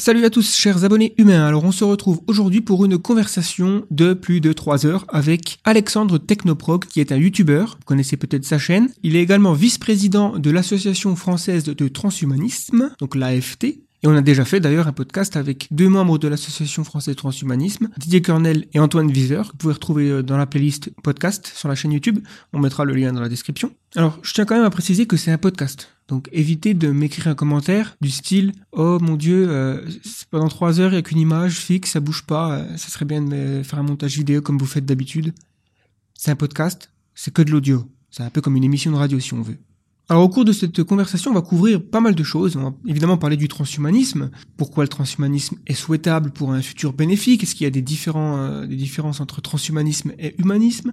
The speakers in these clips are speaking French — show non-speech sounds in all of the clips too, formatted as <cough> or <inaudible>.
Salut à tous chers abonnés humains, alors on se retrouve aujourd'hui pour une conversation de plus de 3 heures avec Alexandre Technoprog qui est un youtubeur, vous connaissez peut-être sa chaîne. Il est également vice-président de l'association française de transhumanisme, donc l'AFT, et on a déjà fait d'ailleurs un podcast avec deux membres de l'association française transhumanisme, Didier Cornel et Antoine Wieser, que vous pouvez retrouver euh, dans la playlist podcast sur la chaîne YouTube. On mettra le lien dans la description. Alors, je tiens quand même à préciser que c'est un podcast. Donc évitez de m'écrire un commentaire du style Oh mon dieu, euh, pendant trois heures il n'y a qu'une image fixe, ça bouge pas, euh, ça serait bien de faire un montage vidéo comme vous faites d'habitude. C'est un podcast, c'est que de l'audio. C'est un peu comme une émission de radio si on veut. Alors au cours de cette conversation, on va couvrir pas mal de choses. On va évidemment parler du transhumanisme, pourquoi le transhumanisme est souhaitable pour un futur bénéfique, est-ce qu'il y a des, différents, euh, des différences entre transhumanisme et humanisme?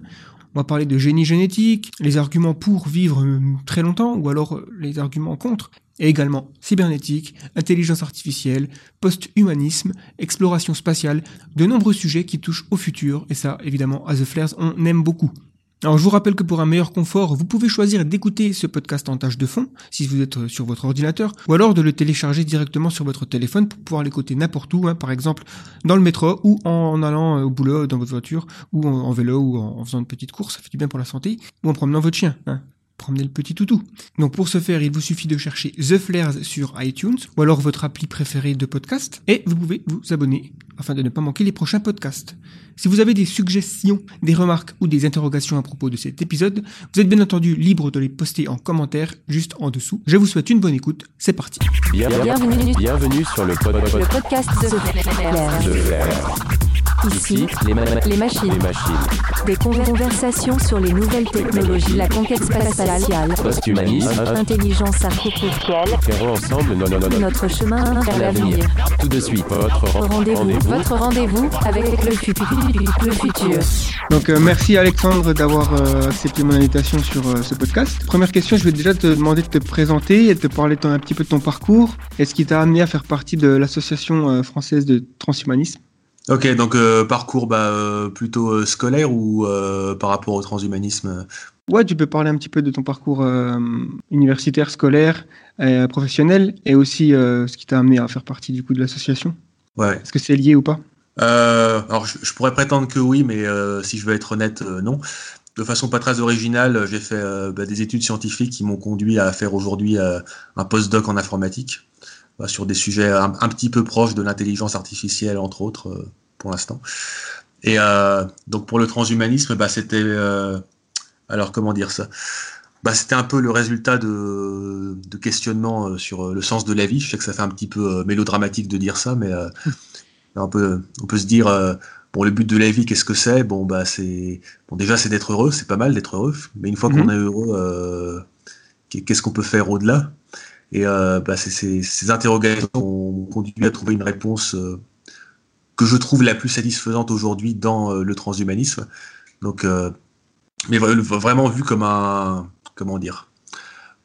On va parler de génie génétique, les arguments pour vivre euh, très longtemps ou alors euh, les arguments contre. Et également cybernétique, intelligence artificielle, post-humanisme, exploration spatiale, de nombreux sujets qui touchent au futur. Et ça, évidemment, à The Flares, on aime beaucoup. Alors je vous rappelle que pour un meilleur confort, vous pouvez choisir d'écouter ce podcast en tâche de fond, si vous êtes euh, sur votre ordinateur, ou alors de le télécharger directement sur votre téléphone pour pouvoir l'écouter n'importe où, hein, par exemple dans le métro, ou en allant euh, au boulot dans votre voiture, ou en, vélo, ou en, faisant une petite course, ça fait du bien pour la santé, ou en promenant votre chien. Hein promener le petit toutou. Donc pour ce faire, il vous suffit de chercher The Flares sur iTunes ou alors votre appli préférée de podcast et vous pouvez vous abonner afin de ne pas manquer les prochains podcasts. Si vous avez des suggestions, des remarques ou des interrogations à propos de cet épisode, vous êtes bien entendu libre de les poster en commentaire juste en dessous. Je vous souhaite une bonne écoute. C'est parti. Bienvenue, bienvenue sur le, podcast de Flares. Ici, les, machines. les, machines. Des conversations sur les nouvelles technologies, la conquête spatiale, post-humanisme, intelligence artificielle. Ferons ensemble notre chemin vers l'avenir. Tout de suite, votre rendez-vous. votre rendez-vous avec le, futur. Donc, euh, merci Alexandre d'avoir euh, accepté mon invitation sur euh, ce podcast. Première question, je vais déjà te demander de te présenter et de te parler un petit peu de ton parcours. Est-ce qui t'a amené à faire partie de l'association française de transhumanisme Ok, donc euh, parcours bah, euh, plutôt euh, scolaire ou par rapport au transhumanisme Ouais, tu peux parler un petit peu de ton parcours universitaire, scolaire, professionnel, et aussi ce qui t'a amené à faire partie du coup de l'association. Ouais. Est-ce que c'est lié ou pas? Alors, je, pourrais prétendre que oui, mais si je veux être honnête, non. De façon pas très originale, j'ai fait bah, des études scientifiques qui m'ont conduit à faire aujourd'hui un postdoc en informatique. Bah, sur des sujets un, petit peu proches de l'intelligence artificielle, entre autres, euh, pour l'instant. Et euh, donc pour le transhumanisme, bah, c'était... Euh, alors comment dire ça? Bah, C'était un peu le résultat de, de questionnements sur le sens de la vie. Je sais que ça fait un petit peu mélodramatique de dire ça, mais on, peut, on peut se dire... Bon, le but de la vie, qu'est-ce que c'est? Bon, bah, c'est bon, déjà, c'est d'être heureux. C'est pas mal d'être heureux. Mais une fois qu'on mhm. est heureux, qu'est-ce qu'on peut faire au-delà? Et euh, bah, ces interrogations ont conduit à trouver une réponse euh, que je trouve la plus satisfaisante aujourd'hui dans euh, le transhumanisme. Donc, mais vraiment vu comme un, comment dire,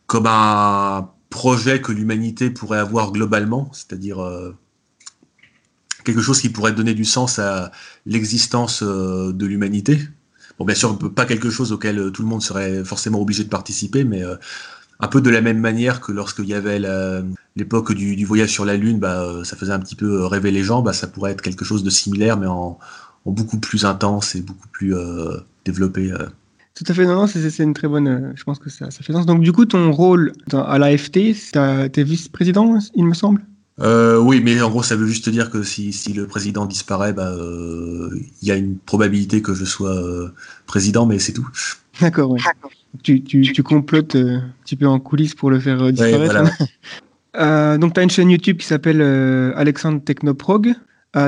comme un projet que l'humanité pourrait avoir globalement, c'est-à-dire quelque chose qui pourrait donner du sens à l'existence de l'humanité. Bon, bien sûr, pas quelque chose auquel tout le monde serait forcément obligé de participer, mais un peu de la même manière que lorsqu'il y avait l'époque du, voyage sur la Lune, bah, euh, ça faisait un petit peu euh, rêver les gens, bah, ça pourrait être quelque chose de similaire, mais en, beaucoup plus intense et beaucoup plus euh, développé. Tout à fait, non, non c'est une très bonne. je pense que ça, ça, fait sens. Donc, du coup, ton rôle à l'AFT, tu es vice-président, il me semble? Oui, mais en gros, ça veut juste dire que si, le président disparaît, bah, il y a une probabilité que je sois président, mais c'est tout. D'accord, oui. Tu, tu, tu, complotes euh, un petit peu en coulisses pour le faire euh, disparaître. <laughs> euh, donc, tu as une chaîne YouTube qui s'appelle euh, Alexandre Technoprog.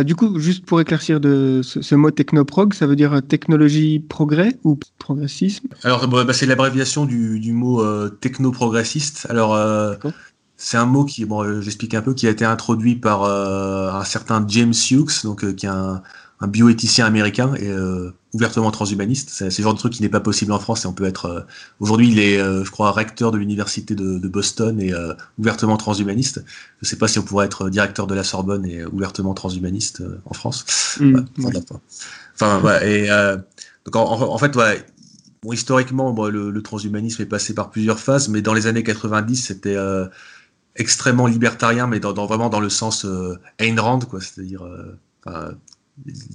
du coup, juste pour éclaircir de ce, mot technoprog, ça veut dire technologie progrès ou progressisme? Alors, bah, c'est l'abréviation du, du, mot technoprogressiste. Alors, c'est un mot qui, bon, j'explique un peu, qui a été introduit par un certain James Hughes, donc qui est un, un bioéthicien américain et euh, ouvertement transhumaniste. C'est le genre de truc qui n'est pas possible en France et on peut être. Euh, aujourd'hui, il est, euh, je crois, recteur de l'université de, de, Boston et ouvertement transhumaniste. Je ne sais pas si on pourrait être directeur de la Sorbonne et ouvertement transhumaniste en France. Mm, enfin, et donc en, en fait, ouais, bon, historiquement, bon, le, le, transhumanisme est passé par plusieurs phases, mais dans les années 90, c'était extrêmement libertarien, mais dans, vraiment dans le sens Ayn Rand, quoi, c'est-à-dire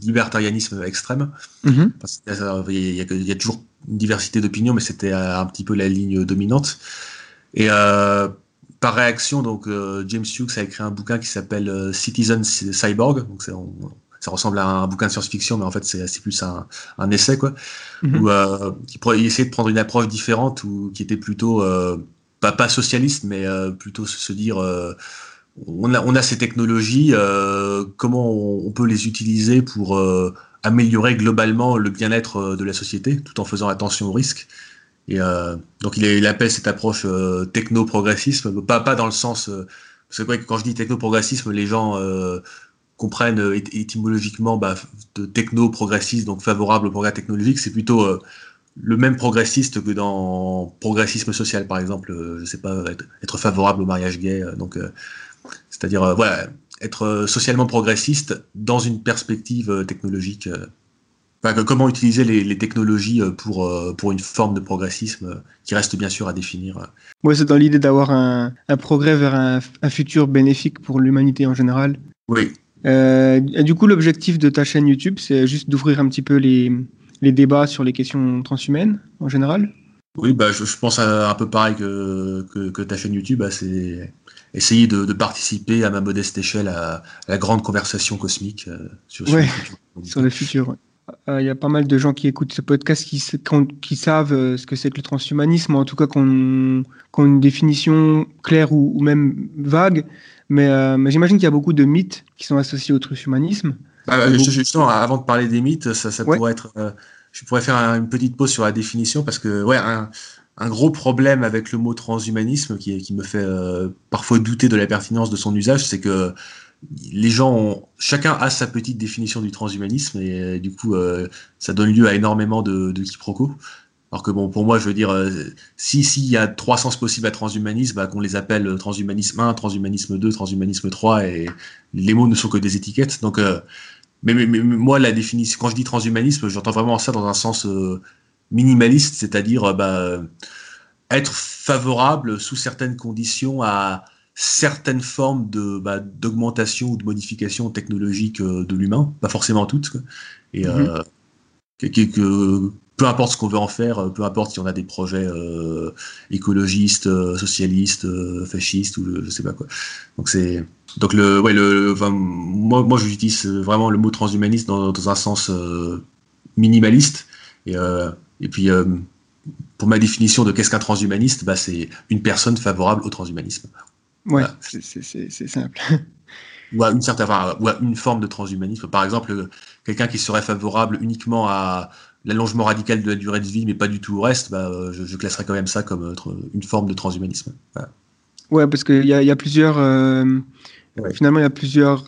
libertarianisme extrême. Mhm. il, y a, toujours une diversité d'opinions, mais c'était un petit peu la ligne dominante. Et par réaction, donc James Hughes a écrit un bouquin qui s'appelle Citizen Cyborg. Donc ça ressemble à un bouquin de science-fiction, mais en fait c'est plus un, un, essai quoi, mm où euh, il essayait de prendre une approche différente ou qui était plutôt euh, pas, pas socialiste, mais euh, plutôt se, dire euh, on a, ces technologies, euh, comment on, peut les utiliser pour améliorer globalement le bien-être de la société, tout en faisant attention aux risques. Donc il, appelle cette approche techno-progressisme, pas, pas dans le sens parce que quand je dis techno-progressisme, les gens comprennent euh, étymologiquement bah, de techno-progressiste, donc favorable au progrès technologique, c'est plutôt euh, le même progressiste que dans progressisme social, par exemple, euh, je sais pas, être, favorable au mariage gay, donc c'est-à-dire voilà, être socialement progressiste dans une perspective technologique. comment utiliser les, technologies pour, pour une forme de progressisme qui reste bien sûr à définir. Moi, c'est dans l'idée d'avoir un, progrès vers un, un, futur bénéfique pour l'humanité en général. Oui, euh, du coup, l'objectif de ta chaîne YouTube, c'est juste d'ouvrir un petit peu les, les, débats sur les questions transhumaines en général? Oui, bah, je, pense un peu pareil que, que, ta chaîne YouTube. Bah, c'est essayer de, participer à ma modeste échelle à, la grande conversation cosmique euh, sur, le futur. <laughs> sur, le futur. Euh, il y a pas mal de gens qui écoutent ce podcast qui, qui savent ce que c'est que le transhumanisme, en tout cas qu'on ont une définition claire ou, ou même vague. Euh, mais, j'imagine qu'il y a beaucoup de mythes qui sont associés au transhumanisme. Ah, justement, avant de parler des mythes, ça, pourrait être. Euh, je pourrais faire une petite pause sur la définition parce que, ouais, un, gros problème avec le mot transhumanisme qui, me fait euh, parfois douter de la pertinence de son usage, c'est que les gens ont, chacun a sa petite définition du transhumanisme et du coup, ça donne lieu à énormément de, de quiproquos. Alors que bon, pour moi, je veux dire, euh, si s'il y a trois sens possibles à transhumanisme, bah, qu'on les appelle euh, transhumanisme 1, transhumanisme 2, transhumanisme 3, et les mots ne sont que des étiquettes. Donc, euh, mais, mais, moi, la définition, quand je dis transhumanisme, j'entends vraiment ça dans un sens minimaliste, c'est-à-dire bah, être favorable sous certaines conditions à certaines formes de bah, d'augmentation ou de modification technologique de l'humain, pas forcément toutes. Et mm-hmm. que, peu importe ce qu'on veut en faire, euh, peu importe si on a des projets euh, écologistes, euh, socialistes, fascistes ou je sais pas quoi. Donc c'est donc le ouais le moi moi j'utilise vraiment le mot transhumaniste dans, dans un sens minimaliste et et puis pour ma définition de qu'est-ce qu'un transhumaniste, bah c'est une personne favorable au transhumanisme. Ouais, c'est simple. <laughs> ou à une certaine, ou à une forme de transhumanisme. Par exemple, quelqu'un qui serait favorable uniquement à l'allongement radical de la durée de vie, mais pas du tout au reste, bah, euh, je, classerais quand même ça comme euh, une forme de transhumanisme. Ouais, parce qu'il y, y, a plusieurs. Euh, finalement, il y a plusieurs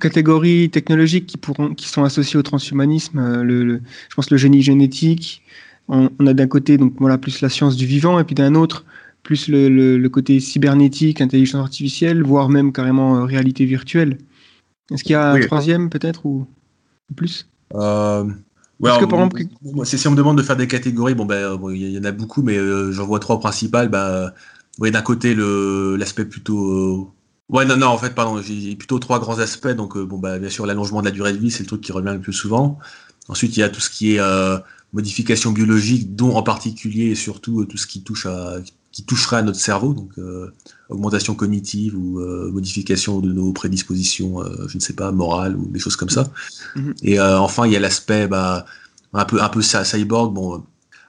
catégories technologiques qui, pourront, qui sont associées au transhumanisme. Le, je pense le génie génétique. On, a d'un côté donc voilà plus la science du vivant, et puis d'un autre plus le, le, côté cybernétique, intelligence artificielle, voire même carrément réalité virtuelle. Est-ce qu'il y a un troisième peut-être ou plus? Euh, ouais, si on me demande de faire des catégories, bon ben il y en a beaucoup, mais euh, j'en vois trois principales. Bah, d'un côté le l'aspect plutôt euh, Ouais, non, non, en fait, pardon, j'ai plutôt trois grands aspects. Donc, bon, bah, bien sûr, l'allongement de la durée de vie, c'est le truc qui revient le plus souvent. Ensuite, il y a tout ce qui est modification biologique, dont en particulier et surtout tout ce qui touche à qui toucherait à notre cerveau, donc euh, augmentation cognitive ou euh, modification de nos prédispositions, euh, je ne sais pas, morales ou des choses comme ça. Mhm. Et enfin, il y a l'aspect bah, un peu un peu cyborg. Bon,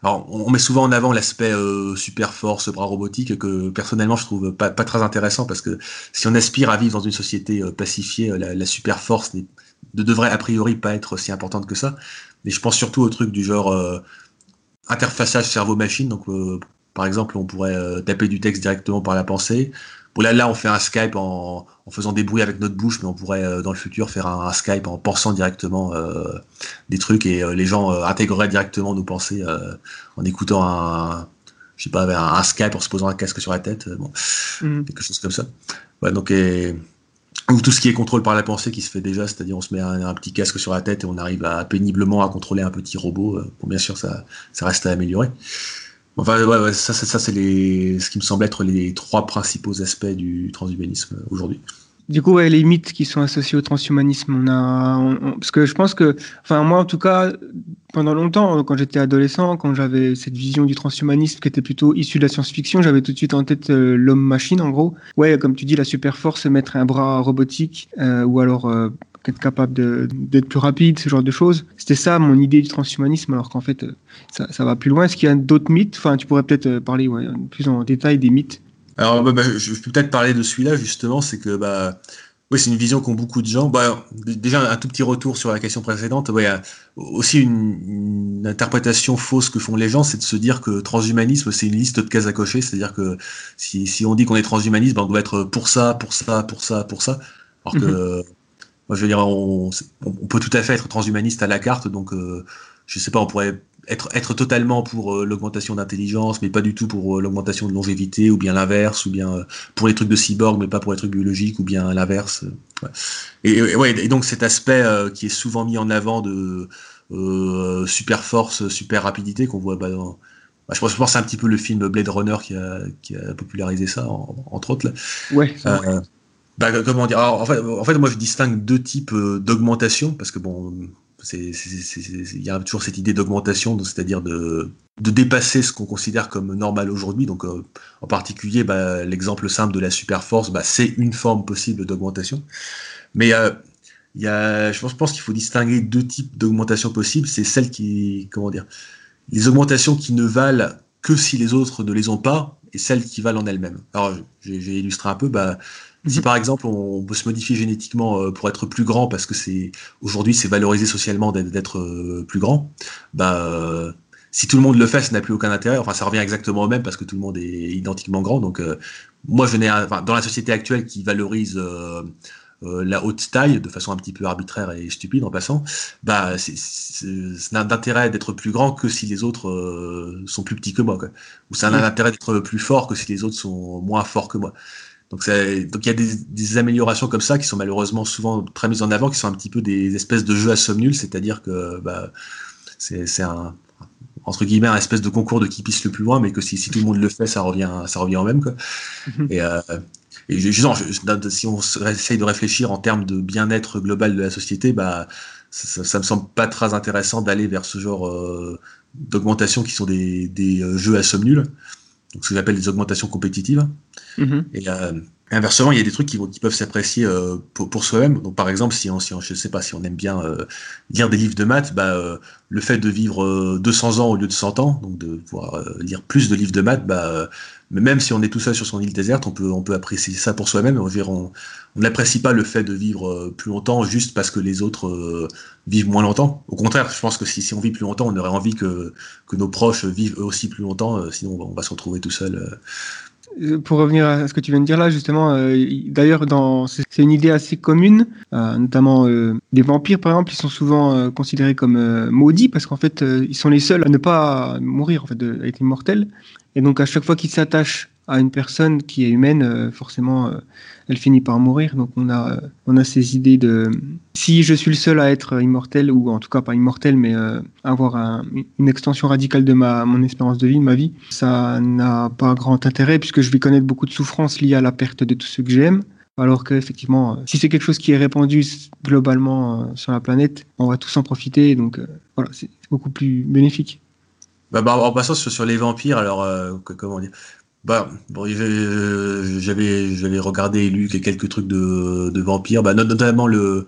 alors on met souvent en avant l'aspect super force, bras robotique que personnellement je trouve pas, pas, très intéressant parce que si on aspire à vivre dans une société pacifiée, la, la super force ne devrait a priori pas être si importante que ça. Mais je pense surtout au truc du genre interfaçage cerveau-machine, donc par exemple, on pourrait euh, taper du texte directement par la pensée. Bon, là, là, on fait un Skype en, faisant des bruits avec notre bouche, mais on pourrait euh, dans le futur faire un, Skype en pensant directement euh, des trucs et les gens intégreraient directement nos pensées en écoutant un, je sais pas, un, Skype en se posant un casque sur la tête, bon, mm. quelque chose comme ça. Ouais, donc ou tout ce qui est contrôle par la pensée qui se fait déjà, c'est-à-dire on se met un, petit casque sur la tête et on arrive à péniblement à contrôler un petit robot. bon, bien sûr, ça, ça reste à améliorer. Enfin, ouais, ça, c'est- ce qui me semble être les trois principaux aspects du transhumanisme aujourd'hui. Du coup, ouais, les mythes qui sont associés au transhumanisme, parce que je pense que, enfin moi en tout cas, pendant longtemps, quand j'étais adolescent, quand j'avais cette vision du transhumanisme qui était plutôt issue de la science-fiction, j'avais tout de suite en tête euh, l'homme-machine, en gros. Ouais, comme tu dis, la super force, mettre un bras robotique, euh, ou alors euh, être capable d'être plus rapide, ce genre de choses. C'était ça mon idée du transhumanisme, alors qu'en fait, ça, ça va plus loin. Est-ce qu'il y a d'autres mythes? Enfin, tu pourrais peut-être euh, parler ouais, plus en détail des mythes. Alors, bah, bah, je peux peut-être parler de celui-là, justement, c'est que, bah, oui, c'est une vision qu'ont beaucoup de gens. Bah, déjà, un tout petit retour sur la question précédente. Ouais, aussi, une, une interprétation fausse que font les gens, c'est de se dire que transhumanisme, c'est une liste de cases à cocher. C'est-à-dire que si, si on dit qu'on est transhumaniste, bah, on doit être pour ça, pour ça, pour ça, pour ça. Alors que, moi, je veux dire, on peut tout à fait être transhumaniste à la carte. Donc, euh, je sais pas, on pourrait être, être totalement pour euh, l'augmentation d'intelligence, mais pas du tout pour euh, l'augmentation de longévité, ou bien l'inverse, ou bien euh, pour les trucs de cyborg, mais pas pour les trucs biologiques, ou bien l'inverse. ouais. Et, et- ouais, et donc cet aspect qui est souvent mis en avant de super force, super rapidité qu'on voit bah, dans, bah, je pense, je pense que c'est un petit peu le film Blade Runner qui a, qui a popularisé ça, en- entre autres. Là. Ouais. bah, comment dire Alors, en, fait, en fait, moi, je distingue deux types d'augmentation parce que bon, il y a toujours cette idée d'augmentation, c'est-à-dire de, de dépasser ce qu'on considère comme normal aujourd'hui. Donc, euh, en particulier, bah, l'exemple simple de la super force, bah, c'est une forme possible d'augmentation. Mais euh, y a, je pense, qu'il faut distinguer deux types d'augmentation possibles. C'est celles qui, comment dire, les augmentations qui ne valent que si les autres ne les ont pas, et celles qui valent en elles-mêmes. Alors, j'ai illustré un peu. Bah, si Mhm. par exemple on peut se modifier génétiquement euh, pour être plus grand parce que c'est aujourd'hui c'est valorisé socialement d'être euh, plus grand, bah euh, si tout le monde le fait, ça n'a plus aucun intérêt. Enfin, ça revient exactement au même parce que tout le monde est identiquement grand. Donc, euh, moi, je n'ai, enfin, dans la société actuelle qui valorise euh, euh, la haute taille de façon un petit peu arbitraire et stupide en passant, bah, c'est, c'est- ça n'a d'intérêt d'être plus grand que si les autres sont plus petits que moi, quoi. Ou ça n'a d'intérêt d'être plus fort que si les autres sont moins forts que moi. Donc, c'est- donc il y a des, des améliorations comme ça qui sont malheureusement souvent très mises en avant, qui sont un petit peu des espèces de jeux à somme nulle, c'est-à-dire que bah, c'est, un entre guillemets un espèce de concours de qui pisse le plus loin, mais que si, si tout le monde le fait, ça revient, ça revient au même. Quoi. <laughs> Et, euh, et non, je- si on essaye de réfléchir en termes de bien-être global de la société, bah, ça, ça, ça me semble pas très intéressant d'aller vers ce genre euh, d'augmentation qui sont des, des euh, jeux à somme nulle, donc ce que j'appelle des augmentations compétitives. Mhm. Et euh, inversement, il y a des trucs qui, vont, peuvent s'apprécier euh, pour, soi-même. Donc, par exemple, si on, si on, sais pas, si on aime bien euh, lire des livres de maths, bah, euh, le fait de vivre euh, 200 ans au lieu de 100 ans, donc de pouvoir euh, lire plus de livres de maths, bah, euh, même si on est tout seul sur son île déserte, on peut, apprécier ça pour soi-même. On n'apprécie pas le fait de vivre euh, plus longtemps juste parce que les autres euh, vivent moins longtemps. Au contraire, je pense que si, si on vit plus longtemps, on aurait envie que, nos proches vivent eux aussi plus longtemps, euh, sinon on va, on va se retrouver tout seul. Euh, Pour revenir à ce que tu viens de dire là, justement, euh, il- d'ailleurs, dans c'est une idée assez commune, euh, notamment euh, les vampires, par exemple, ils sont souvent considérés comme maudits parce qu'en fait, ils sont les seuls à ne pas mourir, en fait, à être immortels. Et donc, à chaque fois qu'ils s'attachent à une personne qui est humaine, euh, forcément, euh, elle finit par mourir. Donc, on a, euh, on a ces idées de si je suis le seul à être immortel, ou en tout cas pas immortel, mais avoir un- une extension radicale de ma, mon espérance de vie, de ma vie, ça n'a pas grand intérêt puisque je vais connaître beaucoup de souffrances liées à la perte de tout ce que j'aime. Alors qu'effectivement, si c'est quelque chose qui est répandu globalement sur la planète, on va tous en profiter. Donc voilà, c'est beaucoup plus bénéfique. Bah, bah, en passant sur, les vampires, alors comment dire bah, bon, euh, j'avais j'avais regardé et lu quelques trucs de, de vampires, bah, not- notamment le,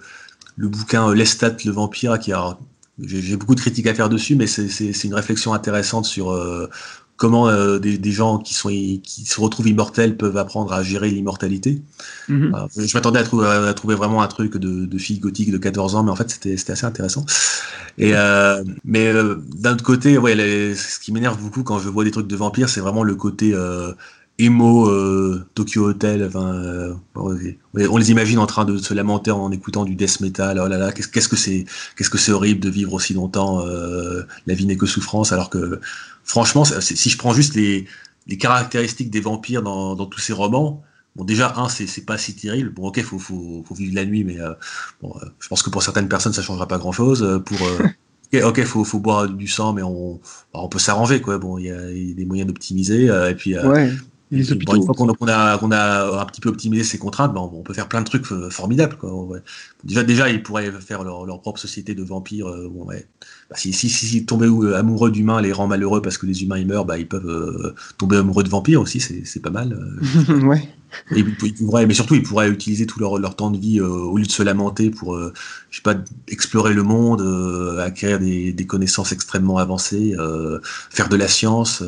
le bouquin euh, Lestat le vampire, qui a j'ai beaucoup de critiques à faire dessus, mais c'est une réflexion intéressante sur euh, comment euh, des, des gens qui sont qui se retrouvent immortels peuvent apprendre à gérer l'immortalité. Mhm. Alors, je m'attendais à trouver, à trouver vraiment un truc de, de fille gothique de 14 ans, mais en fait, c'était c'était assez intéressant. Et euh, mais euh, d'un autre côté, ouais, les- ce qui m'énerve beaucoup quand je vois des trucs de vampires, c'est vraiment le côté euh, emo, euh, Tokyo Hotel. Euh, on les- imagine en train de se lamenter en écoutant du death metal. Oh là là, qu'est-ce que c'est, qu'est-ce que c'est horrible de vivre aussi longtemps. euh, la vie n'est que souffrance. Alors que, franchement, si je prends juste les, les caractéristiques des vampires dans, dans tous ces romans. Bon, déjà, un, c'est c'est pas si terrible. Bon, ok, faut, faut, faut vivre la nuit, mais euh, bon, euh, je pense que pour certaines personnes, ça changera pas grand-chose. Euh, Pour euh, <laughs> ok, faut, faut boire du sang, mais on, bah, on peut s'arranger, quoi. Bon, il y, a des moyens d'optimiser, euh, et puis. ouais. Les hôpitaux. une fois qu'on a, un petit peu optimisé ces contraintes, ben on, peut faire plein de trucs formidables. Quoi. Déjà, déjà, ils pourraient faire leur, leur propre société de vampires. bon, ouais. Bah, si, si, si, tomber amoureux d'humains les rend malheureux parce que les humains ils meurent, bah, ils peuvent tomber amoureux de vampires aussi, c'est pas mal. <laughs> ouais. Et mais surtout, ils pourraient utiliser tout leur, leur temps de vie au lieu de se lamenter pour, je sais pas, explorer le monde, acquérir des, des, connaissances extrêmement avancées, faire de la science.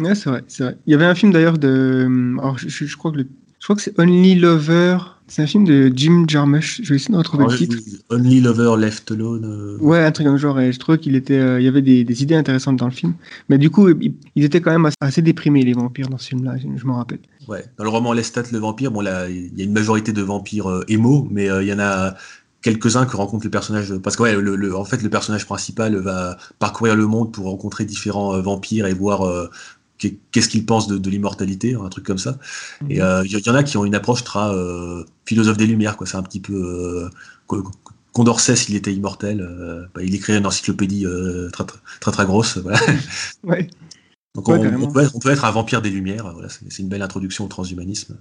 Ouais, c'est vrai, c'est vrai. Il y avait un film d'ailleurs de. Alors, je, crois que le... je crois que c'est Only Lover. C'est un film de Jim Jarmusch. Je vais essayer de retrouver le titre. Only Lover Left Alone. Euh. Ouais, un truc comme genre. Et je trouvais qu'il était, euh, il y avait des, des, idées intéressantes dans le film. Mais du coup, ils étaient quand même assez déprimés les vampires dans ce film-là. Je, m'en rappelle. Ouais. Dans le roman Lestat le vampire, bon là, il y a une majorité de vampires euh, émo, mais il y en a quelques-uns que rencontre le personnage parce que ouais, le, en fait le personnage principal va parcourir le monde pour rencontrer différents vampires et voir qu'est-ce qu'ils pensent de, l'immortalité, un truc comme ça. Et il mhm. euh, y, en a qui ont une approche très euh, philosophe des Lumières, quoi. C'est un petit peu euh, Condorcet s'il était immortel. Bah, il écrirait une encyclopédie très, très, très grosse. Voilà. <laughs> ouais. Donc on, peut être, un vampire des Lumières. Voilà, c'est une belle introduction au transhumanisme.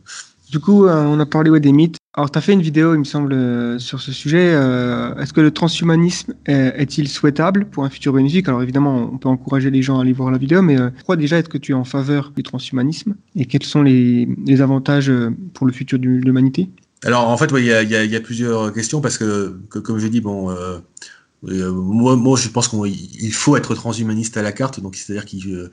Du coup, euh, on a parlé des mythes. Alors, tu as fait une vidéo, il me semble, euh, sur ce sujet. Euh, est-ce que le transhumanisme est-il souhaitable pour un futur bénéfique? Alors, évidemment, on peut encourager les gens à aller voir la vidéo, mais pourquoi déjà est-ce que tu es en faveur du transhumanisme? Et quels sont les, avantages pour le futur de l'humanité? Alors, en fait, il y, a plusieurs questions parce que, comme j'ai dit, bon. moi, moi, je pense qu'il faut être transhumaniste à la carte, donc c'est-à-dire qu'il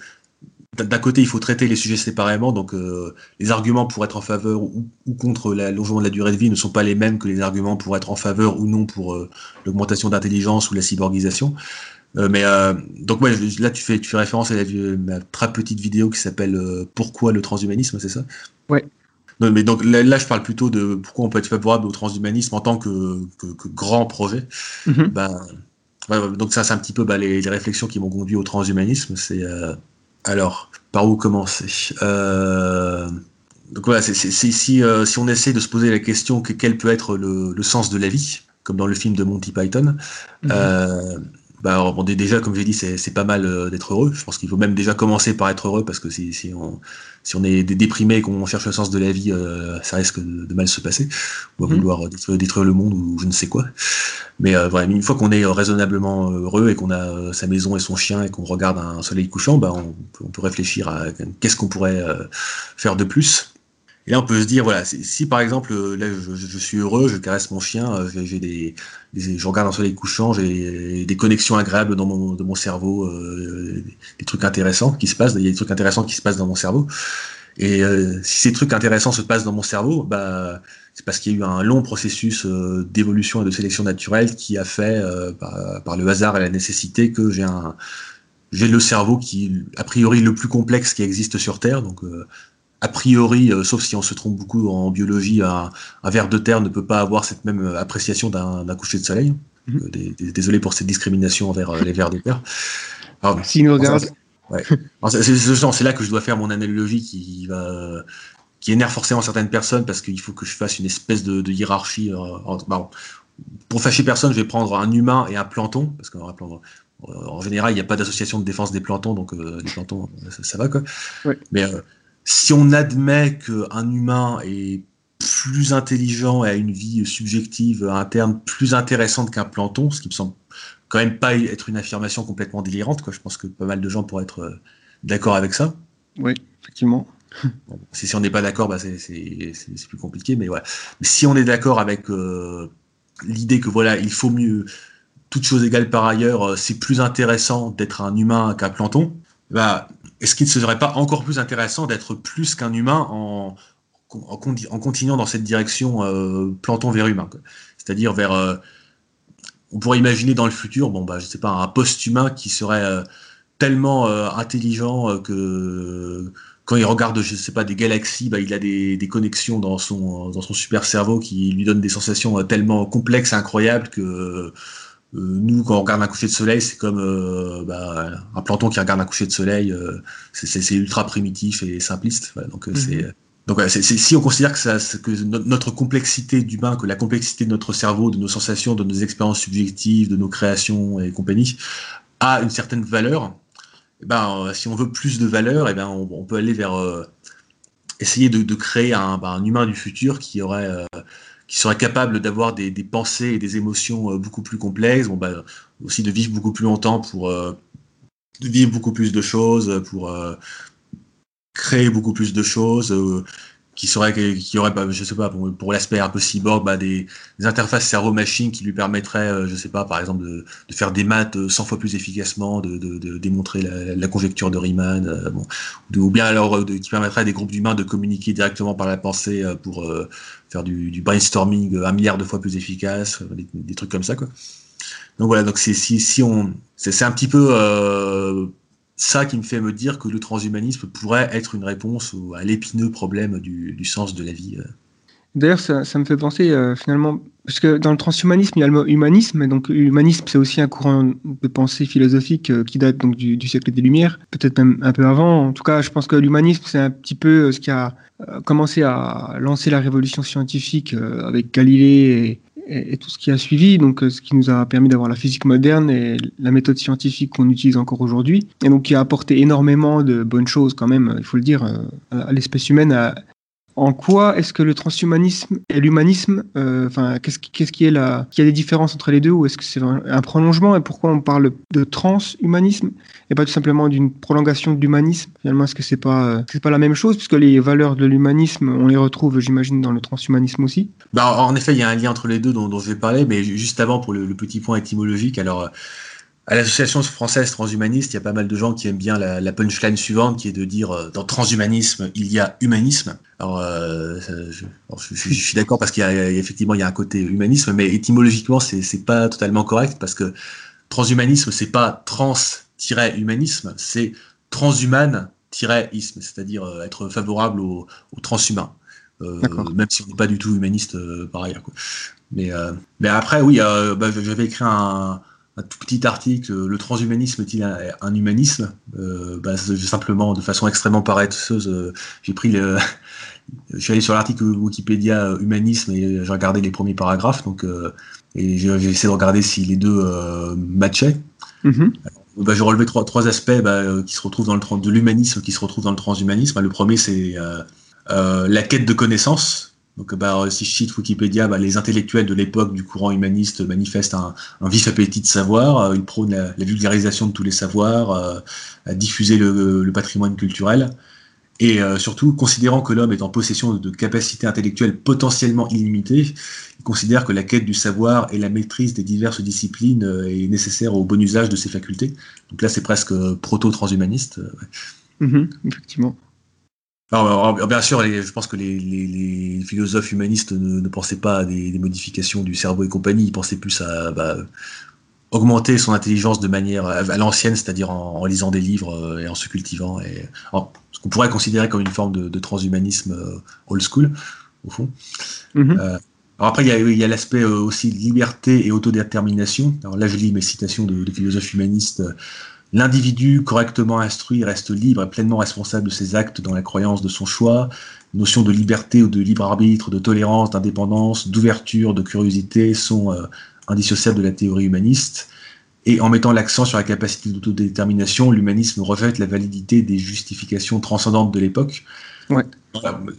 d'un côté, il faut traiter les sujets séparément, donc euh, les arguments pour être en faveur ou, contre l'allongement de la durée de vie ne sont pas les mêmes que les arguments pour être en faveur ou non pour euh, l'augmentation d'intelligence ou la cyborgisation. Euh, mais donc ouais, là tu fais tu fais référence à la, ma très petite vidéo qui s'appelle Pourquoi le transhumanisme, c'est ça? Ouais. Non, mais donc là, je parle plutôt de pourquoi on peut être favorable au transhumanisme en tant que, que, grand projet. Mm-hmm. Ben, donc ça, c'est un petit peu bah, les, les, réflexions qui m'ont conduit au transhumanisme. C'est alors, par où commencer? Euh, Donc voilà, c'est, si, euh, si, on essaie de se poser la question que quel peut être le, sens de la vie, comme dans le film de Monty Python, mhm. euh, bah, déjà, comme j'ai dit, c'est pas mal euh, d'être heureux. Je pense qu'il faut même déjà commencer par être heureux parce que si, si, on, si on est déprimé et qu'on cherche le sens de la vie, euh, ça risque de, mal se passer. On va mhm. vouloir détruire, le monde ou je ne sais quoi. Mais euh, voilà, une fois qu'on est raisonnablement heureux et qu'on a sa maison et son chien et qu'on regarde un soleil couchant, bah, on, on peut réfléchir à qu'est-ce qu'on pourrait faire de plus. Et là, on peut se dire, voilà, si par exemple, euh, là, je, suis heureux, je caresse mon chien, euh, j'ai des, je regarde un soleil couchant, j'ai des connexions agréables dans mon, de mon cerveau, euh, des trucs intéressants qui se passent, il y a des trucs intéressants qui se passent dans mon cerveau. Et si ces trucs intéressants se passent dans mon cerveau, bah, c'est parce qu'il y a eu un long processus d'évolution et de sélection naturelle qui a fait, par, par, le hasard et la nécessité, que j'ai un, j'ai le cerveau qui, a priori, le plus complexe qui existe sur Terre. Donc, a priori, euh, sauf si on se trompe beaucoup en biologie, un, un ver de terre ne peut pas avoir cette même euh, appréciation d'un coucher de soleil. Mhm. Euh, désolé pour cette discrimination envers les vers de terre. <laughs> si nous regarde. Ouais. C'est là que je dois faire mon analogie qui va qui énerve forcément certaines personnes parce qu'il faut que je fasse une espèce de, de hiérarchie. Bah, pour fâcher personne, je vais prendre un humain et un planton parce qu'en en général, il n'y a pas d'association de défense des plantons, donc les plantons, ça, va quoi. Ouais. Mais si on admet qu'un humain est plus intelligent et a une vie subjective interne plus intéressante qu'un planton, ce qui me semble quand même pas être une affirmation complètement délirante. Quoi. Je pense que pas mal de gens pourraient être euh, d'accord avec ça. Oui, effectivement. si, on n'est pas d'accord, bah c'est plus compliqué. Mais voilà. si on est d'accord avec euh, l'idée que voilà, il faut mieux, toute chose égale par ailleurs, euh, c'est plus intéressant d'être un humain qu'un planton, bah, est-ce qu'il ne serait pas encore plus intéressant d'être plus qu'un humain en, continuant dans cette direction euh, planton vers humain C'est-à-dire vers. Euh, on pourrait imaginer dans le futur, bon, bah, je sais pas, un post-humain qui serait euh, tellement intelligent que quand il regarde, je sais pas, des galaxies, bah, il a des, connexions dans son, dans son super cerveau qui lui donnent des sensations tellement complexes et incroyables que euh, nous, quand on regarde un coucher de soleil, c'est comme euh, bah, un planton qui regarde un coucher de soleil. Euh, c'est ultra primitif et simpliste. donc mhm. donc si on considère que, ça, que notre complexité d'humain, que la complexité de notre cerveau, de nos sensations, de nos expériences subjectives, de nos créations et compagnie, a une certaine valeur, eh ben, si on veut plus de valeur, eh ben, on, peut aller vers essayer de, créer un, ben, un, humain du futur qui aurait qui serait capable d'avoir des, pensées et des émotions beaucoup plus complexes, bon, bah, aussi de vivre beaucoup plus longtemps pour de vivre beaucoup plus de choses, pour créer beaucoup plus de choses, euh, qui serait qui aurait je sais pas pour, l'aspect un peu cyborg bah, des, interfaces cerveau-machine qui lui permettraient euh, je sais pas par exemple de, faire des maths 100 fois plus efficacement de, démontrer la, conjecture de Riemann euh, bon, ou bien alors qui permettrait à des groupes d'humains de communiquer directement par la pensée pour faire du, brainstorming un milliard de fois plus efficace des, trucs comme ça quoi. Donc voilà donc c'est si, si on c'est un petit peu ça qui me fait me dire que le transhumanisme pourrait être une réponse à l'épineux problème du, sens de la vie. Euh. D'ailleurs, ça, me fait penser euh, finalement, parce que dans le transhumanisme, il y a le mot humanisme, et donc humanisme, c'est aussi un courant de pensée philosophique euh, qui date donc du, siècle des Lumières, peut-être même un peu avant. En tout cas, je pense que l'humanisme, c'est un petit peu ce qui a commencé à lancer la révolution scientifique avec Galilée et, tout ce qui a suivi, donc euh, ce qui nous a permis d'avoir la physique moderne et la méthode scientifique qu'on utilise encore aujourd'hui, et donc qui a apporté énormément de bonnes choses quand même, il faut le dire, euh, à l'espèce humaine, à, en quoi est-ce que le transhumanisme et l'humanisme, euh, enfin, qu'est-ce qui, qu'est-ce qui est là Qu'il y a des différences entre les deux ou est-ce que c'est un prolongement Et pourquoi on parle de transhumanisme et pas tout simplement d'une prolongation de l'humanisme Finalement, est-ce que c'est pas, euh, c'est pas la même chose puisque les valeurs de l'humanisme, on les retrouve, j'imagine, dans le transhumanisme aussi? Bah, En effet, il y a un lien entre les deux dont, dont je vais parler, mais juste avant pour le, le petit point étymologique, alors à l'association française transhumaniste, il y a pas mal de gens qui aiment bien la, la punchline suivante, qui est de dire euh, dans transhumanisme, il y a humanisme. Alors, euh, je, je, suis d'accord parce qu'il y, a effectivement il y a un côté humanisme, mais étymologiquement c'est c'est pas totalement correct parce que transhumanisme c'est pas trans-humanisme, c'est transhuman-isme, c'est-à-dire euh, être favorable au, au transhumain. Euh, même si on n'est pas du tout humaniste euh, par ailleurs. Quoi. Mais, mais après, oui, bah, j'avais écrit un, un tout petit article, le transhumanisme est-il un, humanisme? Euh, bah, Simplement, de façon extrêmement paresseuse, euh, j'ai pris le... <laughs> je suis allé sur l'article Wikipédia euh, humanisme et j'ai regardé les premiers paragraphes, donc et j'ai essayé de regarder si les deux matchaient. Mm-hmm. bah, j'ai relevé trois, trois aspects bah, qui se retrouvent dans le de l'humanisme qui se retrouvent dans le transhumanisme. Le premier, c'est la quête de connaissances donc, bah, si je cite Wikipédia, bah, les intellectuels de l'époque du courant humaniste manifestent un, vif appétit de savoir, euh, ils prônent la, vulgarisation de tous les savoirs, euh, à diffuser le, patrimoine culturel, et euh, surtout, considérant que l'homme est en possession de capacités intellectuelles potentiellement illimitées, ils considèrent que la quête du savoir et la maîtrise des diverses disciplines est nécessaire au bon usage de ses facultés. Donc là, c'est presque proto-transhumaniste. Ouais. Mmh, effectivement. Bien sûr, je pense que les, les, les philosophes humanistes ne, ne, pensaient pas à des, des, modifications du cerveau et compagnie, ils pensaient plus à bah, augmenter son intelligence de manière à l'ancienne, c'est-à-dire en, en, lisant des livres euh, et en se cultivant, et en, ce qu'on pourrait considérer comme une forme de, de transhumanisme euh, old school, au fond. Mm -hmm. euh, alors après, il y a, l'aspect aussi liberté et autodétermination. Alors là, je lis mes citations de, de philosophes humanistes. L'individu correctement instruit reste libre et pleinement responsable de ses actes dans la croyance de son choix. Notions de liberté ou de libre arbitre, de tolérance, d'indépendance, d'ouverture, de curiosité sont euh, indissociables de la théorie humaniste. Et en mettant l'accent sur la capacité d'autodétermination, l'humanisme reflète la validité des justifications transcendantes de l'époque. Ouais.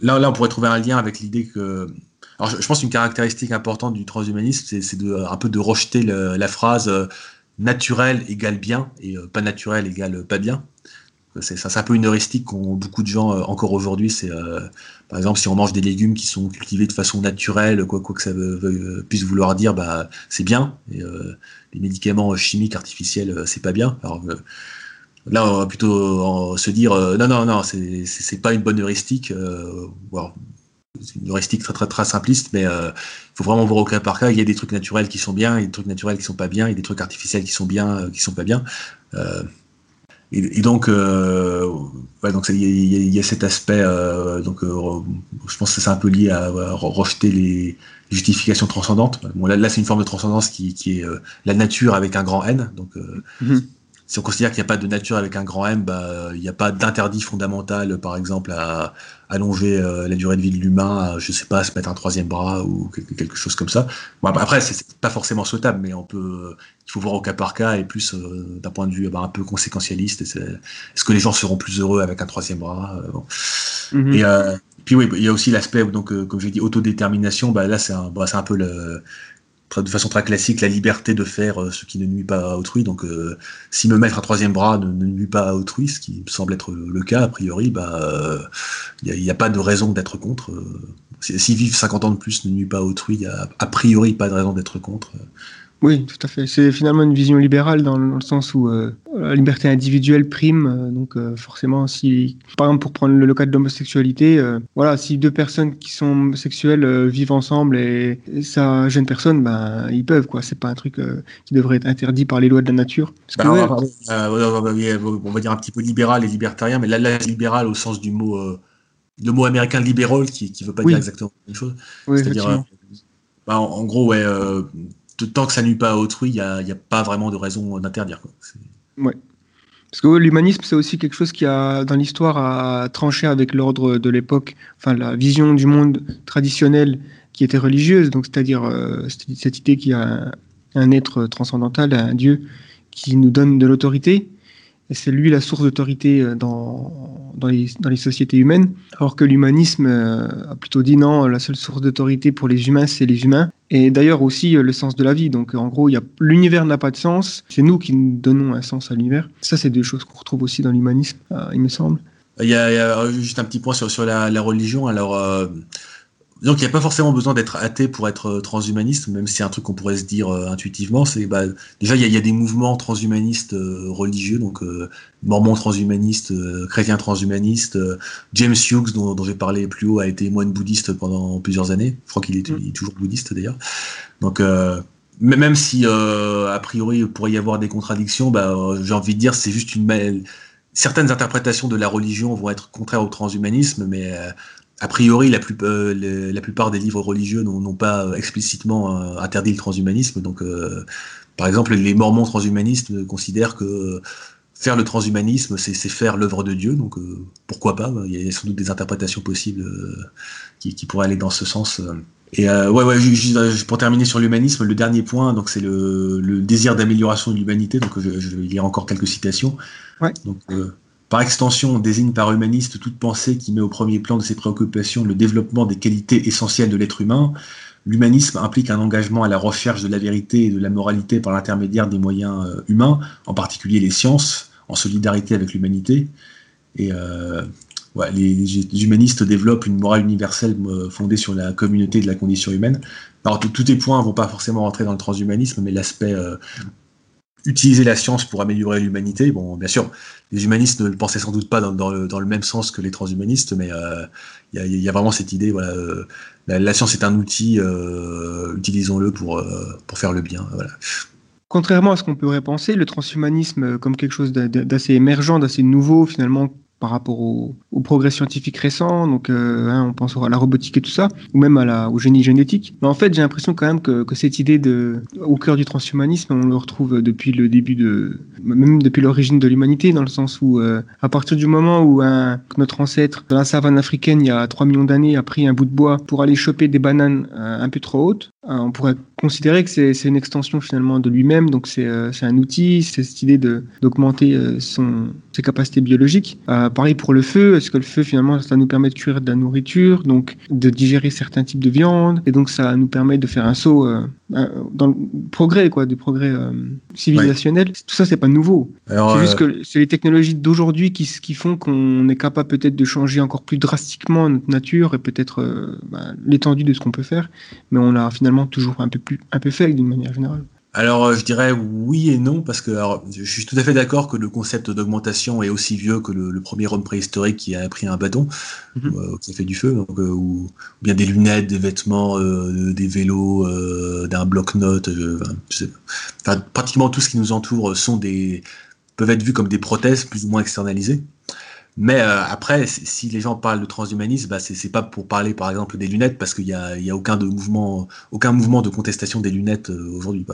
Là, là, on pourrait trouver un lien avec l'idée que. Alors, je, je pense qu'une caractéristique importante du transhumanisme, c'est de, un peu de rejeter le, la phrase euh, naturel égale bien et euh, pas naturel égale pas bien. C'est un peu une heuristique qu'ont beaucoup de gens euh, encore aujourd'hui. C'est euh, par exemple si on mange des légumes qui sont cultivés de façon naturelle, quoi, quoi que ça puisse vouloir dire, bah c'est bien. Et les médicaments chimiques artificiels, c'est pas bien. Alors là, on va plutôt se dire non, non, non, c'est pas une bonne heuristique. C'est une heuristique très, très, très simpliste, mais il euh, faut vraiment voir au cas par cas. Il y a des trucs naturels qui sont bien, il y a des trucs naturels qui sont pas bien, il y a des trucs artificiels qui sont bien, euh, qui sont pas bien. Euh, et, donc, euh, donc il y, a cet aspect. Donc, je pense que c'est un peu lié à, rejeter les justifications transcendantes. Bon, là, c'est une forme de transcendance qui, est la nature avec un grand N. Donc, mm -hmm. Si on considère qu'il n'y a pas de nature avec un grand M, bah, il n'y a pas d'interdit fondamental, par exemple, à allonger euh, la durée de vie de l'humain, je sais pas, à se mettre un troisième bras ou quelque chose comme ça. Bon, après, c'est pas forcément souhaitable, mais on peut, il faut voir au cas par cas et plus euh, d'un point de vue bah, un peu conséquentialiste. Est-ce que les gens seront plus heureux avec un troisième bras bon. Mhm. Et puis oui, il y a aussi l'aspect, donc, comme j'ai dit, autodétermination. Bah, là, c'est un, bah, un peu le, de façon très classique la liberté de faire euh, ce qui ne nuit pas à autrui. Donc, euh, si me mettre un troisième bras ne, nuit pas à autrui, ce qui semble être le cas a priori, bah, il n'y a, pas de raison d'être contre. si, vivre 50 ans de plus ne nuit pas à autrui, il n'y a a priori pas de raison d'être contre. Oui, tout à fait. C'est finalement une vision libérale dans le sens où euh, la liberté individuelle prime. Euh, donc euh, forcément, si, par exemple, pour prendre le, cas de l'homosexualité, voilà, si deux personnes qui sont sexuelles vivent ensemble et, ça gêne personne, ben ils peuvent quoi. C'est pas un truc qui devrait être interdit par les lois de la nature. Bah, on, va, dire un petit peu libéral et libertarien, mais là, là libéral au sens du mot, le mot américain libéral qui, qui veut pas dire exactement la même chose. C'est-à-dire, bah, en, gros, ouais tant que ça nuit pas à autrui, il n'y a, pas vraiment de raison d'interdire. Ouais. Parce que l'humanisme, c'est aussi quelque chose qui a, dans l'histoire, a tranché avec l'ordre de l'époque, enfin la vision du monde traditionnel qui était religieuse, donc c'est-à-dire euh, cette idée qu'il y a un, être transcendantal, un Dieu qui nous donne de l'autorité, et c'est lui la source d'autorité euh, dans, dans, les, sociétés humaines, alors que l'humanisme euh, a plutôt dit non, la seule source d'autorité pour les humains, c'est les humains, et d'ailleurs aussi euh, le sens de la vie. Donc en gros, l'univers n'a pas de sens, c'est nous qui nous donnons un sens à l'univers. Ça, c'est des choses qu'on retrouve aussi dans l'humanisme, il me semble. Il y, a, juste un petit point sur, la religion. Alors, donc il n'y a pas forcément besoin d'être athée pour être euh, transhumaniste, même si c'est un truc qu'on pourrait se dire euh, intuitivement. C'est bah, déjà il y, a des mouvements transhumanistes euh, religieux, donc mormons transhumanistes, chrétiens transhumanistes. James Hughes, dont, j'ai parlé plus haut, a été moine bouddhiste pendant plusieurs années. Je crois qu'il est, mm. toujours bouddhiste d'ailleurs. Donc même si a priori il pourrait y avoir des contradictions, bah, j'ai envie de dire c'est juste une certaines interprétations de la religion vont être contraires au transhumanisme, mais a priori, la, euh, la, plupart des livres religieux n'ont pas euh, explicitement euh, interdit le transhumanisme. Donc, par exemple, les Mormons transhumanistes considèrent que faire le transhumanisme, c'est faire l'œuvre de Dieu. Donc, pourquoi pas? Il y a sans doute des interprétations possibles qui, pourraient aller dans ce sens. Et ouais, ouais, pour terminer sur l'humanisme, le dernier point, donc c'est le, désir d'amélioration de l'humanité. Donc, je, je, vais lire encore quelques citations. Ouais. Donc, par extension, on désigne par humaniste toute pensée qui met au premier plan de ses préoccupations le développement des qualités essentielles de l'être humain. L'humanisme implique un engagement à la recherche de la vérité et de la moralité par l'intermédiaire des moyens euh, humains, en particulier les sciences, en solidarité avec l'humanité. Et euh, les, humanistes développent une morale universelle euh, fondée sur la communauté de la condition humaine. Tous les points ne vont pas forcément rentrer dans le transhumanisme, mais l'aspect utiliser la science pour améliorer l'humanité. Bon, bien sûr, les humanistes ne le pensaient sans doute pas dans, le, même sens que les transhumanistes, mais euh, il y, a vraiment cette idée, voilà, euh, la, science est un outil, euh, utilisons-le pour, pour faire le bien. Contrairement à ce qu'on pourrait penser, le transhumanisme comme quelque chose d'assez émergent, d'assez nouveau, finalement, par rapport au, progrès scientifique récent, donc euh, hein, on pense à la robotique et tout ça, ou même à la, au génie génétique. Mais en fait, j'ai l'impression quand même que, que, cette idée de, au cœur du transhumanisme, on le retrouve depuis le début de, même depuis l'origine de l'humanité, dans le sens où, euh, à partir du moment où un, notre ancêtre dans la savane africaine, il y a 3 millions d'années, a pris un bout de bois pour aller choper des bananes euh, un peu trop hautes, on pourrait considérer que c'est une extension finalement de lui-même, donc c'est un outil, c'est cette idée d'augmenter son ses capacités biologiques. pareil pour le feu, est-ce que le feu finalement ça nous permet de cuire de la nourriture, donc de digérer certains types de viande, et donc ça nous permet de faire un saut euh, dans le progrès, quoi, du progrès euh, civilisationnel. Tout ça, c'est pas nouveau. C'est juste euh, que c'est les technologies d'aujourd'hui qui, qui font qu'on est capable peut-être de changer encore plus drastiquement notre nature et peut-être bah, l'étendue de ce qu'on peut faire, mais on l'a finalement toujours un peu plus un peu fait d'une manière générale. Alors, euh, je dirais oui et non, parce que je suis tout à fait d'accord que le concept d'augmentation est aussi vieux que le, premier homme préhistorique qui a pris un bâton, mhm. euh, qui a fait du feu, euh, ou, bien des lunettes, des vêtements, des vélos, d'un bloc-notes. Enfin, pratiquement tout ce qui nous entoure sont des, peuvent être vus comme des prothèses plus ou moins externalisées. Mais euh, après, si les gens parlent de transhumanisme, bah, c'est pas pour parler par exemple des lunettes, parce qu'il n'y a, y a aucun, de mouvement, aucun mouvement de contestation des lunettes euh, aujourd'hui.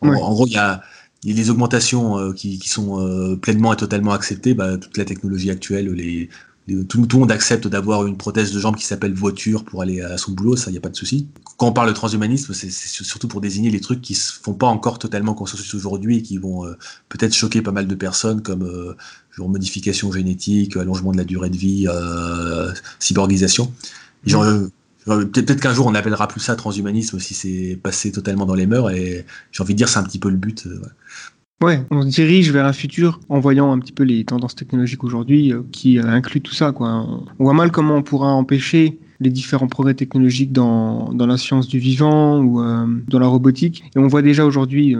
En, gros, il y a, les augmentations qui, sont pleinement et totalement acceptées, bah, toute la technologie actuelle, les, tout, le monde accepte d'avoir une prothèse de jambe qui s'appelle voiture pour aller à son boulot, ça, il n'y a pas de souci. Quand on parle de transhumanisme, c'est surtout pour désigner les trucs qui se font pas encore totalement consensus aujourd'hui et qui vont peut-être choquer pas mal de personnes, comme genre modification génétique, allongement de la durée de vie, cyborgisation. Genre, Peut-être qu'un jour on n'appellera plus ça transhumanisme si c'est passé totalement dans les mœurs et j'ai envie de dire c'est un petit peu le but. Euh, ouais. on se dirige vers un futur en voyant un petit peu les tendances technologiques aujourd'hui euh, qui euh, incluent tout ça. Quoi. On voit mal comment on pourra empêcher les différents progrès technologiques dans, dans la science du vivant ou dans la robotique. Et on voit déjà aujourd'hui,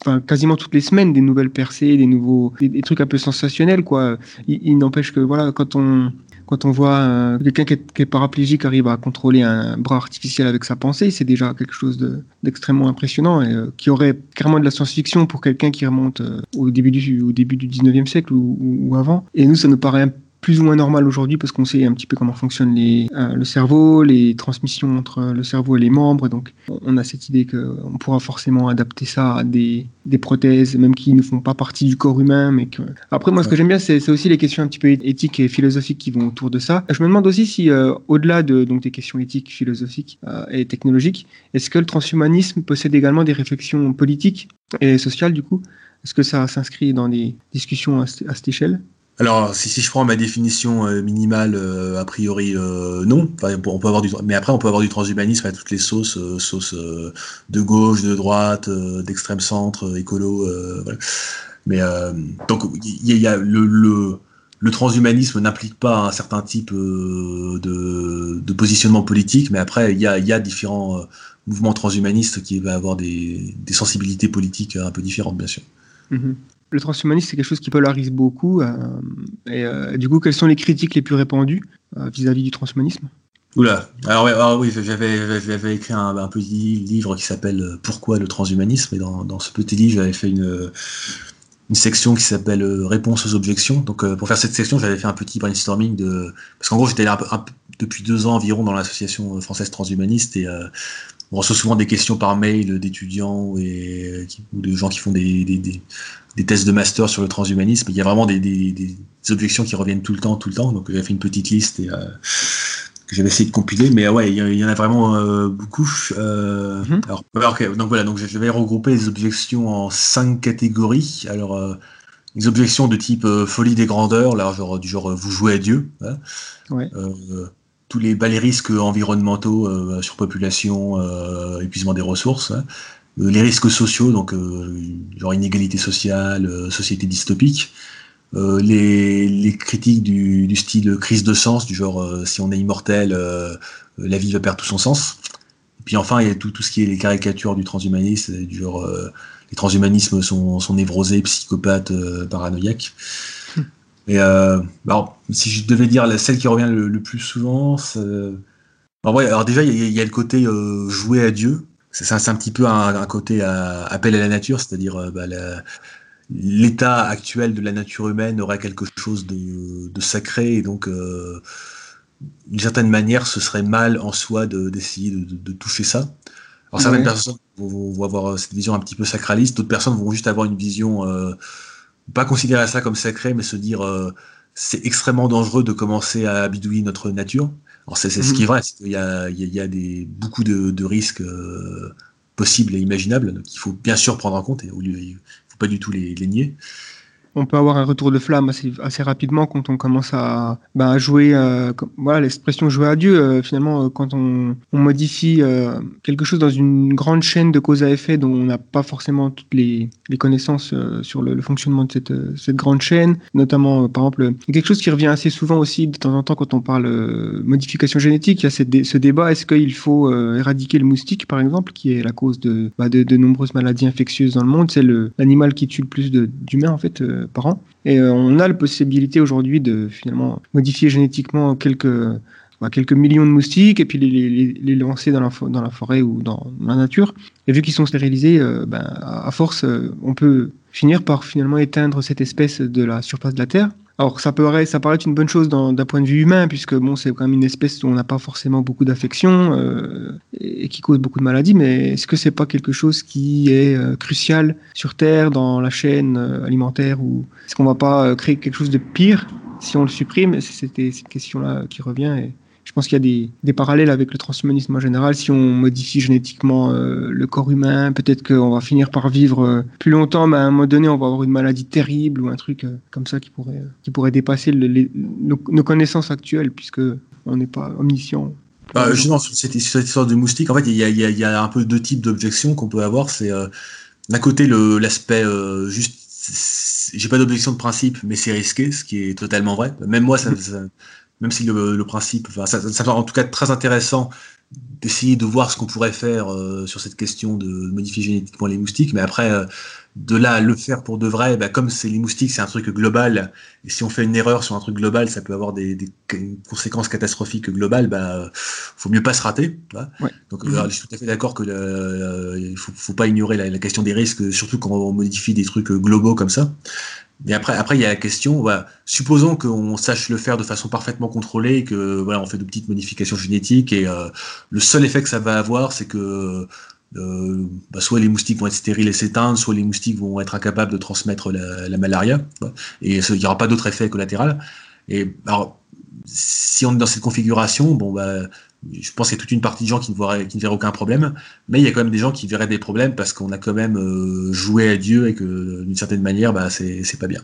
enfin, quasiment toutes les semaines, des nouvelles percées, des nouveaux, des, trucs un peu sensationnels. Quoi. il n'empêche que voilà, quand on, quand on voit euh, quelqu'un qui, est paraplégique arrive à contrôler un bras artificiel avec sa pensée, c'est déjà quelque chose d'extrêmement impressionnant et euh, qui aurait carrément de la science-fiction pour quelqu'un qui remonte euh, au début du au début du 19e siècle ou, ou, avant. Et nous, ça nous paraît plus ou moins normal aujourd'hui parce qu'on sait un petit peu comment fonctionne les, euh, le cerveau, les transmissions entre le cerveau et les membres. Donc, on a cette idée qu'on pourra forcément adapter ça à des, des, prothèses, même qui ne font pas partie du corps humain. Mais que... Après, moi, ce que j'aime bien, c'est aussi les questions un petit peu éthiques et philosophiques qui vont autour de ça. Je me demande aussi si, euh, au-delà de donc, des questions éthiques, philosophiques euh, et technologiques, est-ce que le transhumanisme possède également des réflexions politiques et sociales, du coup? Est-ce que ça s'inscrit dans des discussions à cette échelle? Alors, si, si je prends ma définition euh, minimale, euh, a priori, euh, non. Enfin, on peut avoir du, mais après, on peut avoir du transhumanisme à toutes les sauces, sauces de gauche, de droite, d'extrême centre, écolo. Voilà. Mais donc, il y, a le, le, le transhumanisme n'implique pas un certain type de, de, positionnement politique, mais après, il y a, y a différents mouvements transhumanistes qui vont avoir des, des sensibilités politiques un peu différentes, bien sûr. Mm-hmm le transhumanisme, c'est quelque chose qui polarise beaucoup. Euh, et euh, du coup, quelles sont les critiques les plus répandues euh, vis-à-vis du transhumanisme? Oula, alors, oui, j'avais, écrit un, petit livre qui s'appelle Pourquoi le transhumanisme? Et dans, ce petit livre, j'avais fait une, section qui s'appelle Réponse aux objections. Donc, pour faire cette section, j'avais fait un petit brainstorming de. Parce qu'en gros, j'étais là depuis deux ans environ dans l'association française transhumaniste et on reçoit souvent des questions par mail d'étudiants ou de gens qui font des, tests de master sur le transhumanisme. Il y a vraiment des, des, objections qui reviennent tout le temps, tout le temps. Donc j'avais fait une petite liste et, euh, que j'avais essayé de compiler. Mais ouais, il y, en a vraiment euh, beaucoup. Euh, mhm. alors, donc voilà, donc je vais regrouper les objections en cinq catégories. Alors les objections de type folie des grandeurs, là, genre, du genre vous jouez à Dieu. Hein. Ouais tous les, bah, les risques environnementaux, euh, surpopulation, euh, épuisement des ressources, hein. Euh, les risques sociaux, donc genre inégalité sociale, société dystopique, les, les, critiques du, du, style crise de sens, du genre si on est immortel, la vie va perdre tout son sens. Et puis enfin, il y a tout, tout ce qui est les caricatures du transhumanisme, du genre les transhumanismes sont, sont névrosés, psychopathes, paranoïaques. Et euh, alors, si je devais dire celle qui revient le, plus souvent, alors, alors déjà, il y, a le côté euh, jouer à Dieu. C'est un, petit peu un, côté appel à la nature, c'est-à-dire euh, bah, l'état actuel de la nature humaine aurait quelque chose de, sacré et donc euh, d'une certaine manière ce serait mal en soi d'essayer de, toucher ça. Alors certaines personnes vont, vont, avoir cette vision un petit peu sacraliste, d'autres personnes vont juste avoir une vision pas considérer ça comme sacré, mais se dire euh, c'est extrêmement dangereux de commencer à bidouiller notre nature. Alors c'est, ce qui est mhm. vrai, il y a, il y a des, beaucoup de, de risques euh, possibles et imaginables qu'il faut bien sûr prendre en compte et il ne faut pas du tout les, les nier on peut avoir un retour de flamme assez, rapidement quand on commence à, bah, jouer, euh, voilà, l'expression jouer à Dieu, euh, finalement, euh, quand on, modifie quelque chose dans une grande chaîne de cause à effet dont on n'a pas forcément toutes les, connaissances sur le, fonctionnement de cette, grande chaîne, notamment, par exemple, quelque chose qui revient assez souvent aussi de temps en temps quand on parle modification génétique, il y a ce débat, est-ce qu'il faut éradiquer le moustique, par exemple, qui est la cause de, bah, de nombreuses maladies infectieuses dans le monde, c'est l'animal qui tue le plus d'humains, en fait, par an. Et euh, on a la possibilité aujourd'hui de finalement modifier génétiquement quelques, bah, quelques millions de moustiques et puis les, lancer dans la, dans la forêt ou dans, la nature. Et vu qu'ils sont stérilisés, euh, ben, à force, euh, on peut finir par finalement éteindre cette espèce de la surface de la Terre. Alors ça paraît, ça paraît une bonne chose d'un point de vue humain, puisque bon, c'est quand même une espèce où on n'a pas forcément beaucoup d'affection euh, et, qui cause beaucoup de maladies, mais est-ce que c'est pas quelque chose qui est euh, crucial sur Terre, dans la chaîne euh, alimentaire, ou est-ce qu'on va pas créer quelque chose de pire si on le supprime? C'était cette question-là qui revient. Et pense qu'il y a des, parallèles avec le transhumanisme en général. Si on modifie génétiquement euh, le corps humain, peut-être qu'on va finir par vivre euh, plus longtemps, mais à un moment donné, on va avoir une maladie terrible ou un truc euh, comme ça qui pourrait, dépasser nos, connaissances actuelles, puisque on n'est pas omniscient. Justement, sur cette, histoire de moustique, en fait, il y a, un peu deux types d'objections qu'on peut avoir. C'est d'un côté l'aspect juste j'ai pas d'objection de principe, mais c'est risqué, ce qui est totalement vrai. Même moi, ça, même si le, principe, enfin, ça, ça en tout cas très intéressant d'essayer de voir ce qu'on pourrait faire euh, sur cette question de modifier génétiquement les moustiques, mais après, euh, de là à le faire pour de vrai, bah, comme c'est les moustiques, c'est un truc global, et si on fait une erreur sur un truc global, ça peut avoir des, conséquences catastrophiques globales, bah, faut mieux pas se rater. Donc, je suis tout à fait d'accord que il faut, faut pas ignorer la, la, question des risques, surtout quand on modifie des trucs globaux comme ça. Mais après, après, il y a la question, voilà, supposons qu'on sache le faire de façon parfaitement contrôlée, que voilà, on fait de petites modifications génétiques, et euh, le seul effet que ça va avoir, c'est que euh, bah, soit les moustiques vont être stériles et s'éteindre, soit les moustiques vont être incapables de transmettre la, la malaria, et il n'y aura pas d'autre effet collatéral. Et alors, si on est dans cette configuration, bon bah je pense qu'il y a toute une partie de gens qui ne, verraient, qui ne verraient aucun problème, mais il y a quand même des gens qui verraient des problèmes parce qu'on a quand même euh, joué à Dieu et que d'une certaine manière, bah, c'est pas bien.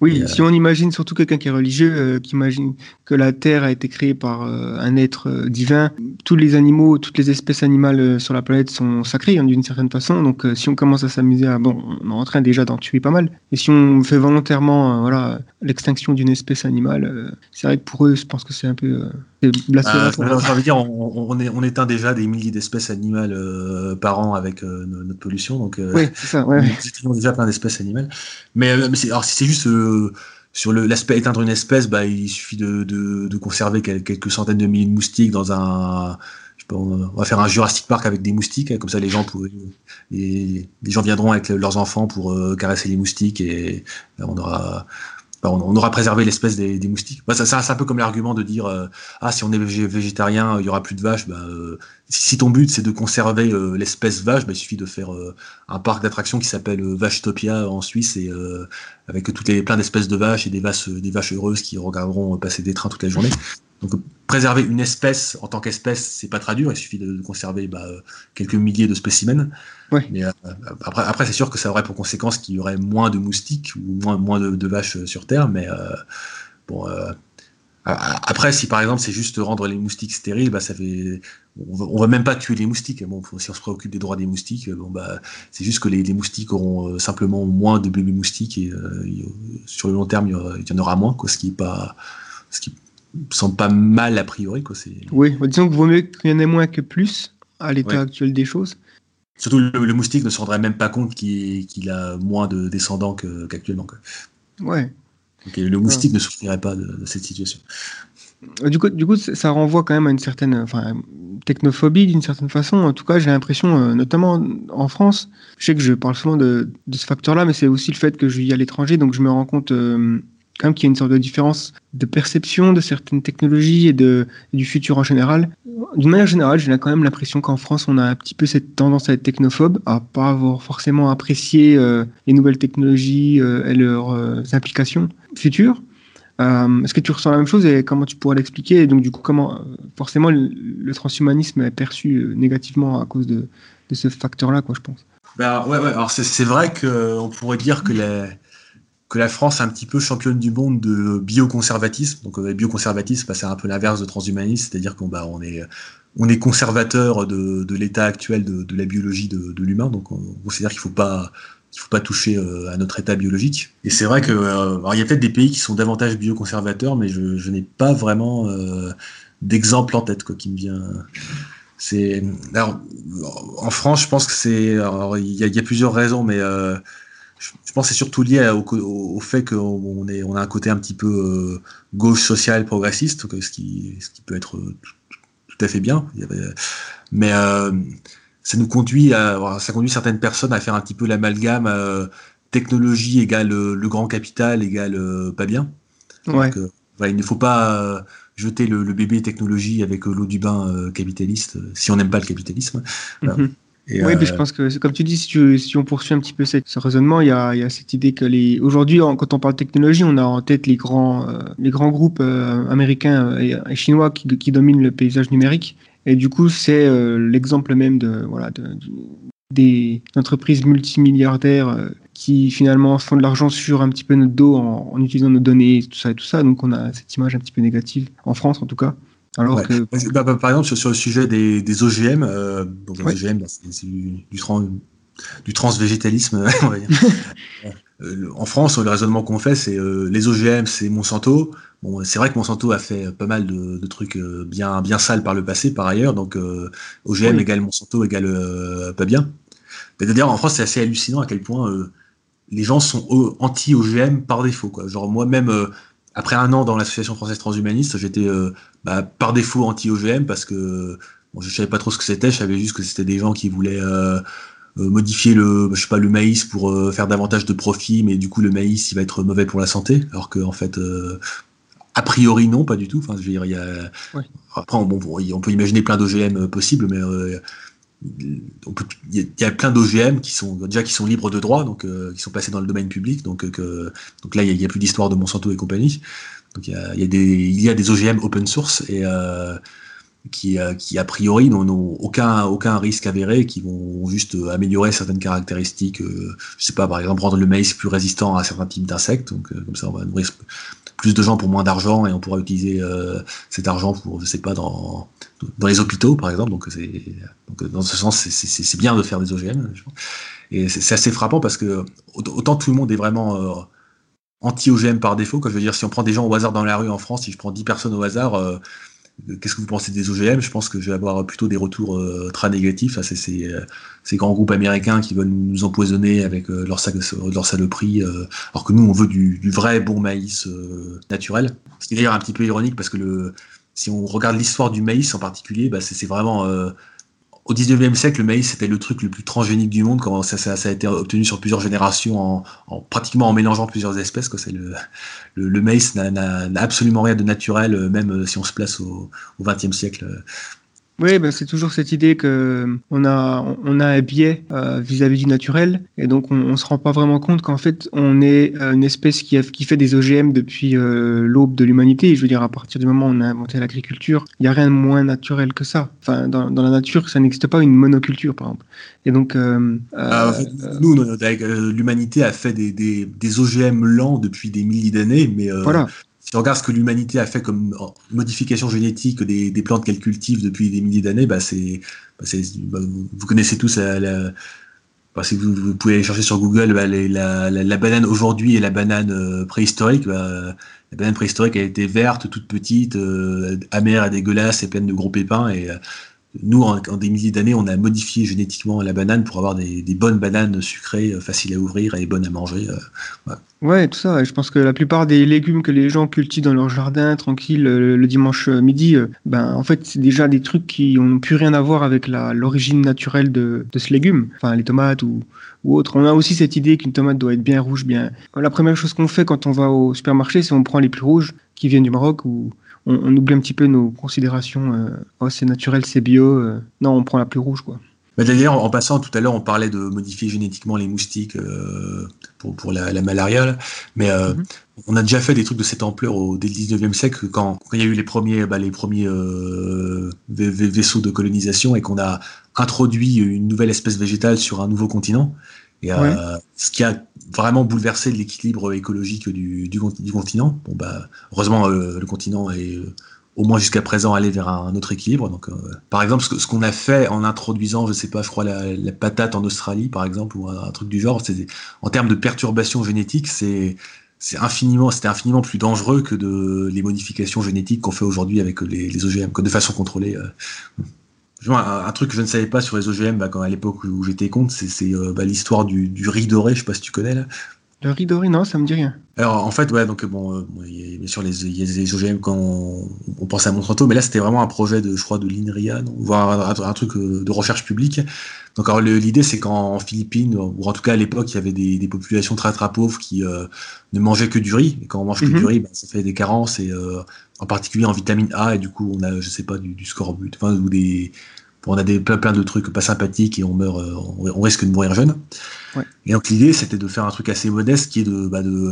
Oui, si on imagine surtout quelqu'un qui est religieux, euh, qui imagine que la Terre a été créée par euh, un être euh, divin, tous les animaux, toutes les espèces animales sur la planète sont sacrées hein, d'une certaine façon. Donc si on commence à s'amuser à... Bon, on est en train déjà d'en tuer pas mal. Et si on fait volontairement voilà, l'extinction d'une espèce animale, c'est vrai que pour eux, je pense que c'est un peu... veut dire, on, on, est, on éteint déjà des milliers d'espèces animales par an avec notre pollution. Donc, oui, c'est ça. Ouais. Nous déjà plein d'espèces animales. Mais, mais alors, si c'est juste sur l'aspect éteindre une espèce, bah, il suffit de, de, conserver quelques centaines de milliers de moustiques dans un. on va faire un Jurassic Park avec des moustiques, hein, comme ça les gens, les, les, gens viendront avec leurs enfants pour euh, caresser les moustiques et on aura on, aura préservé l'espèce des, moustiques. Bah, c'est un peu comme l'argument de dire euh, ah si on est végétarien, il y aura plus de vaches. Bah, euh, si, ton but c'est de conserver euh, l'espèce vache, bah, il suffit de faire un parc d'attractions qui s'appelle Vachetopia en Suisse et avec plein d'espèces de vaches et des vaches heureuses qui regarderont passer des trains toute la journée. Donc préserver une espèce en tant qu'espèce, c'est pas très dur. Il suffit de, conserver bah, quelques milliers de spécimens. Mais euh, après, après c'est sûr que ça aurait pour conséquence qu'il y aurait moins de moustiques ou moins, moins de, vaches sur Terre. Mais euh, bon, euh, après, si par exemple c'est juste rendre les moustiques stériles, bah, ça fait, on va, même pas tuer les moustiques. Bon, si on se préoccupe des droits des moustiques, bon bah, c'est juste que les, moustiques auront simplement moins de bébés moustiques et sur le long terme il y, en aura moins, quoi, ce qui est pas, ce qui semble pas mal a priori. Quoi. Oui, disons que vaut mieux qu'il y en ait moins que plus à l'état actuel des choses. Surtout le, moustique ne se rendrait même pas compte qu'il a moins de descendants qu'actuellement. ouais. le moustique ne souffrirait pas de, cette situation. Du coup, du coup, ça renvoie quand même à une certaine enfin, technophobie d'une certaine façon. En tout cas, j'ai l'impression, euh, notamment en France, je sais que je parle souvent de, ce facteur-là, mais c'est aussi le fait que je vis à l'étranger, donc je me rends compte euh, quand même qu'il y a une sorte de différence de perception de certaines technologies et, de, du futur en général. D'une manière générale, j'ai quand même l'impression qu'en France, on a un petit peu cette tendance à être technophobe, à pas avoir forcément apprécié euh, les nouvelles technologies euh, et leurs euh, implications futures. Est-ce que tu ressens la même chose et comment tu pourrais l'expliquer? Et donc, du coup, comment forcément le, transhumanisme est perçu négativement à cause de, ce facteur-là, quoi, je pense. Ben, ouais, ouais. Alors, c'est vrai qu'on pourrait dire que les que la France est un petit peu championne du monde de bioconservatisme. Donc, euh, bioconservatisme, bah, c'est un peu l'inverse de transhumanisme, c'est-à-dire qu'on bah, on est, on est conservateur de, de l'état actuel de, de, la biologie de, de l'humain. Donc, on considère qu'il ne faut pas il faut pas toucher euh, à notre état biologique. Et c'est vrai que euh, y a peut-être des pays qui sont davantage bioconservateurs, mais je, je n'ai pas vraiment d'exemple en tête quoi, qui me vient. Alors en France, je pense que c'est il y, y, a plusieurs raisons, mais je pense que c'est surtout lié au, fait qu'on on a un côté un petit peu euh, gauche sociale progressiste, ce qui, ce qui peut être tout, à fait bien. Mais euh, ça nous conduit à, ça conduit certaines personnes à faire un petit peu l'amalgame euh, technologie égale le grand capital égale pas bien. Ouais. Donc, euh, voilà, il ne faut pas euh, jeter le, le bébé technologie avec euh, l'eau du bain euh, capitaliste, euh, si on n'aime pas le capitalisme. Mhm. Et, Oui, euh, mais je pense que comme tu dis, si, tu- si on poursuit un petit peu cette- ce raisonnement, il y a, il y a cette idée que les aujourd'hui, quand on parle de technologie, on a en tête les grands, euh, les grands groupes euh, américains et, et chinois qui, qui dominent le paysage numérique. Et du coup, c'est euh, l'exemple même de voilà de- des entreprises multimilliardaires qui finalement font de l'argent sur un petit peu notre dos en, en utilisant nos données, tout ça et tout ça. Donc on a cette image un petit peu négative en France en tout cas. Alors Ouais. que Bah, bah, par exemple, sur, sur le sujet des, des OGM, euh, donc les Ouais. OGM, bah, c'est du, du, tran- du transvégétalisme, <laughs> on va dire. <laughs> Euh, le- en France, le raisonnement qu'on fait, c'est euh, les OGM, c'est Monsanto. Bon, c'est vrai que Monsanto a fait pas mal de, de trucs bien, bien sales par le passé, par ailleurs. Donc, OGM Oui. égale Monsanto égale pas bien. D'ailleurs, en France, c'est assez hallucinant à quel point les gens sont anti-OGM par défaut. Quoi. Genre, moi-même, euh, après un an dans l'association française transhumaniste, j'étais euh, bah, par défaut anti-OGM parce que bon, je savais pas trop ce que c'était. Je savais juste que c'était des gens qui voulaient euh, euh, modifier le, je sais pas, le maïs pour euh, faire davantage de profit, mais du coup, le maïs, il va être mauvais pour la santé. Alors que, en fait, a priori, non, pas du tout. Enfin, je veux dire, il y a... Ouais. Après, bon, bon, on peut imaginer plein d'OGM possibles, mais il y, a- plein d'OGM qui sont déjà qui sont libres de droit, donc euh, qui sont passés dans le domaine public. Donc, euh, donc là, il n'y a, plus d'histoire de Monsanto et compagnie. Donc il y a, des, il y a des OGM open source et euh, qui, qui a priori n'ont aucun, aucun risque avéré, qui vont juste améliorer certaines caractéristiques. euh, je sais pas, par exemple, rendre le maïs plus résistant à certains types d'insectes. Donc comme ça, on va nourrir plus de gens pour moins d'argent et on pourra utiliser euh, cet argent pour, je sais pas, dans, dans les hôpitaux, par exemple. Donc, donc dans ce sens, c'est- bien de faire des OGM. Et c'est assez frappant parce que autant tout le monde est vraiment euh, anti-OGM par défaut. Quoi. Je veux dire, si on prend des gens au hasard dans la rue en France, si je prends 10 personnes au hasard, euh, qu'est-ce que vous pensez des OGM Je pense que je vais avoir plutôt des retours euh, très négatifs à ces, euh, ces grands groupes américains qui veulent nous empoisonner avec euh, leur, sal- leur saloperie, euh, alors que nous, on veut du, vrai bon maïs euh, naturel. Ce qui est d'ailleurs un petit peu ironique parce que si on regarde l'histoire du maïs en particulier, bah, c'est vraiment... euh, au 19e siècle, le maïs c'était le truc le plus transgénique du monde. Quand ça, ça, ça a été obtenu sur plusieurs générations, en, en- pratiquement en mélangeant plusieurs espèces. Quoi. Le, le, le maïs n'a- absolument rien de naturel, euh, même euh, si on se place au, 20e siècle. Oui, ben c'est toujours cette idée que on a, on a un biais euh, vis-à-vis du naturel, et donc on, on se rend pas vraiment compte qu'en fait on est euh, une espèce qui, a, qui fait des OGM depuis euh, l'aube de l'humanité. Je veux dire, à partir du moment où on a inventé l'agriculture, il y a rien de moins naturel que ça. Enfin, dans, dans la nature, ça n'existe pas une monoculture, par exemple. Et donc, euh, Ah, en fait, nous, euh, l'humanité a fait des, des, des OGM lents depuis des milliers d'années, mais euh, voilà. Si on regarde ce que l'humanité a fait comme modification génétique des, des plantes qu'elle cultive depuis des milliers d'années, bah c'est, bah, bah, vous, connaissez tous la, la- bah, si vous, pouvez aller chercher sur Google la, banane aujourd'hui et la banane euh, préhistorique. La banane préhistorique elle était verte, toute petite, euh, amère et dégueulasse et pleine de gros pépins. Et euh, nous, en, des milliers d'années, on a modifié génétiquement la banane pour avoir des, bonnes bananes sucrées, euh, faciles à ouvrir et bonnes à manger. euh. Ouais, tout ça. Je pense que la plupart des légumes que les gens cultivent dans leur jardin, tranquille, le, le dimanche euh, midi, euh, ben en fait c'est déjà des trucs qui n'ont plus rien à voir avec l'origine naturelle de, ce légume. Enfin les tomates ou, ou autres. On a aussi cette idée qu'une tomate doit être bien rouge, bien. La première chose qu'on fait quand on va au supermarché, c'est on prend les plus rouges qui viennent du Maroc ou on, on oublie un petit peu nos considérations. euh, oh c'est naturel, c'est bio. euh, non, on prend la plus rouge quoi. Bah, D'ailleurs, en passant, tout à l'heure, on parlait de modifier génétiquement les moustiques euh, pour, pour la, la malaria, là. mais euh, Mhm. on a déjà fait des trucs de cette ampleur au, dès le 19e siècle, quand, quand il y a eu les premiers, bah, les premiers euh, vai- vai- vaisseaux de colonisation et qu'on a introduit une nouvelle espèce végétale sur un nouveau continent. Et, euh, Ouais. ce qui a vraiment bouleversé l'équilibre écologique du, du, du continent. Bon, bah, heureusement, euh, le continent est euh, au moins jusqu'à présent allé vers un autre équilibre. Donc, euh, par exemple, ce qu'on a fait en introduisant, je sais pas, je crois la, la patate en Australie, par exemple, ou un, truc du genre, c'est en termes de perturbation génétique, c'est c'est infiniment, c'était infiniment plus dangereux que de les modifications génétiques qu'on fait aujourd'hui avec les, les OGM, de façon contrôlée. euh. Un, truc que je ne savais pas sur les OGM, bah, quand à l'époque où j'étais contre, c'est c'est, euh, bah, l'histoire du, du riz doré. Je sais pas si tu connais là. Le riz doré, non, ça me dit rien. Alors en fait, ouais, donc bon, euh, il y a, bien sûr les, il y a des OGM quand on, on pense à Monsanto, mais là c'était vraiment un projet de, je crois, de l'INRIA, voire un, un, truc euh, de recherche publique. Donc alors l'idée c'est qu'en Philippines, ou en tout cas à l'époque, il y avait des, des populations très très pauvres qui euh, ne mangeaient que du riz. Et quand on mange que Mhm. du riz, bah, ça fait des carences et euh, en particulier en vitamine A et du coup on a, je sais pas, du, du scorbut, enfin ou des on a des, plein, plein de trucs pas sympathiques et on meurt, euh, on, on risque de mourir jeune. Ouais. Et donc l'idée, c'était de faire un truc assez modeste, qui est de, bah, de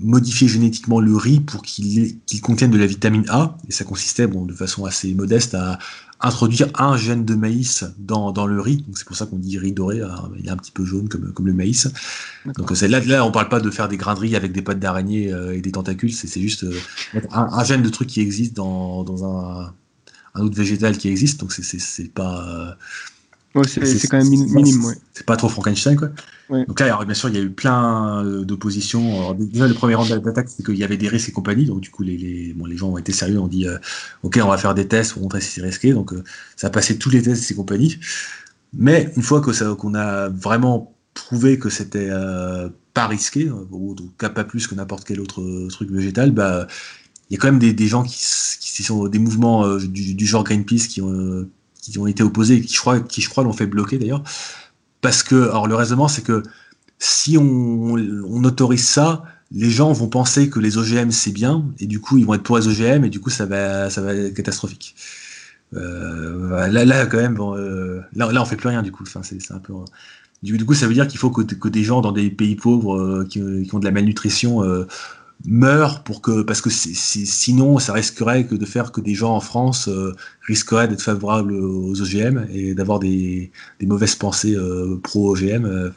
modifier génétiquement le riz pour qu'il contienne de la vitamine A. Et ça consistait, bon, de façon assez modeste, à introduire un gène de maïs dans, dans le riz. C'est pour ça qu'on dit riz doré. hein, il est un petit peu jaune comme, comme le maïs. Donc là, là, on parle pas de faire des grains de riz avec des pattes d'araignée euh, et des tentacules. C'est juste euh, un, un gène de truc qui existe dans, dans un, un autre végétal qui existe. Donc c'est- pas euh, Ouais, c'est quand même minime, ouais. c'est pas trop Frankenstein quoi. Ouais. Donc là, alors, bien sûr, il y a eu plein euh, d'oppositions. Déjà, le premier rang d'attaque, c'est qu'il y avait des risques et compagnie. Donc du coup, les, les, bon, les gens ont été sérieux, ont dit, euh, ok, on va faire des tests pour montrer si c'est risqué. Donc euh, ça a passé tous les tests et compagnie. Mais une fois que ça, qu'on a vraiment prouvé que c'était euh, pas risqué, ou en tout cas pas plus que n'importe quel autre truc végétal, bah il y a quand même des, gens qui, sont des mouvements euh, du, genre Greenpeace qui ont, euh, qui ont été opposés, qui je crois, qui je crois l'ont fait bloquer d'ailleurs, parce que alors le raisonnement c'est que si on, autorise ça, les gens vont penser que les OGM c'est bien et du coup ils vont être pour les OGM et du coup ça va être catastrophique. Euh, là là quand même là là on fait plus rien du coup. Du, coup ça veut dire qu'il faut que, des gens dans des pays pauvres qui, ont de la malnutrition meurent pour que parce que sinon ça risquerait que de faire que des gens en France euh, risqueraient d'être favorables aux OGM et d'avoir des, mauvaises pensées euh, pro OGM. euh,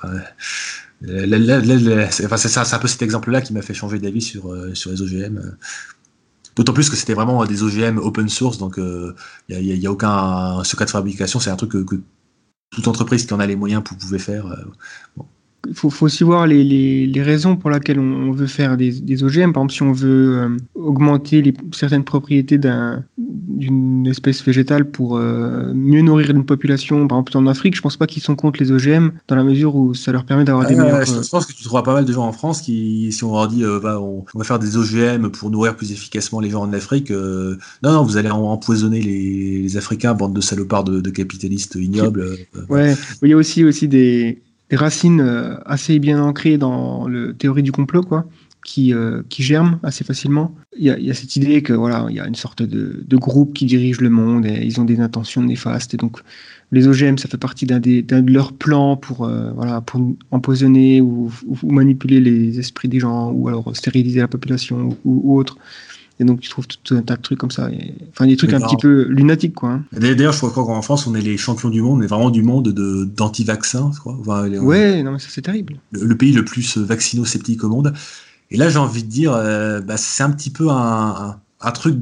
c'est enfin, c'est un peu cet exemple-là qui m'a fait changer d'avis sur, sur les OGM. D'autant plus que c'était vraiment des OGM open source, donc il n'y a, aucun secret de fabrication. C'est un truc que, que toute entreprise qui en a les moyens pou- pouvait faire. euh. Il faut, faut aussi voir les, les, les raisons pour lesquelles on, on veut faire des, des OGM. Par exemple, si on veut euh, augmenter les, certaines propriétés d'un- d'une espèce végétale pour euh, mieux nourrir une population, par exemple en Afrique, je pense pas qu'ils sont contre les OGM dans la mesure où ça leur permet d'avoir des Euh, meilleurs. je, euh, je pense que tu trouveras pas mal de gens en France qui, si on leur dit, euh, va, on, on va faire des OGM pour nourrir plus efficacement les gens en Afrique, non, non, vous allez empoisonner les, les Africains, bande de salopards de, de capitalistes ignobles. Ouais, il y a aussi, aussi des, des racines euh, assez bien ancrées dans la théorie du complot, quoi, qui, euh, qui germent assez facilement. Il y y a cette idée que voilà, il y a une sorte de, de groupe qui dirige le monde et ils ont des intentions néfastes. Et donc, les OGM, ça fait partie d'un de leurs plans pour, euh, voilà, pour empoisonner ou manipuler les esprits des gens ou alors stériliser la population ou, ou autre. Et donc, tu trouves tout un tas de trucs comme ça. Et- enfin, des trucs un petit peu lunatiques, quoi. hein. D'ailleurs, je crois qu'en France, on est les champions du monde, mais vraiment du monde de- d'anti-vaccins, je crois. Enfin, les- Ouais, non, mais ça, c'est terrible. le, le pays le plus vaccino-sceptique au monde. Et là, j'ai envie de dire, euh, bah, c'est un petit peu un, un, un truc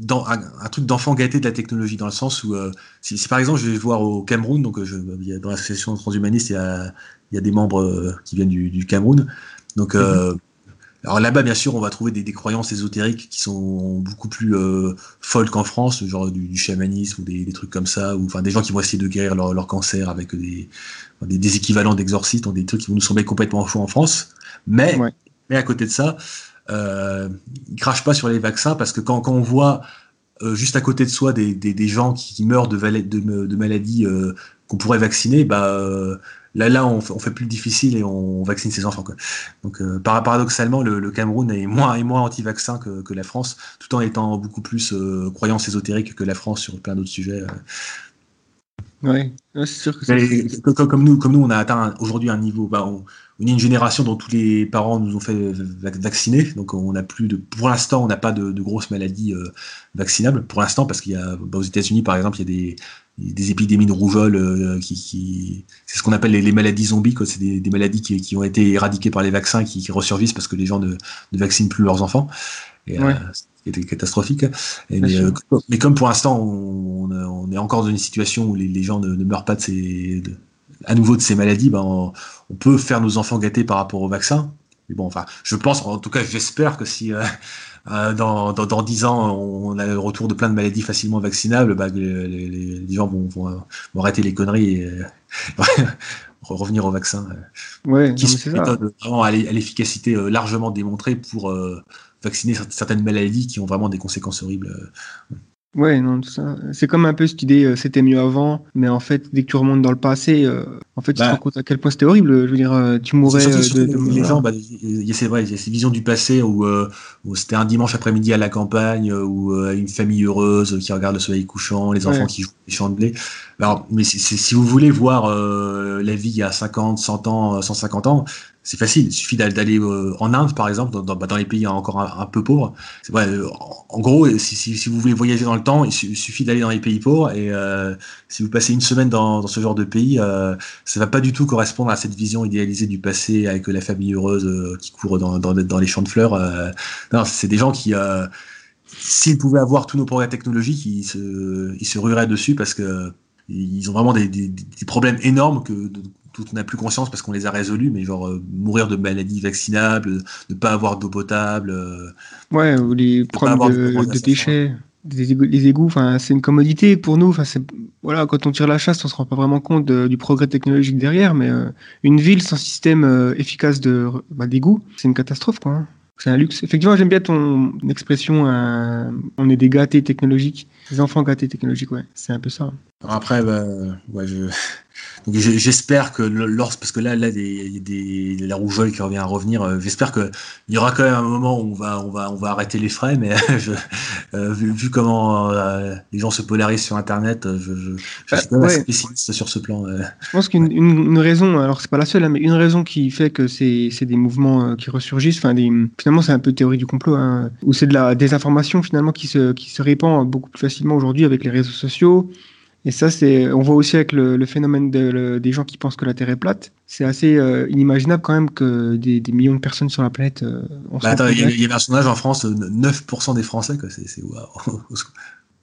dans, un, un truc d'enfant gâté de la technologie, dans le sens où, euh, si, si par exemple, je vais voir au Cameroun, donc euh, je, dans l'association transhumaniste, il y a, il y a des membres euh, qui viennent du, du Cameroun. Donc, euh, alors là-bas, bien sûr, on va trouver des, des croyances ésotériques qui sont beaucoup plus euh, folles qu'en France, genre du, du chamanisme ou des, des trucs comme ça, ou enfin des gens qui vont essayer de guérir leur, leur cancer avec des, des, des équivalents d'exorcistes, des trucs qui vont nous sembler complètement faux en France. Mais, Ouais. mais à côté de ça, euh, ils crachent pas sur les vaccins parce que quand, quand on voit euh, juste à côté de soi des, des, des gens qui, qui meurent de, de, de maladies euh, qu'on pourrait vacciner, bah euh, là là on, fait- on fait plus difficile et on, vaccine ses enfants. Quoi. Donc euh, par- paradoxalement, le, le Cameroun est moins et moins anti-vaccin que, que la France, tout en étant beaucoup plus euh, croyance ésotérique que la France sur plein d'autres sujets. euh. Ouais, Ouais, c'est sûr que c'est. Mais comme, nous, comme nous, on a atteint aujourd'hui un niveau. Bah, on, on est une génération dont tous les parents nous ont fait vac- vacciner, donc on n'a plus de. Pour l'instant, on n'a pas de, de grosses maladies euh, vaccinables. Pour l'instant, parce qu'il y a bah, aux États-Unis, par exemple, il y a des des épidémies de rougeole euh, qui, qui c'est ce qu'on appelle les, les maladies zombies quoi c'est des, des maladies qui, qui ont été éradiquées par les vaccins qui, qui ressurgissent parce que les gens ne, ne vaccinent plus leurs enfants et Ouais. euh, c'était catastrophique et, mais, euh, comme pour l'instant on, on, on est encore dans une situation où les, les gens ne, ne meurent pas de ces de- à nouveau de ces maladies ben on, on peut faire nos enfants gâtés par rapport au vaccin mais bon enfin je pense en tout cas j'espère que si euh, euh, dans, dans, dans 10 ans, on a le retour de plein de maladies facilement vaccinables, que les, les, les gens vont, vont, vont arrêter les conneries et euh, <laughs> revenir au vaccin. Ouais, qui méthodes vraiment à l'e- à l'efficacité largement démontrée pour vacciner cer- certaines maladies qui ont vraiment des conséquences horribles. Ouais, non, tout ça. C'est comme un peu cette idée, euh, c'était mieux avant, mais en fait, dès que tu remontes dans le passé, euh, en fait, tu Bah. te rends compte à quel point c'était horrible. Je veux dire, euh, tu mourrais C'est euh, de, de- les gens, bah, il y a- a ces visions du passé où, euh, où c'était un dimanche après-midi à la campagne, euh, où euh, une famille heureuse qui regarde le soleil couchant, les enfants Ouais. qui jouent des champs de blé. Alors, mais c'est- c'est- si vous voulez voir euh, la vie il y a 50, 100 ans, euh, 150 ans, c'est facile. Il suffit d'aller euh, en Inde, par exemple, dans, bah, les pays encore un, peu pauvres. Euh, en, gros, si, vous voulez voyager dans le temps, il su- il suffit d'aller dans les pays pauvres. Et euh, si vous passez une semaine dans, ce genre de pays, ça va pas du tout correspondre à cette vision idéalisée du passé avec la famille heureuse qui court dans, les champs de fleurs. non, c'est des gens qui, s'ils pouvaient avoir tous nos progrès technologiques, ils se, ils se rueraient dessus parce que ils ont vraiment des, des, problèmes énormes que dont on n'a plus conscience parce qu'on les a résolus, mais genre euh, mourir de maladies vaccinables, ne pas avoir d'eau potable. euh, Ouais, ou les pas avoir problèmes de déchets, des égouts, les égouts, enfin, c'est une commodité pour nous. Enfin, c'est voilà, quand on tire la chasse, on se rend pas vraiment compte de- du progrès technologique derrière, mais euh, une ville sans système euh, efficace de bah, d'égout, c'est une catastrophe, quoi. hein. C'est un luxe. Effectivement, j'aime bien ton expression. euh, on est des gâtés technologiques, des enfants gâtés technologiques, ouais. C'est un peu ça. Alors Après, bah, ouais, je... j'espère que le- lors, parce que là, là, des, il y a des, la rougeole qui revient à revenir. euh, j'espère que il y aura quand même un moment où on va, on va, on va arrêter les frais. Mais <laughs> je, euh, vu, vu comment euh, les gens se polarisent sur Internet, je, je, je Bah, suis quand même assez ouais. pessimiste sur ce plan. Je pense qu'une une, une raison, alors c'est pas la seule, hein, mais une raison qui fait que c'est c'est des mouvements qui ressurgissent, enfin des, finalement c'est un peu théorie du complot, hein, où c'est de la désinformation finalement qui se, qui se répand beaucoup plus facilement aujourd'hui avec les réseaux sociaux. Et ça, c'est, on voit aussi avec le, le phénomène de- le- des gens qui pensent que la Terre est plate. C'est assez euh, inimaginable quand même que des, des millions de personnes sur la planète. euh, on Bah, attends, il y, y avait un sondage en France, euh, 9% des Français, quoi. C'est, waouh.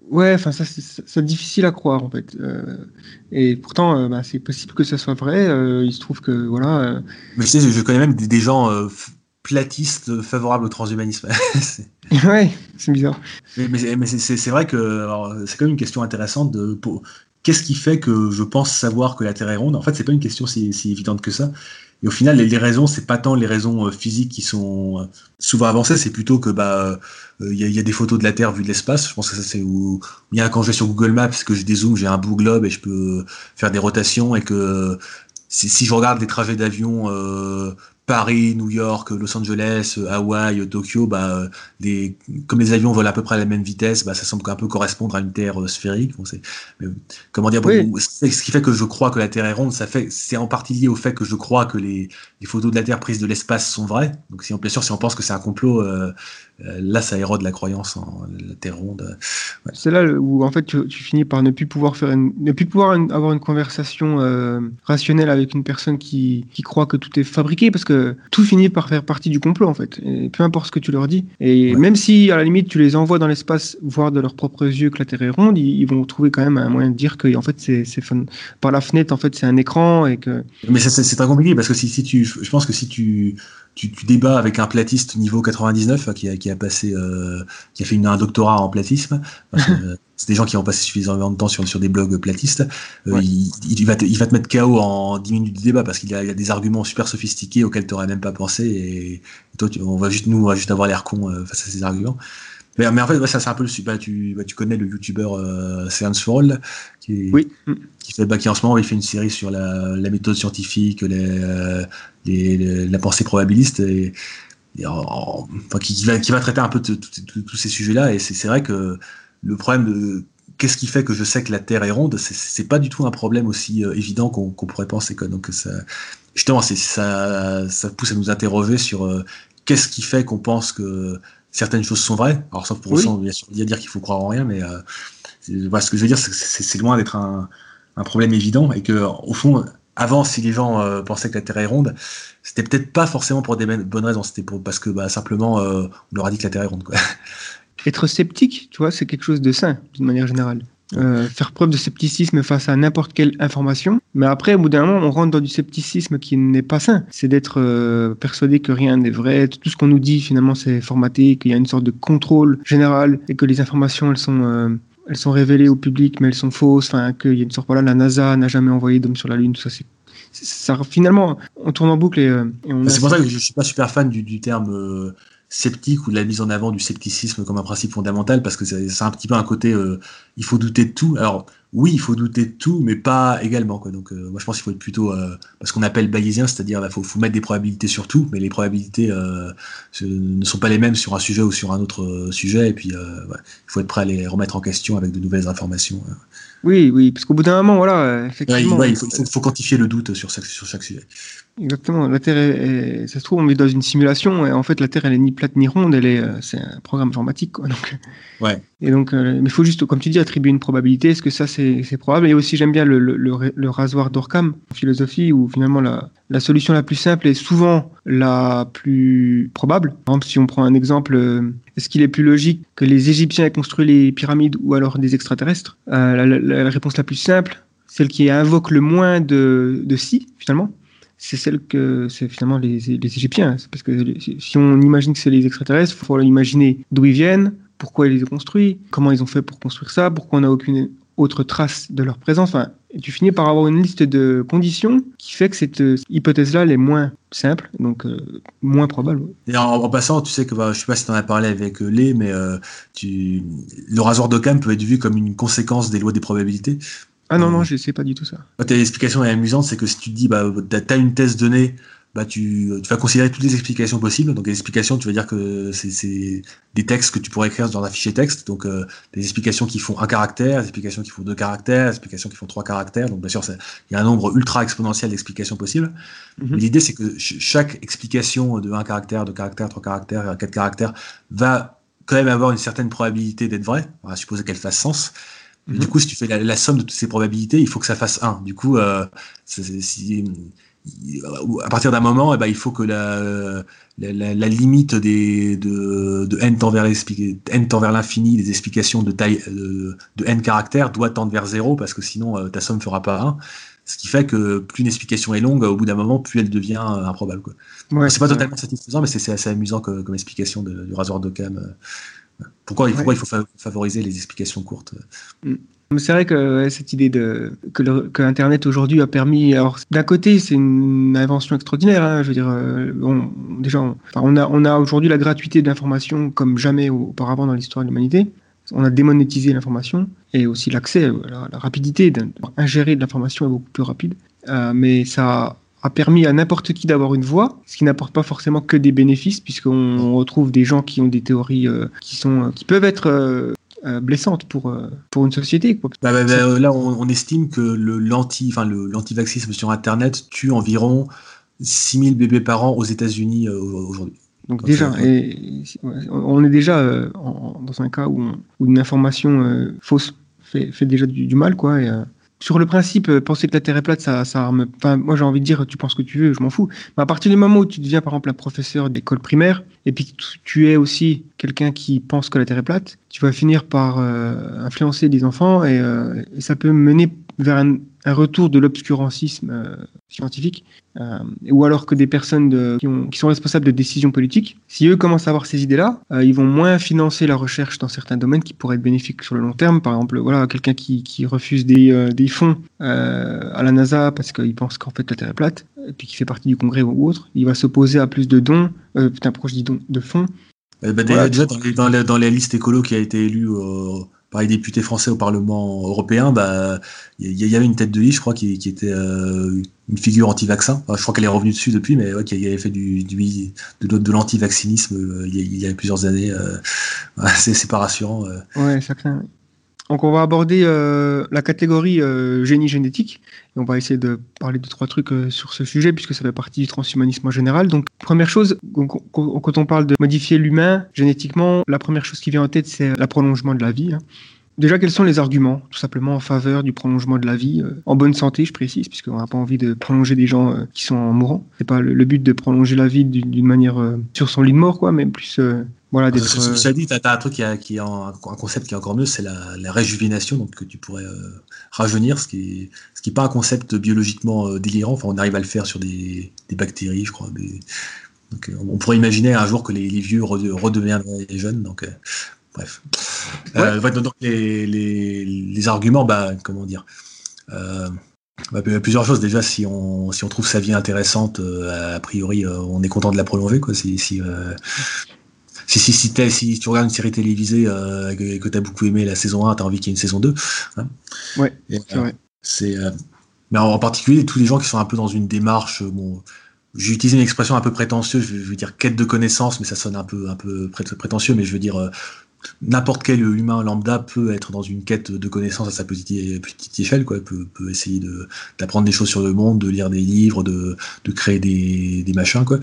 Ouais, enfin ça, c'est difficile à croire en fait. Euh, et pourtant, euh, bah, c'est possible que ça soit vrai. Euh, il se trouve que voilà. euh, Mais tu sais, je, je connais même des, des gens euh, f- platistes favorables au transhumanisme. <laughs> Ouais, c'est bizarre. Mais, mais, mais c'est- vrai que c'est quand même une question intéressante de qu'est-ce qui fait que je pense savoir que la Terre est ronde? En fait, c'est pas une question si, si évidente que ça. Et au final, les, les raisons, c'est pas tant les raisons euh, physiques qui sont euh, souvent avancées, c'est plutôt que bah euh, il y, a- il y a des photos de la Terre vues de l'espace. Je pense que ça c'est où bien quand je vais sur Google Maps, que je dézoome, j'ai un bout globe et je peux faire des rotations et que si, si je regarde les trajets d'avion euh, Paris, New York, Los Angeles, euh, Hawaï, Tokyo, bah, euh, des, comme les avions volent à peu près à la même vitesse, bah, ça semble un peu correspondre à une Terre euh, sphérique. Bon, mais, comment dire, Oui. bon, ce qui fait que je crois que la Terre est ronde, ça fait, c'est en partie lié au fait que je crois que les, les photos de la Terre prises de l'espace sont vraies. Donc, si on, bien sûr, si on pense que c'est un complot, euh, là, ça érode la croyance en la Terre ronde. C'est là où en fait tu, tu finis par ne plus pouvoir faire une, ne plus pouvoir une- avoir une conversation euh, rationnelle avec une personne qui, qui croit que tout est fabriqué parce que tout finit par faire partie du complot en fait. Et peu importe ce que tu leur dis. Et Ouais. même si à la limite tu les envoies dans l'espace voir de leurs propres yeux que la Terre est ronde, ils, ils vont trouver quand même un moyen de dire que en fait c'est par la fenêtre en fait c'est un écran et que Mais c'est très compliqué parce que si, si tu, je pense que si tu, tu, tu débats avec un platiste niveau 99 hein, qui a, qui a passé, euh, qui a fait une, un doctorat en platisme, parce que, <laughs> euh, c'est des gens qui ont passé suffisamment de temps sur, sur des blogs platistes, euh, Ouais. il, il va te, il va te mettre KO en 10 minutes de débat parce qu'il y, a il y a des arguments super sophistiqués auxquels tu n'aurais même pas pensé et, et toi, tu, on va juste, nous, on va juste avoir l'air con euh, face à ces arguments. Mais, en fait, ouais, ça c'est un peu le bah, tu, bah, tu connais le youtubeur euh, Science for All, qui oui. Qui fait bah, qui en ce moment il fait une série sur la, la méthode scientifique, les, euh, les- les- la pensée probabiliste et, et en- en- enfin, qui, qui va, qui va traiter un peu tous ces sujets-là. Et c'est vrai que le problème de qu'est-ce qui fait que je sais que la Terre est ronde, c'est- pas du tout un problème aussi euh, évident qu'on pourrait penser. Quoi. Donc ça, justement, ça, ça pousse à nous interroger sur euh, qu'est-ce qui fait qu'on pense que certaines choses sont vraies. Alors sauf pour Oui. autant, bien sûr, il y a dire qu'il faut croire en rien, mais euh, voilà, ce que je veux dire, c'est que c'est loin d'être un, un problème évident et que au fond, avant, si les gens euh, pensaient que la Terre est ronde, c'était peut-être pas forcément pour des bonnes raisons, c'était pour parce que bah, simplement euh, on leur a dit que la Terre est ronde. Quoi. être sceptique, tu vois, c'est quelque chose de sain d'une manière générale. Euh, faire preuve de scepticisme face à n'importe quelle information. Mais après, au bout d'un moment, on rentre dans du scepticisme qui n'est pas sain. C'est d'être euh, persuadé que rien n'est vrai, tout ce qu'on nous dit finalement c'est formaté, qu'il y a une sorte de contrôle général et que les informations elles sont euh, elles sont révélées au public mais elles sont fausses. Enfin, qu'il y a une sorte voilà, la NASA n'a jamais envoyé d'homme sur la Lune. Tout ça, c'est ça, finalement, on tourne en boucle et, on. C'est pour ça que je suis pas super fan du, terme sceptique ou de la mise en avant du scepticisme comme un principe fondamental parce que c'est un petit peu un côté il faut douter de tout. Alors oui, il faut douter de tout, mais pas également. Quoi. Donc, euh, moi, je pense qu'il faut être plutôt euh, ce qu'on appelle bayésien, c'est-à-dire il bah, faut, faut, mettre des probabilités sur tout, mais les probabilités euh, ne sont pas les mêmes sur un sujet ou sur un autre euh, sujet. Et puis, il faut être prêt à les remettre en question avec de nouvelles informations. Oui, oui, parce qu'au bout d'un moment, voilà, effectivement. il faut, quantifier le doute sur chaque, sur chaque sujet. Exactement. La Terre, est, ça se trouve, on est dans une simulation et en fait, la Terre, elle est ni plate ni ronde, elle est, c'est un programme informatique, quoi. Donc, ouais. Et donc, mais il faut juste, comme tu dis, attribuer une probabilité. Est-ce que ça, c'est, probable? Et aussi, j'aime bien le, le, le, rasoir d'Orkham, en philosophie, où finalement la, la, solution la plus simple est souvent la plus probable. Par exemple, si on prend un exemple, euh, est-ce qu'il est plus logique que les Égyptiens aient construit les pyramides ou alors des extraterrestres? Euh, la, la, réponse la plus simple, celle qui invoque le moins de, de si, finalement, c'est celle que c'est finalement les, les Égyptiens. Parce que si on imagine que c'est les extraterrestres, il faut imaginer d'où ils viennent, pourquoi ils les ont construits, comment ils ont fait pour construire ça, pourquoi on n'a aucune autre trace de leur présence. Enfin, tu finis par avoir une liste de conditions qui fait que cette hypothèse-là elle est moins simple, donc euh, moins probable. Et en, passant, tu sais que bah, je sais pas si tu en as parlé avec euh, Lé, mais euh, le rasoir d'Occam peut être vu comme une conséquence des lois des probabilités. Ah non, non, je sais pas du tout ça. Ta explication est amusante, c'est que si tu te dis, bah, tu as une thèse donnée, bah, tu, tu, vas considérer toutes les explications possibles. Donc, les explications, tu vas dire que c'est des textes que tu pourrais écrire dans un fichier texte. Donc, euh, des explications qui font un caractère, des explications qui font deux caractères, des explications qui font trois caractères. Donc, bien sûr, il y a un nombre ultra exponentiel d'explications possibles. Mhm. L'idée, c'est que chaque explication de un caractère, deux caractères, trois caractères, quatre caractères va quand même avoir une certaine probabilité d'être vraie, à supposer qu'elle fasse sens. Du coup, si tu fais la, somme de toutes ces probabilités, il faut que ça fasse 1. Du coup, euh, si, à partir d'un moment, eh ben, il faut que la, la, limite des, de, de n tend vers l'infini des explications de taille de, n caractères doit tendre vers 0 parce que sinon euh, ta somme fera pas 1. Ce qui fait que plus une explication est longue, au bout d'un moment, plus elle devient euh, improbable. Quoi. c'est pas totalement satisfaisant, mais c'est assez amusant comme, explication du rasoir d'Occam. Euh. Pourquoi, pourquoi il faut favoriser les explications courtes? Mm. C'est vrai que cette idée de que, que Internet aujourd'hui a permis. Alors d'un côté, c'est une invention extraordinaire. Hein, je veux dire, euh, déjà, on, a on a aujourd'hui la gratuité d'information comme jamais auparavant dans l'histoire de l'humanité. On a démonétisé l'information et aussi l'accès, la, la, rapidité d'ingérer de l'information est beaucoup plus rapide. Euh, mais ça a permis à n'importe qui d'avoir une voix, ce qui n'apporte pas forcément que des bénéfices, puisqu'on retrouve des gens qui ont des théories euh, qui, sont, qui peuvent être euh, blessante pour, euh, pour une société. Quoi. Bah, bah, bah, là, on, estime que le, l'anti, le, l'antivaxisme sur Internet tue environ 6000 bébés par an aux États-Unis euh, aujourd'hui. Donc, déjà, et, on est déjà dans un cas où, où une information fausse fait, fait, déjà du, mal, quoi. Et, sur le principe, euh, penser que la Terre est plate, ça, ça me... moi j'ai envie de dire, tu penses que tu veux, je m'en fous. Mais à partir du moment où tu deviens par exemple un professeur d'école primaire, et puis tu es aussi quelqu'un qui pense que la Terre est plate, tu vas finir par euh, influencer des enfants et, euh, et, ça peut mener vers un, un retour de l'obscurancisme euh, scientifique, euh, ou alors que des personnes de, qui, ont, qui, sont responsables de décisions politiques, si eux commencent à avoir ces idées-là, euh, ils vont moins financer la recherche dans certains domaines qui pourraient être bénéfiques sur le long terme. Par exemple, voilà, quelqu'un qui, qui, refuse des, des fonds à la NASA parce qu'il pense qu'en fait la Terre est plate, et puis qui fait partie du Congrès ou autre, il va s'opposer à plus de dons, putain, proche dis dons, de fonds. Bah, déjà, dans, les, dans, les, dans, les, listes écolo qui a été élue par les députés français au Parlement européen, bah, il y, avait une tête de liste, je crois, qui, était euh, une figure anti-vaccin. je crois qu'elle est revenue dessus depuis, mais ouais, qui avait fait du, du de, de l'anti-vaccinisme euh, il, y a plusieurs années. Euh, <laughs> c'est pas rassurant. Ouais, ça craint. Donc on va aborder la catégorie génie génétique et on va essayer de parler de trois trucs sur ce sujet puisque ça fait partie du transhumanisme en général. Donc première chose, quand on parle de modifier l'humain génétiquement, la première chose qui vient en tête c'est le prolongement de la vie. Hein. Déjà, quels sont les arguments, tout simplement, en faveur du prolongement de la vie, euh, en bonne santé, je précise, puisqu'on n'a pas envie de prolonger des gens euh, qui sont en mourant. C'est pas le, but de prolonger la vie d'une manière euh, sur son lit de mort, quoi, mais plus voilà d'être. Ça dit, tu as, un truc qui, a, qui un, concept qui est encore mieux, c'est la, la, réjuvénation, donc que tu pourrais rajeunir, ce qui est ce qui est pas un concept biologiquement délirant. Enfin, on arrive à le faire sur des, des bactéries, je crois. donc, on pourrait imaginer un jour que les, les vieux redeviendraient jeunes. Donc, Bref. Euh, donc les, les, les, arguments, bah, comment dire euh, bah, plusieurs choses. Déjà, si on, si on trouve sa vie intéressante, a priori, on est content de la prolonger. Quoi. Si, si, si, si, si, si, tu regardes une série télévisée que, que tu as beaucoup aimé la saison 1, tu as envie qu'il y ait une saison 2. Hein. ouais, c'est vrai. C'est, mais en, particulier, tous les gens qui sont un peu dans une démarche, bon, j'ai utilisé une expression un peu prétentieuse, je veux dire quête de connaissance, mais ça sonne un peu, un peu prétentieux, mais je veux dire n'importe quel humain lambda peut être dans une quête de connaissances à sa petite, petite échelle, quoi. Peut, peut essayer d'apprendre des choses sur le monde, de lire des livres, de, de créer des, des, machins, quoi.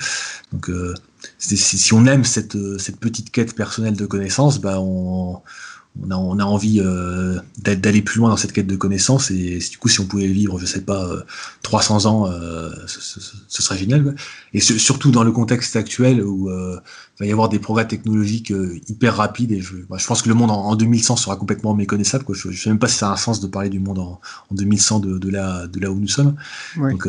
Donc, euh, si on aime cette, cette petite quête personnelle de connaissances, bah on, on a, on a envie euh, d'aller plus loin dans cette quête de connaissances et du coup si on pouvait vivre je sais pas 300 euh, ans euh, ce, ce, serait génial et surtout dans le contexte actuel où il va y avoir des progrès technologiques hyper rapides et je, bah, je pense que le monde en, 2100 sera complètement méconnaissable quoi. Je, je sais même pas si ça a un sens de parler du monde en, en 2100 de, de, là, de là où nous sommes. Donc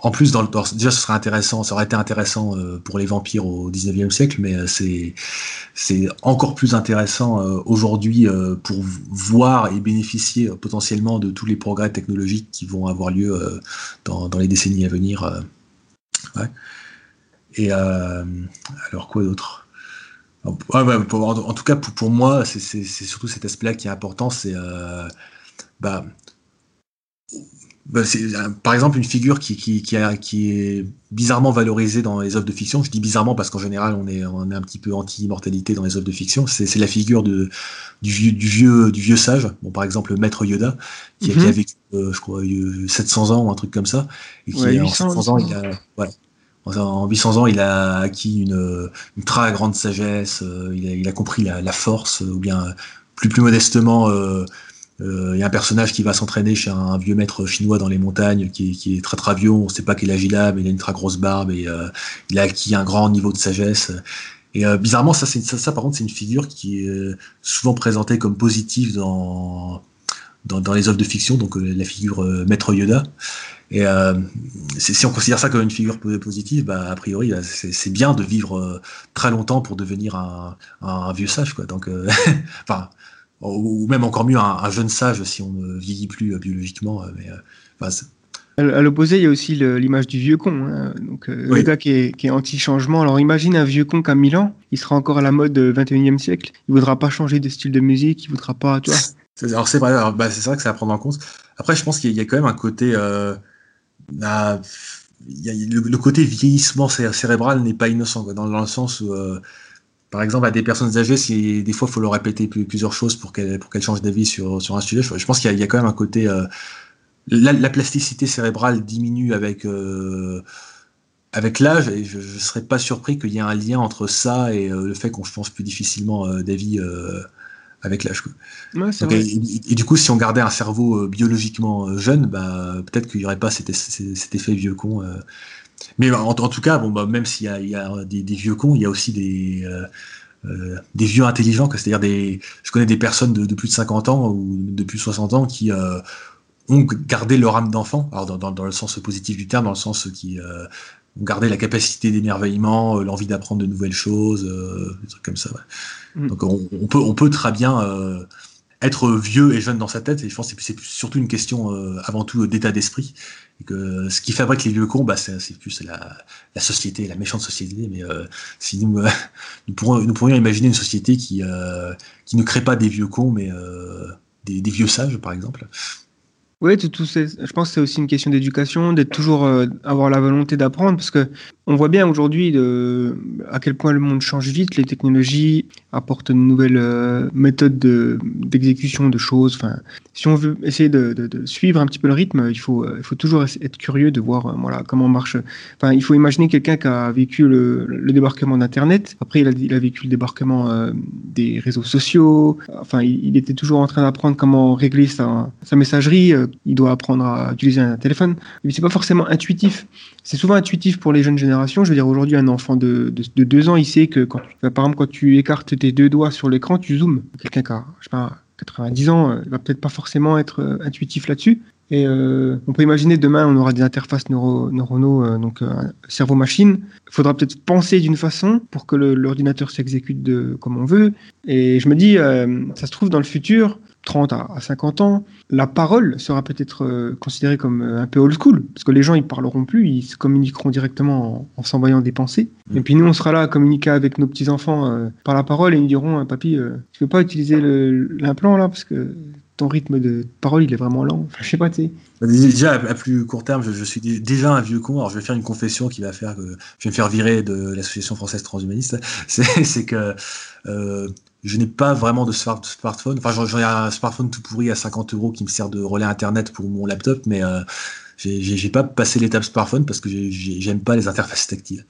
en plus, déjà, ce serait intéressant, ça aurait été intéressant euh, pour les vampires au 19e siècle, mais euh, c'est encore plus intéressant euh, aujourd'hui pour voir et bénéficier potentiellement de tous les progrès technologiques qui vont avoir lieu dans, les décennies à venir. Et alors quoi d'autre? En, en, tout cas, pour, pour moi, c'est surtout cet aspect-là qui est important. C'est bah, bah, euh, par exemple une figure qui, qui, qui, a, qui, est bizarrement valorisée dans les œuvres de fiction. Je dis bizarrement parce qu'en général on est, on est un petit peu anti-immortalité dans les œuvres de fiction. C'est la figure de, du, vieux, du, vieux, du vieux sage. Bon, par exemple le maître Yoda qui, qui a mhm. vécu, euh, je crois, 700 ans ou un truc comme ça. Et qui, en 700 ans, il a, ouais, en 800 ans, il a acquis une, une très grande sagesse. Euh, il, a, il, a, compris la, la, force, ou bien plus plus modestement. Euh, il euh, y a un personnage qui va s'entraîner chez un, vieux maître chinois dans les montagnes, qui, qui est très très vieux, on ne sait pas quel âge il a, mais il a une très grosse barbe et euh, il a acquis un grand niveau de sagesse. Et euh, bizarrement, ça, ça, ça, par contre, c'est une figure qui est souvent présentée comme positive dans, dans, dans les œuvres de fiction, donc la figure maître Yoda. Et si on considère ça comme une figure positive, bah, a priori, c'est bien de vivre très longtemps pour devenir un, un, vieux sage, quoi. Donc, <laughs> enfin, ou même encore mieux un, jeune sage si on ne vieillit plus euh, biologiquement. Euh, mais, euh, à l'opposé, il y a aussi l'image du vieux con. Hein. Donc, le gars qui est, qui est anti-changement. Alors, imagine un vieux con qui a 1000 ans, il sera encore à la mode 21e siècle. Il voudra pas changer de style de musique, il voudra pas, tu vois. <laughs> Alors, c'est vrai, bah, c'est vrai que c'est à prendre en compte. Après, je pense qu'il y, a quand même un côté. Euh, y a, le, côté vieillissement cérébral n'est pas innocent, quoi, dans, le sens où par exemple, à des personnes âgées, si des fois il faut leur répéter plusieurs choses pour qu'elles pour qu'elles changent d'avis sur, sur un sujet, je, pense qu'il y, y, a quand même un côté. Euh, la, la, plasticité cérébrale diminue avec, euh, avec l'âge, et je ne serais pas surpris qu'il y ait un lien entre ça et euh, le fait qu'on change plus difficilement d'avis avec l'âge. Ouais, et, et, du coup, si on gardait un cerveau biologiquement jeune, bah, peut-être qu'il n'y aurait pas cet, cet, effet vieux con. Mais en, tout cas, bon, bah, même s'il y a, des, vieux cons, il y a aussi des, euh, euh, des vieux intelligents. C'est-à-dire, des, je connais des personnes de, plus de 50 ans ou de plus de 60 ans qui euh, ont gardé leur âme d'enfant, alors dans, le sens positif du terme, dans le sens qui ont gardé la capacité d'émerveillement, l'envie d'apprendre de nouvelles choses, des trucs comme ça. Mm. Donc on, peut, on peut très bien être vieux et jeune dans sa tête, et je pense que c'est surtout une question avant tout d'état d'esprit que ce qui fabrique les vieux cons, bah, c'est plus la, société, la méchante société. Mais euh, si nous, <laughs> nous, pourrions, imaginer une société qui, euh, qui ne crée pas des vieux cons, mais euh, des, vieux sages, par exemple. Oui, je pense que c'est aussi une question d'éducation, d'être toujours euh, avoir la volonté d'apprendre, parce que on voit bien aujourd'hui à quel point le monde change vite, les technologies apportent de nouvelles euh, méthodes d'exécution de, choses. Si on veut essayer de, suivre un petit peu le rythme, il faut, faut toujours être curieux de voir euh, voilà, comment marche. Il faut imaginer quelqu'un qui a vécu le, débarquement d'Internet, après il a, vécu le débarquement euh, des réseaux sociaux, il, était toujours en train d'apprendre comment régler sa, sa messagerie, il doit apprendre à utiliser un téléphone. C'est pas forcément intuitif. C'est souvent intuitif pour les jeunes générations je veux dire, aujourd'hui, un enfant de, de, deux ans, il sait que, quand, par exemple, quand tu écartes tes deux doigts sur l'écran, tu zoomes. Quelqu'un qui a, je sais pas, 90 ans, euh, il va peut-être pas forcément être euh, intuitif là-dessus. Et euh, on peut imaginer demain, on aura des interfaces neuro, neuronaux, donc cerveau-machine. Il faudra peut-être penser d'une façon pour que l'ordinateur s'exécute comme on veut. Et je me dis, ça se trouve dans le futur, 30 à, 50 ans, la parole sera peut-être euh, considérée comme euh, un peu old school, parce que les gens ils parleront plus, ils se communiqueront directement en, s'envoyant des pensées. Mm. Et puis nous, on sera là à communiquer avec nos petits enfants euh, par la parole et ils diront, papy, tu veux pas utiliser l'implant là, parce que ton rythme de parole, il est vraiment lent. Enfin, je sais pas, tu sais. Déjà, à plus court terme, je, suis déjà un vieux con. Alors, je vais faire une confession qui va faire que je vais me faire virer de l'Association française transhumaniste. <laughs> C'est que euh, je n'ai pas vraiment de smartphone. Enfin, j'en ai un smartphone tout pourri à 50 euros qui me sert de relais internet pour mon laptop, mais euh, j'ai pas passé l'étape smartphone parce que j'aime pas les interfaces tactiles.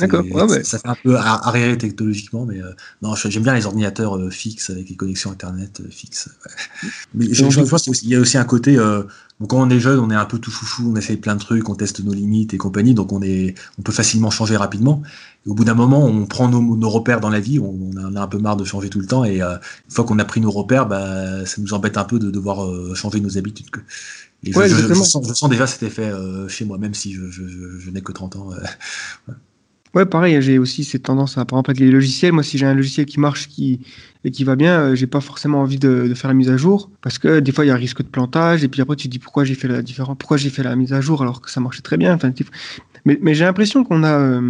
D'accord. Ça fait un peu arriéré technologiquement, mais euh, non, j'aime bien les ordinateurs euh, fixes avec les connexions internet euh, fixes. Mais je, je pense qu'il y a aussi un côté. Quand on est jeune, on est un peu tout foufou, on essaye plein de trucs, on teste nos limites et compagnie, donc on est, on peut facilement changer rapidement. Et au bout d'un moment, on prend nos, repères dans la vie, on, a, un peu marre de changer tout le temps, et une fois qu'on a pris nos repères, bah, ça nous embête un peu de devoir changer nos habitudes je, sens, déjà cet effet euh, chez moi, même si je, n'ai que 30 ans. Euh, <laughs> ouais. pareil, j'ai aussi cette tendance à, par exemple, avec les logiciels. Moi, si j'ai un logiciel qui marche qui, et qui va bien, euh, j'ai pas forcément envie de, faire la mise à jour parce que des fois, il y a un risque de plantage. Et puis après, tu te dis pourquoi j'ai fait la différence, pourquoi j'ai fait la mise à jour alors que ça marchait très bien. Mais, j'ai l'impression qu'on a,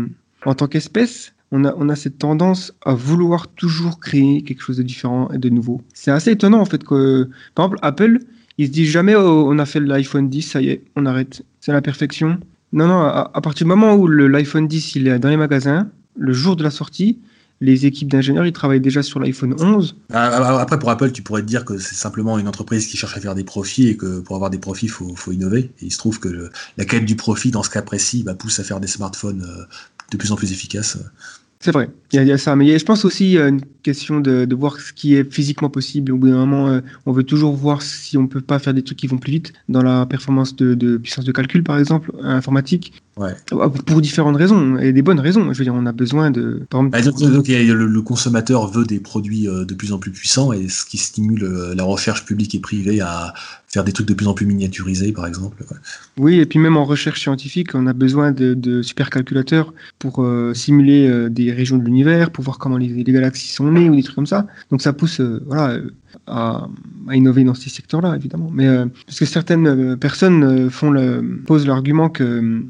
en tant qu'espèce, on a, cette tendance à vouloir toujours créer quelque chose de différent et de nouveau. C'est assez étonnant en fait que, par exemple, Apple, il se dit jamais oh, on a fait l'iPhone 10, ça y est, on arrête. C'est la perfection. Non, non, à, partir du moment où l'iPhone 10 il est dans les magasins, le jour de la sortie, les équipes d'ingénieurs, ils travaillent déjà sur l'iPhone 11. Ah, ah, ah, après, pour Apple, tu pourrais te dire que c'est simplement une entreprise qui cherche à faire des profits et que pour avoir des profits, il faut, innover. Et il se trouve que la quête du profit, dans ce cas précis, bah, pousse à faire des smartphones euh, de plus en plus efficaces. C'est vrai, il y, a ça. Mais je pense aussi à une question de, voir ce qui est physiquement possible. Au bout d'un moment, euh, on veut toujours voir si on ne peut pas faire des trucs qui vont plus vite dans la performance de, puissance de calcul, par exemple, informatique. Ouais. Pour différentes raisons, et des bonnes raisons. Je veux dire, on a besoin de. Par exemple, bah, donc, le, consommateur veut des produits euh, de plus en plus puissants, et ce qui stimule euh, la recherche publique et privée à faire des trucs de plus en plus miniaturisés, par exemple. Oui, et puis même en recherche scientifique, on a besoin de, supercalculateurs pour simuler des régions de l'univers, pour voir comment les, galaxies sont nées ou des trucs comme ça. Donc ça pousse euh, voilà, à, innover dans ces secteurs-là, évidemment. Mais euh, parce que certaines euh, personnes font le, posent l'argument que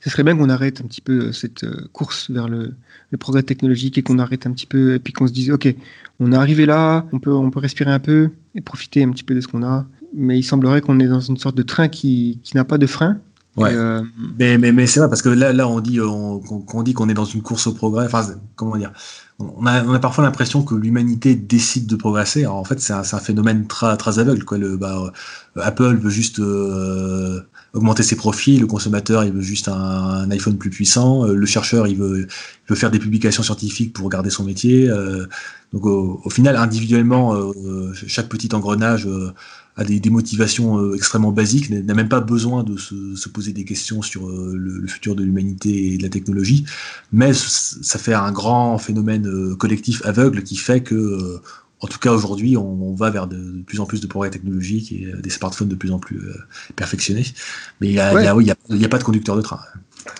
ce serait bien qu'on arrête un petit peu cette course vers le, progrès technologique et qu'on arrête un petit peu et puis qu'on se dise ok, on est arrivé là, on peut, on peut respirer un peu et profiter un petit peu de ce qu'on a. Mais il semblerait qu'on est dans une sorte de train qui, qui n'a pas de frein Ouais. Euh, mais mais, mais c'est vrai parce que là, là on dit on, dit qu'on est dans une course au progrès. Enfin, comment dire? On a, on a parfois l'impression que l'humanité décide de progresser. Alors, en fait, c'est un, un, phénomène très, très aveugle. Quoi. Le, bah, euh, Apple veut juste euh, augmenter ses profits, le consommateur il veut juste un, iPhone plus puissant, le chercheur il veut, il veut faire des publications scientifiques pour garder son métier. donc au, au, final, individuellement, chaque petit engrenage a des, motivations euh, extrêmement basiques, n'a même pas besoin de se, poser des questions sur euh, le, futur de l'humanité et de la technologie, mais ça fait un grand phénomène euh, collectif aveugle qui fait que, en tout cas aujourd'hui, on, va vers de, plus en plus de progrès technologiques et des smartphones de plus en plus perfectionnés. Mais il n'y a, pas de conducteur de train.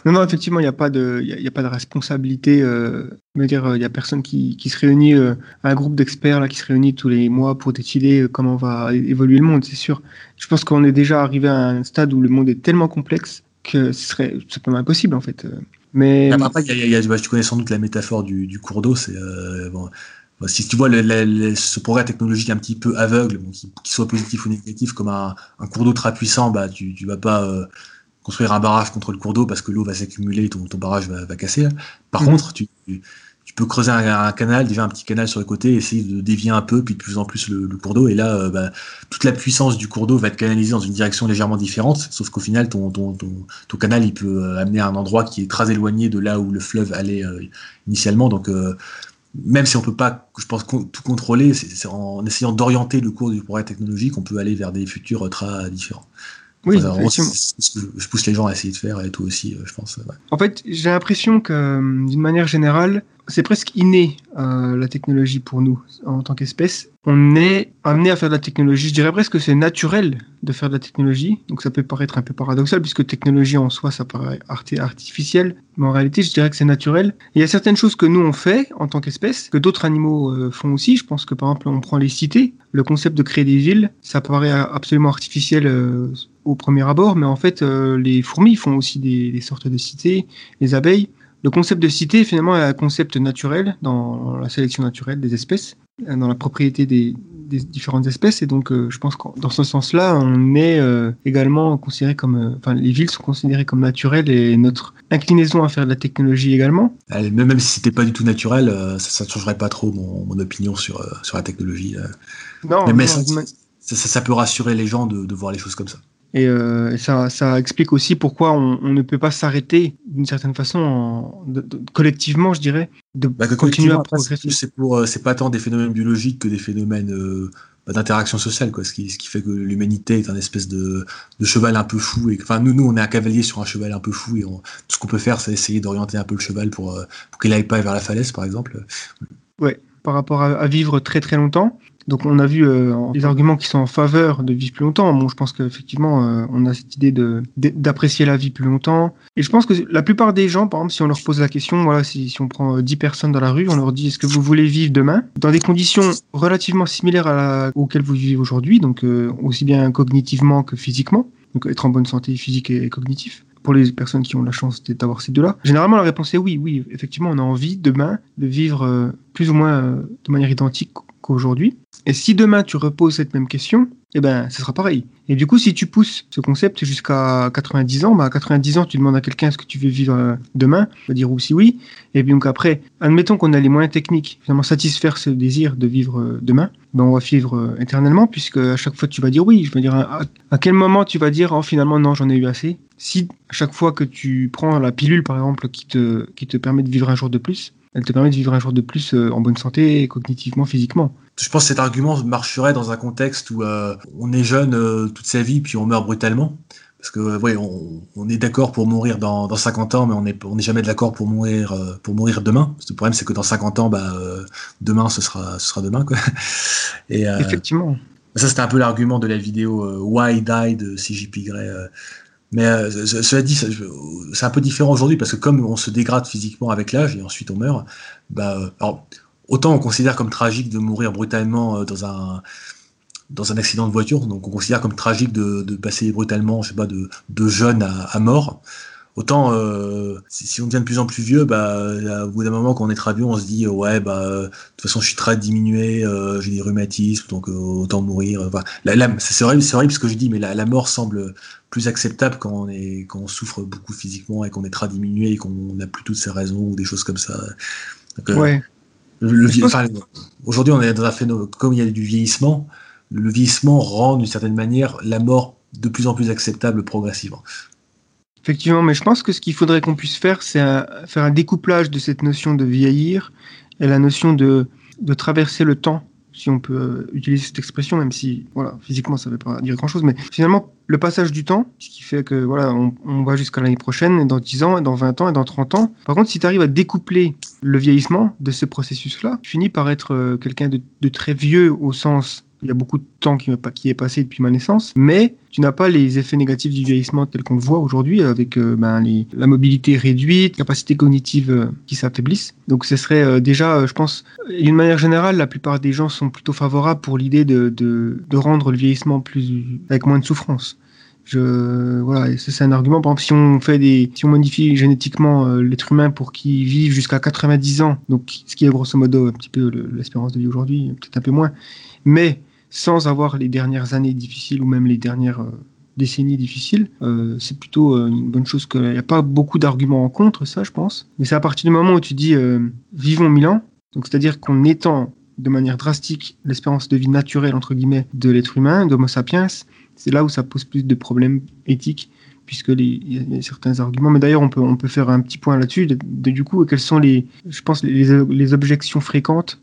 Non, non, effectivement, il n'y a, pas de, y a, pas de responsabilité. Euh, dire, il n'y a personne qui, qui se réunit, euh, un groupe d'experts là qui se réunit tous les mois pour décider euh, comment va évoluer le monde, c'est sûr. Je pense qu'on est déjà arrivé à un stade où le monde est tellement complexe que ce serait simplement impossible en fait. Mais après, y a, tu connais sans doute la métaphore du, du cours d'eau. C'est bon, si tu vois le, ce progrès technologique un petit peu aveugle, bon, qu'il soit positif ou négatif, comme un, un cours d'eau très puissant, bah tu, tu vas pas construire un barrage contre le cours d'eau parce que l'eau va s'accumuler et ton, ton, barrage va, va casser. Par mhm. contre, tu, tu, peux creuser un, canal, déjà un petit canal sur le côté, essayer de dévier un peu, puis de plus en plus le, cours d'eau. Et là, euh, bah, toute la puissance du cours d'eau va être canalisée dans une direction légèrement différente, sauf qu'au final, ton, ton, ton, canal, il peut euh, amener à un endroit qui est très éloigné de là où le fleuve allait euh, initialement. Donc, même si on peut pas, je pense, tout contrôler, c'est en essayant d'orienter le cours du progrès technologique, on peut aller vers des futurs très différents. Oui, je pousse les gens à essayer de faire et tout aussi, euh, je pense. En fait, j'ai l'impression que, euh, d'une manière générale, c'est presque inné euh, la technologie pour nous en tant qu'espèce. On est amené à faire de la technologie. Je dirais presque que c'est naturel de faire de la technologie. Donc ça peut paraître un peu paradoxal puisque technologie en soi ça paraît artificiel, mais en réalité je dirais que c'est naturel. il y a certaines choses que nous on fait en tant qu'espèce que d'autres animaux euh, font aussi. Je pense que par exemple on prend les cités, le concept de créer des villes, ça paraît absolument artificiel. Euh, au premier abord, mais en fait, les fourmis font aussi des, des sortes de cités, les abeilles. Le concept de cité, finalement, est un concept naturel dans la sélection naturelle des espèces, dans la propriété des, différentes espèces. Et donc, euh, je pense que dans ce sens-là, on est euh, également considéré comme, euh, enfin, les villes sont considérées comme naturelles et notre inclinaison à faire de la technologie également. Même si c'était pas du tout naturel, ça, ne changerait pas trop mon, opinion sur, sur la technologie. Non, mais, ça, ça, peut rassurer les gens de voir les choses comme ça. Et euh, ça, ça, explique aussi pourquoi on, on ne peut pas s'arrêter d'une certaine façon, en, collectivement, je dirais, de bah, continuer à progresser. C'est pour, euh, c'est pas tant des phénomènes biologiques que des phénomènes euh, bah, d'interaction sociale, quoi. Ce qui, ce qui fait que l'humanité est un espèce de, de, cheval un peu fou. Et enfin, nous, nous, on est un cavalier sur un cheval un peu fou, et tout ce qu'on peut faire, c'est essayer d'orienter un peu le cheval pour, pour qu'il aille pas vers la falaise, par exemple. Ouais, par rapport à, à vivre très très longtemps. Donc on a vu euh, des arguments qui sont en faveur de vivre plus longtemps. Bon, je pense qu'effectivement, euh, on a cette idée d'apprécier la vie plus longtemps. Et je pense que la plupart des gens, par exemple, si on leur pose la question, voilà, si, si on prend 10 euh, personnes dans la rue, on leur dit est-ce que vous voulez vivre demain? Dans des conditions relativement similaires à la, auxquelles vous vivez aujourd'hui, donc aussi bien cognitivement que physiquement, donc être en bonne santé physique et, cognitive pour les personnes qui ont la chance d'avoir ces deux-là Généralement, la réponse est oui. Oui, effectivement, on a envie demain de vivre plus ou moins de manière identique qu'aujourd'hui. Et si demain tu reposes cette même question, eh ben, ce sera pareil. Et du coup, si tu pousses ce concept jusqu'à 90 ans, bah, à 90 ans, tu demandes à quelqu'un ce que tu veux vivre euh, demain, il va dire aussi oui. Et donc après, admettons qu'on a les moyens techniques, finalement satisfaire ce désir de vivre euh, demain, ben, on va vivre euh, éternellement, puisque à chaque fois tu vas dire oui. Je veux dire, à, quel moment tu vas dire oh, finalement non, j'en ai eu assez? Si à chaque fois que tu prends la pilule, par exemple, qui te, qui te permet de vivre un jour de plus, elle te permet de vivre un jour de plus en bonne santé, cognitivement, physiquement je pense que cet argument marcherait dans un contexte où euh, on est jeune euh, toute sa vie puis on meurt brutalement. Parce que ouais, on, est d'accord pour mourir dans, dans, 50 ans, mais on n'est on est jamais d'accord pour mourir euh, pour mourir demain. le problème, c'est que dans 50 ans, bah, demain, ce sera, ce sera demain. Quoi. Et, Effectivement. Ça, c'était un peu l'argument de la vidéo Why Die de CJP Grey. Mais cela dit, c'est un peu différent aujourd'hui parce que comme on se dégrade physiquement avec l'âge et ensuite on meurt, bah, alors, autant on considère comme tragique de mourir brutalement euh, dans un dans un accident de voiture, donc on considère comme tragique de, passer brutalement, je sais pas, de, de jeune à, mort. Autant euh, si, on devient de plus en plus vieux, bah, au bout d'un moment quand on est très vieux, on se dit ouais bah de toute façon je suis très diminué, euh, j'ai des rhumatismes, donc autant mourir. C'est horrible, c'est horrible ce que je dis, mais la, mort semble plus acceptable quand on est quand on souffre beaucoup physiquement et qu'on est très diminué et qu'on n'a plus toutes ces raisons ou des choses comme ça. ouais. Aujourd'hui, on est dans un phénomène, comme il y a du vieillissement, le vieillissement rend d'une certaine manière la mort de plus en plus acceptable progressivement. Effectivement, mais je pense que ce qu'il faudrait qu'on puisse faire, c'est faire un découplage de cette notion de vieillir et la notion de, de traverser le temps si on peut euh, utiliser cette expression, même si voilà, physiquement ça ne veut pas dire grand-chose, mais finalement le passage du temps, ce qui fait que voilà, on, va jusqu'à l'année prochaine, et dans 10 ans, et dans 20 ans, et dans 30 ans. Par contre, si tu arrives à découpler le vieillissement de ce processus-là, tu finis par être euh, quelqu'un de, de très vieux au sens il y a beaucoup de temps qui, est passé depuis ma naissance, mais tu n'as pas les effets négatifs du vieillissement tel qu'on le voit aujourd'hui avec euh, ben, la mobilité réduite, capacité cognitive euh, qui s'affaiblissent. Donc ce serait euh, déjà, je pense, d'une manière générale, la plupart des gens sont plutôt favorables pour l'idée de, rendre le vieillissement plus avec moins de souffrance. Je, voilà, c'est un argument. Par exemple, si on fait des, si on modifie génétiquement l'être humain pour qu'il vive jusqu'à 90 ans, donc ce qui est grosso modo un petit peu l'espérance de vie aujourd'hui, peut-être un peu moins, mais sans avoir les dernières années difficiles ou même les dernières euh, décennies difficiles, euh, c'est plutôt euh, une bonne chose qu'il n'y a pas beaucoup d'arguments en contre, ça je pense. Mais c'est à partir du moment où tu dis vivons mille ans, donc c'est-à-dire qu'on étend de manière drastique l'espérance de vie naturelle entre guillemets de l'être humain, d'Homo sapiens, c'est là où ça pose plus de problèmes éthiques puisque il y a certains arguments. Mais d'ailleurs, on peut, on peut faire un petit point là-dessus. du coup, quelles sont les, je pense, les objections fréquentes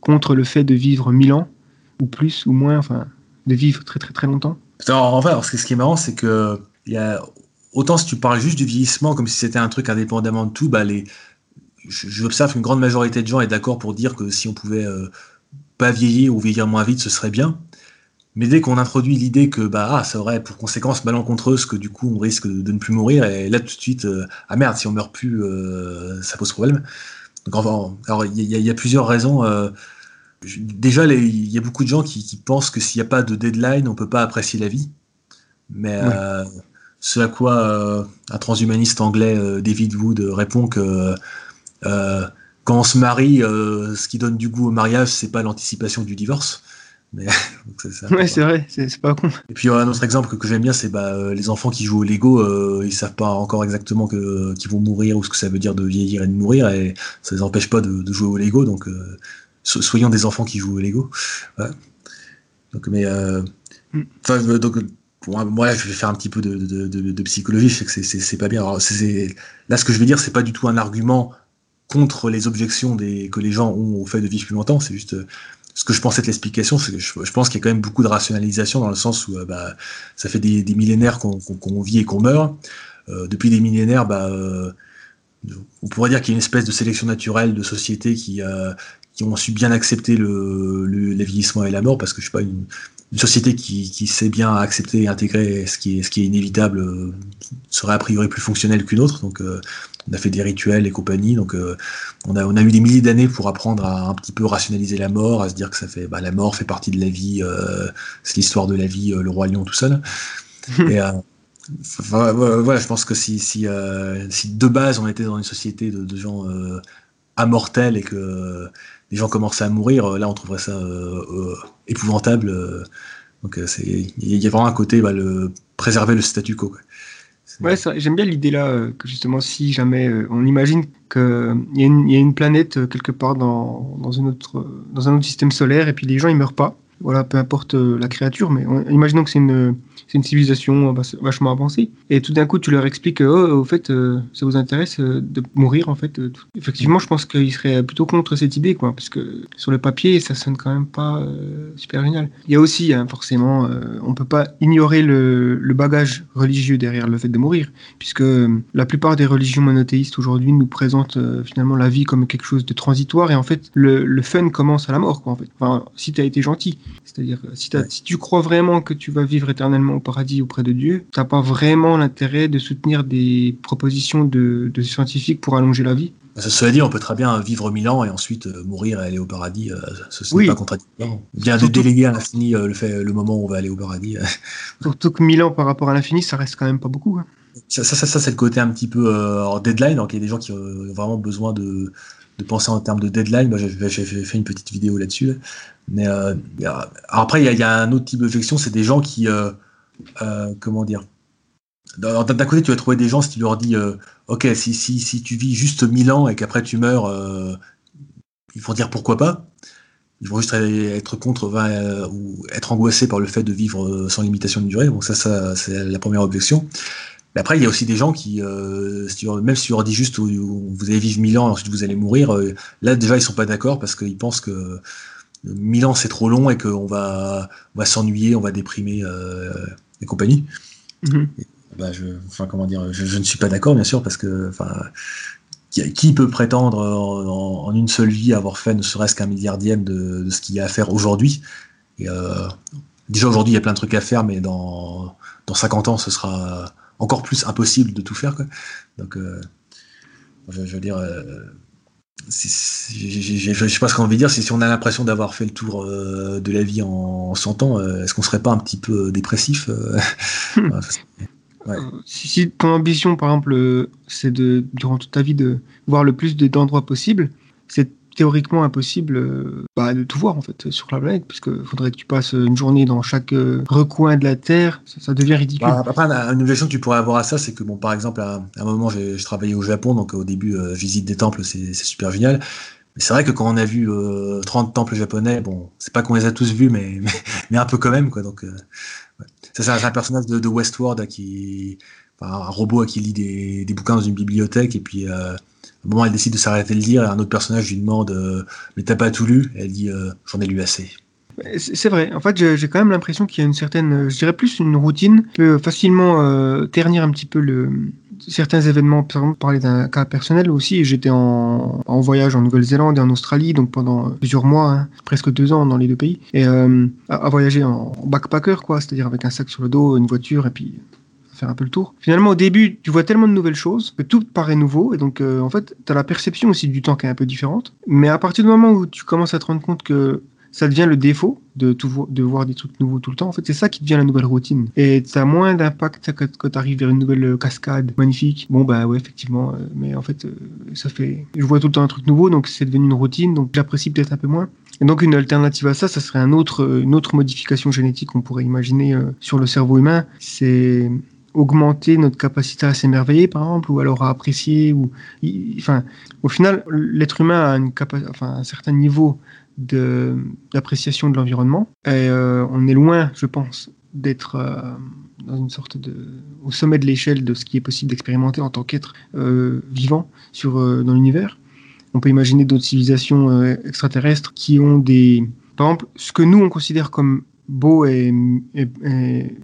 contre le fait de vivre mille ans ou plus ou moins, enfin, de vivre très très très longtemps En fait, ce qui est marrant, c'est que y a, autant si tu parles juste du vieillissement comme si c'était un truc indépendamment de tout, bah, les, j'observe qu'une grande majorité de gens est d'accord pour dire que si on pouvait pas vieillir ou vieillir moins vite, ce serait bien. Mais dès qu'on introduit l'idée que bah, ah, ça aurait pour conséquence malencontreuse que du coup on risque de, ne plus mourir, et là tout de suite, ah merde, si on meurt plus, ça pose problème. Donc, enfin, alors il y, a plusieurs raisons déjà, il y a beaucoup de gens qui, pensent que s'il n'y a pas de deadline, on peut pas apprécier la vie. Mais euh, ce à quoi euh, un transhumaniste anglais, euh, David Wood, répond que quand on se marie, ce qui donne du goût au mariage, c'est pas l'anticipation du divorce. Mais <laughs> ouais, c'est vrai, c'est pas con. Et puis un autre exemple que, j'aime bien, c'est bah, les enfants qui jouent au Lego, ils savent pas encore exactement qu'ils vont mourir ou ce que ça veut dire de vieillir et de mourir, et ça les empêche pas de, de jouer au Lego. Donc soyons des enfants qui jouent au Lego. Donc, mais, euh, mm. euh, donc, moi, je vais faire un petit peu de, psychologie. Je sais que c'est pas bien. Là, ce que je veux dire, c'est pas du tout un argument contre les objections que les gens ont au fait de vivre plus longtemps. C'est juste euh, ce que je pensais de l'explication, c'est que je, pense qu'il y a quand même beaucoup de rationalisation dans le sens où bah, ça fait des, millénaires qu'on vit et qu'on meurt. depuis des millénaires, bah, on pourrait dire qu'il y a une espèce de sélection naturelle de société qui, qui ont su bien accepter le, le, vieillissement et la mort, parce que je suis pas une, société qui, qui, sait bien accepter et intégrer ce qui est, ce qui est inévitable euh, serait a priori plus fonctionnel qu'une autre. Donc, euh, on a fait des rituels et compagnie. Donc, euh, on, a, on a eu des milliers d'années pour apprendre à un petit peu rationaliser la mort, à se dire que ça fait, bah, la mort fait partie de la vie, c'est l'histoire de la vie, le roi lion, tout seul. <laughs> et, voilà, je pense que si, si, si de base on était dans une société de, de gens amortels et que les gens commençaient à mourir, euh, là on trouverait ça euh, euh, épouvantable. donc il y a vraiment un côté bah, le, préserver le statu quo. Ouais, j'aime bien l'idée là que justement si jamais on imagine qu'il y, y, a une planète quelque part dans, dans, une autre, dans un autre système solaire et puis les gens ils meurent pas. Voilà, peu importe la créature, mais imaginons que c'est une, une civilisation vachement avancée. Et tout d'un coup, tu leur expliques, oh, au fait, euh, ça vous intéresse euh, de mourir, en fait. Euh, Effectivement, je pense qu'ils seraient plutôt contre cette idée, quoi, parce que sur le papier, ça sonne quand même pas super génial. Il y a aussi, hein, forcément, on peut pas ignorer le, le, bagage religieux derrière le fait de mourir, puisque la plupart des religions monothéistes aujourd'hui nous présentent finalement la vie comme quelque chose de transitoire, et en fait, le, le fun commence à la mort, quoi, en fait. Enfin, si tu as été gentil. C'est-à-dire, si, si tu crois vraiment que tu vas vivre éternellement paradis auprès de Dieu, tu n'as pas vraiment l'intérêt de soutenir des propositions de, scientifiques pour allonger la vie. Cela dit, on peut très bien vivre mille ans et ensuite euh, mourir et aller au paradis. Euh, ce n'est pas contradictoire. Bien de déléguer à l'infini euh, le, fait, le moment où on va aller au paradis. <laughs> Surtout que mille ans par rapport à l'infini, ça reste quand même pas beaucoup. Hein. Ça, ça, ça, c'est le côté un petit peu deadline. Donc il y a des gens qui ont vraiment besoin de, de penser en termes de deadline. J'ai fait une petite vidéo là-dessus. Mais après, il y, a un autre type d'objection, c'est des gens qui, euh, comment dire d'un côté, tu vas trouver des gens si tu leur dis euh, Ok, si, tu vis juste 1000 ans et qu'après tu meurs, euh, ils vont dire pourquoi pas. Ils vont juste être contre ou être angoissés par le fait de vivre sans limitation de durée. Donc, ça, c'est la première objection. Mais après, il y a aussi des gens qui, même si tu leur dis juste vous allez vivre 1000 ans, ensuite vous allez mourir, là déjà ils sont pas d'accord parce qu'ils pensent que Milan c'est trop long et qu'on va, on va s'ennuyer, on va déprimer euh, et compagnie. Mhm. bah, je, enfin, comment dire, je, ne suis pas d'accord bien sûr parce que enfin, qui, peut prétendre en, une seule vie avoir fait ne serait-ce qu'un milliardième de, de, ce qu'il y a à faire aujourd'hui? Euh, Déjà aujourd'hui il y a plein de trucs à faire, mais dans, dans 50 ans ce sera encore plus impossible de tout faire. Quoi. Donc euh, je, je, veux dire euh, je sais pas ce qu'on veut dire, c'est si on a l'impression d'avoir fait le tour euh, de la vie en 100 ans, euh, est-ce qu'on serait pas un petit peu euh, dépressif <laughs> si, ton ambition, par exemple, c'est de, durant toute ta vie, de voir le plus d'endroits possibles, c'est théoriquement impossible euh, bah, de tout voir en fait sur la planète, puisque faudrait que tu passes une journée dans chaque euh, recoin de la Terre, ça, devient ridicule. Bah, après, une objection que tu pourrais avoir à ça, c'est que bon, par exemple, à, un moment, j'ai travaillé au Japon, donc au début, euh, visite des temples, c'est super génial. Mais c'est vrai que quand on a vu 30 temples japonais, bon, c'est pas qu'on les a tous vus, mais, <laughs> mais, un peu quand même, quoi. Donc, c'est un personnage de, Westworld qui, un robot qui lit des, des, bouquins dans une bibliothèque et puis moment, elle décide de s'arrêter de lire et un autre personnage lui demande euh, Mais t'as pas tout lu? Elle dit euh, J'en ai lu assez. C'est vrai. En fait, j'ai quand même l'impression qu'il y a une certaine, je dirais plus une routine, peut facilement euh, ternir un petit peu certains événements, par exemple, parler d'un cas personnel aussi. J'étais en, voyage en Nouvelle-Zélande et en Australie, donc pendant plusieurs mois, hein, presque deux ans dans les deux pays, et euh, à, voyager en backpacker, quoi, c'est-à-dire avec un sac sur le dos, une voiture, et puis faire un peu le tour. Finalement, au début, tu vois tellement de nouvelles choses que tout paraît nouveau, et donc euh, en fait, tu as la perception aussi du temps qui est un peu différente. Mais à partir du moment où tu commences à te rendre compte que ça devient le défaut de, tout, de voir des trucs nouveaux tout le temps. En fait, c'est ça qui devient la nouvelle routine. Et ça a moins d'impact quand tu arrives vers une nouvelle cascade magnifique. Bon, bah ouais, effectivement. Euh, mais en fait, euh, ça fait. Je vois tout le temps un truc nouveau, donc c'est devenu une routine, donc j'apprécie peut-être un peu moins. Et donc, une alternative à ça, ça serait un autre, une autre modification génétique qu'on pourrait imaginer euh, sur le cerveau humain. C'est augmenter notre capacité à s'émerveiller, par exemple, ou alors à apprécier. Ou, enfin, au final, l'être humain a une enfin, un certain niveau d'appréciation de, l'environnement. Et euh, on est loin, je pense, d'être euh, dans une sorte de au sommet de l'échelle de ce qui est possible d'expérimenter en tant qu'être euh, vivant sur dans l'univers. On peut imaginer d'autres civilisations extraterrestres qui ont des par exemple ce que nous on considère comme beau et,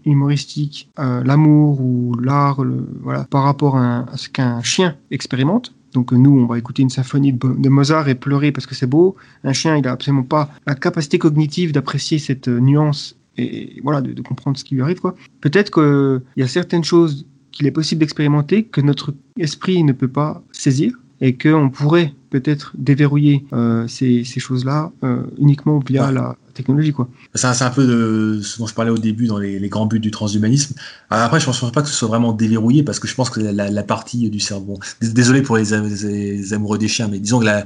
humoristique, l'amour ou l'art, voilà, par rapport à ce qu'un chien expérimente, donc nous, on va écouter une symphonie de, Mozart et pleurer parce que c'est beau. Un chien, il n'a absolument pas la capacité cognitive d'apprécier cette euh, nuance et voilà de, comprendre ce qui lui arrive. Peut-être qu'il y a certaines choses qu'il est possible d'expérimenter que notre esprit ne peut pas saisir et qu'on pourrait peut-être déverrouiller euh, ces, choses-là euh, uniquement via la, technologie. quoi. C'est un, peu de ce dont je parlais au début dans les, grands buts du transhumanisme. Après, je ne pense pas que ce soit vraiment déverrouillé parce que je pense que la, partie du cerveau. Désolé pour les, amoureux des chiens, mais disons que la,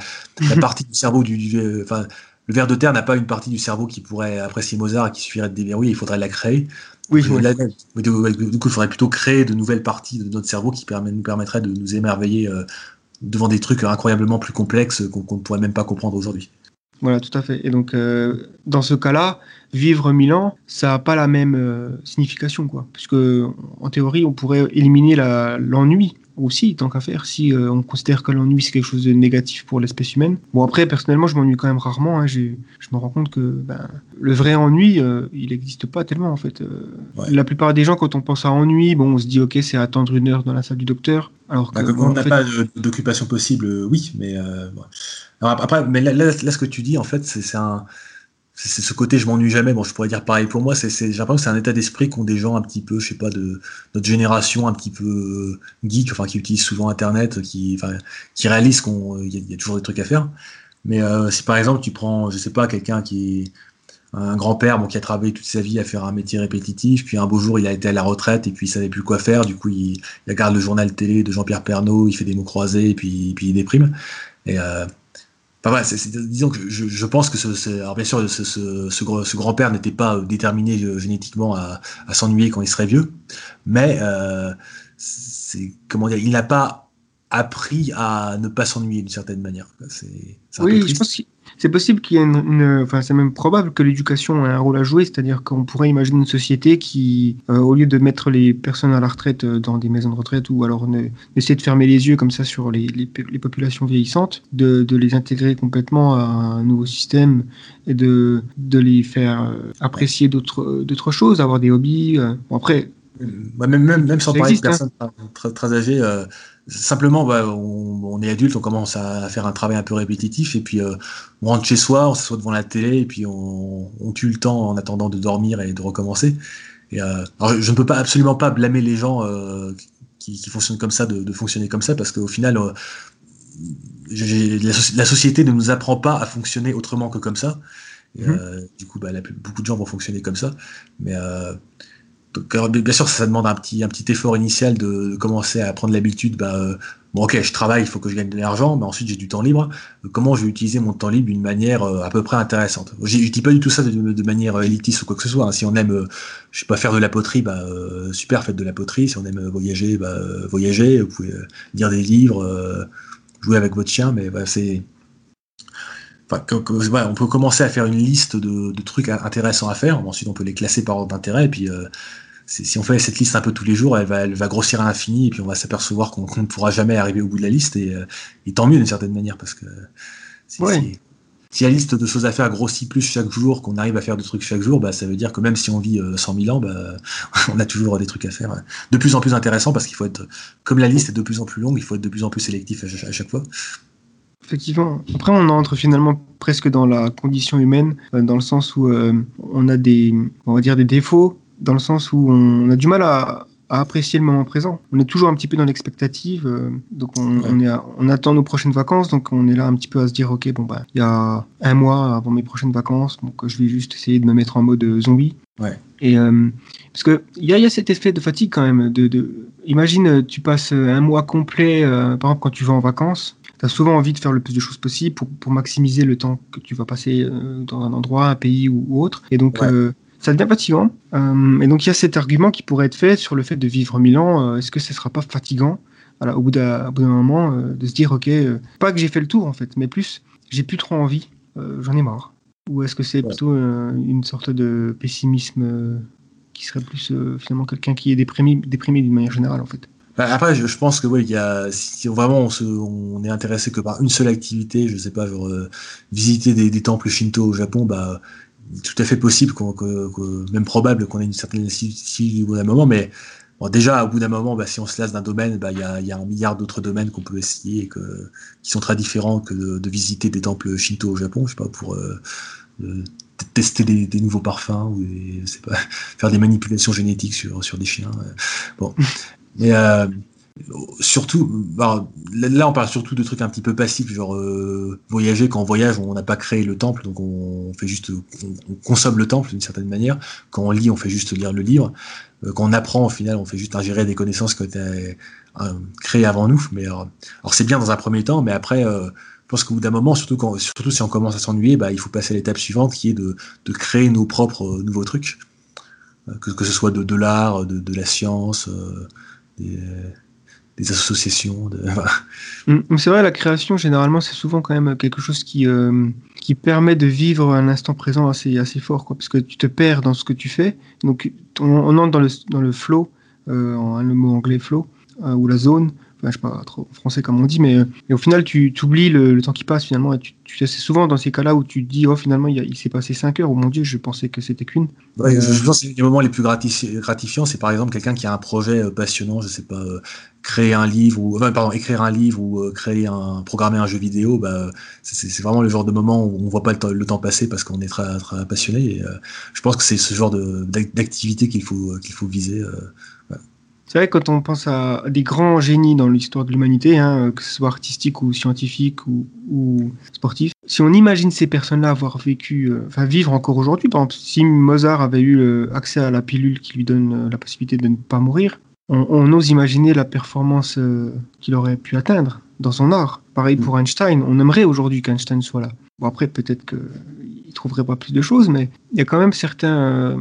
partie du cerveau du. enfin, le ver de terre n'a pas une partie du cerveau qui pourrait apprécier Mozart et qui suffirait de déverrouiller, il faudrait la créer. Oui, du, coup, il faudrait plutôt créer de nouvelles parties de notre cerveau qui nous permettraient de nous émerveiller euh, devant des trucs incroyablement plus complexes qu'on ne pourrait même pas comprendre aujourd'hui. Voilà, tout à fait. Et donc, euh, dans ce cas-là, vivre mille ans, ça n'a pas la même euh, signification, quoi. Puisque, en théorie, on pourrait éliminer l'ennui aussi, tant qu'à faire, si euh, on considère que l'ennui c'est quelque chose de négatif pour l'espèce humaine. Bon, après, personnellement, je m'ennuie quand même rarement. Hein. je me rends compte que ben, le vrai ennui, il n'existe pas tellement, en fait. La plupart des gens, quand on pense à ennui, bon, on se dit, ok, c'est attendre une heure dans la salle du docteur. Alors bah, que, on n'a pas d'occupation possible, oui, mais après, mais là, ce que tu dis, en fait, c'est un. C'est ce côté, je m'ennuie jamais. Bon, je pourrais dire pareil pour moi. C'est, j'ai l'impression que c'est un état d'esprit qu'ont des gens un petit peu, je sais pas, de notre génération, un petit peu euh, geek, enfin, qui utilisent souvent Internet, qui, enfin, qui réalisent qu'il y, a toujours des trucs à faire. Mais euh, si par exemple tu prends, je sais pas, quelqu'un qui est un grand-père bon, qui a travaillé toute sa vie à faire un métier répétitif, puis un beau jour il a été à la retraite et puis il savait plus quoi faire, du coup il, il regarde le journal télé de Jean-Pierre Pernaud, il fait des mots croisés et puis, puis il déprime. Et euh, Enfin, disons que je, je, pense que ce, alors bien sûr, ce, ce, ce grand-père n'était pas euh, déterminé euh, génétiquement à, à s'ennuyer quand il serait vieux, mais euh, c'est comment dire, il n'a pas appris à ne pas s'ennuyer d'une certaine manière. C'est, oui, je pense c'est possible qu'il y ait une, enfin c'est même probable que l'éducation ait un rôle à jouer, c'est-à-dire qu'on pourrait imaginer une société qui, euh, au lieu de mettre les personnes à la retraite euh, dans des maisons de retraite ou alors essayer de fermer les yeux comme ça sur les, les, populations vieillissantes, de, de, les intégrer complètement à un nouveau système et de, de les faire euh, apprécier d'autres, d'autres choses, avoir des hobbies. Bon après, même, même, même sans parler de hein. personnes très, très, âgées, simplement, bah, on, est adulte, on commence à faire un travail un peu répétitif, et puis euh, on rentre chez soi, on s'assoit devant la télé, et puis on, tue le temps en attendant de dormir et de recommencer. Et, euh, alors je ne peux pas absolument pas blâmer les gens euh, qui, fonctionnent comme ça de, fonctionner comme ça, parce qu'au final, la, société ne nous apprend pas à fonctionner autrement que comme ça. Mmh. du coup, bah, beaucoup de gens vont fonctionner comme ça, mais bien sûr, ça, demande un petit, un petit effort initial de, commencer à prendre l'habitude. Bah, euh, bon, ok, je travaille, il faut que je gagne de l'argent, mais ensuite j'ai du temps libre. comment je vais utiliser mon temps libre d'une manière euh, à peu près intéressante? Je dis pas du tout ça de, manière euh, élitiste ou quoi que ce soit. Hein. Si on aime, je sais pas, faire de la poterie, bah, super, faites de la poterie. Si on aime voyager, bah, voyager. Vous pouvez lire des livres, jouer avec votre chien, mais bah, c'est on peut commencer à faire une liste de, trucs intéressants à faire. Ensuite, on peut les classer par ordre d'intérêt. Et puis, euh, si on fait cette liste un peu tous les jours, elle va, elle va grossir à l'infini. Et puis, on va s'apercevoir qu'on ne pourra jamais arriver au bout de la liste. Et, euh, tant mieux d'une certaine manière, parce que si la liste de choses à faire grossit plus chaque jour, qu'on arrive à faire des trucs chaque jour, bah, ça veut dire que même si on vit 100 000 ans, bah, <laughs> on a toujours des trucs à faire. De plus en plus intéressants parce qu'il faut être, comme la liste est de plus en plus longue, il faut être de plus en plus sélectif à chaque fois. Effectivement. Après, on entre finalement presque dans la condition humaine, euh, dans le sens où euh, on a des, on va dire des défauts, dans le sens où on a du mal à, apprécier le moment présent. On est toujours un petit peu dans l'expectative, euh, donc on, est on attend nos prochaines vacances, donc on est là un petit peu à se dire, ok, bon bah, il y a un mois avant mes prochaines vacances, donc je vais juste essayer de me mettre en mode zombie. Ouais. Et parce que il y, a, cet effet de fatigue quand même. De, de... Imagine, tu passes un mois complet, par exemple quand tu vas en vacances, tu as souvent envie de faire le plus de choses possible pour, pour, maximiser le temps que tu vas passer euh, dans un endroit, un pays ou, autre. Et donc, euh, ça devient fatigant. Euh, et donc, il y a cet argument qui pourrait être fait sur le fait de vivre mille ans. Est-ce que ce ne sera pas fatigant? Voilà, au bout d'un moment de se dire, OK, pas que j'ai fait le tour en fait, mais plus, j'ai plus trop envie, j'en ai marre. Ou est-ce que c'est plutôt une sorte de pessimisme qui serait plus finalement quelqu'un qui est déprimé, déprimé d'une manière générale en fait? Après, je, pense que oui, il y a, si vraiment on, se, on est intéressé que par une seule activité, je sais pas, genre, euh, visiter des, des, temples shinto au Japon, bah, tout à fait possible, que, même probable qu'on ait une certaine lassitude au bout d'un moment, mais bon, déjà, au bout d'un moment, bah, si on se lasse d'un domaine, bah, il y, a, y a un milliard d'autres domaines qu'on peut essayer que, qui sont très différents que de, visiter des temples shinto au Japon, je sais pas, pour euh, euh, tester des, des, nouveaux parfums ou pas, <laughs> faire des manipulations génétiques sur, sur des chiens. Bon, mais euh, surtout, bah, là on parle surtout de trucs un petit peu passifs, genre euh, voyager. Quand on voyage, on n'a pas créé le temple, donc on fait juste, on, consomme le temple d'une certaine manière. Quand on lit, on fait juste lire le livre. Euh, quand on apprend, au final, on fait juste ingérer des connaissances qui ont été créées avant nous. Mais alors, c'est bien dans un premier temps, mais après, je pense qu'au bout d'un moment, surtout, quand, surtout si on commence à s'ennuyer, bah, il faut passer à l'étape suivante qui est de, de créer nos propres nouveaux trucs. Que, que ce soit de, de l'art, de, de, la science, des, associations. De, <laughs> mm, C'est vrai, la création, généralement, c'est souvent quand même quelque chose qui, euh, qui permet de vivre un instant présent assez, assez fort, parce que tu te perds dans ce que tu fais. Donc, on, entre dans le, dans le flow, euh, le mot anglais flow, euh, ou la zone, je sais pas trop français comme on dit, mais, au final, tu oublies le, temps qui passe finalement. Et tu, tu c'est souvent dans ces cas-là où tu te dis, oh finalement, il, s'est passé 5 heures, oh mon dieu, je pensais que c'était qu'une. je, pense que les moments les plus gratifiants, c'est par exemple quelqu'un qui a un projet euh, passionnant, je sais pas, euh, créer un livre, ou, pardon, écrire un livre ou euh, créer un, programmer un jeu vidéo, bah, c'est vraiment le genre de moment où on voit pas le, temps passer parce qu'on est très, très passionné. Et, je pense que c'est ce genre d'activité qu'il faut, qu'il faut viser. C'est vrai quand on pense à des grands génies dans l'histoire de l'humanité, hein, que ce soit artistique ou scientifique ou, ou sportif, si on imagine ces personnes-là avoir vécu, euh, enfin vivre encore aujourd'hui, par exemple, si Mozart avait eu euh, accès à la pilule qui lui donne euh, la possibilité de ne pas mourir, on, ose imaginer la performance qu'il aurait pu atteindre dans son art. Pareil pour mm. Einstein, on aimerait aujourd'hui qu'Einstein soit là. Bon après peut-être qu'il trouverait pas plus de choses, mais il y a quand même certains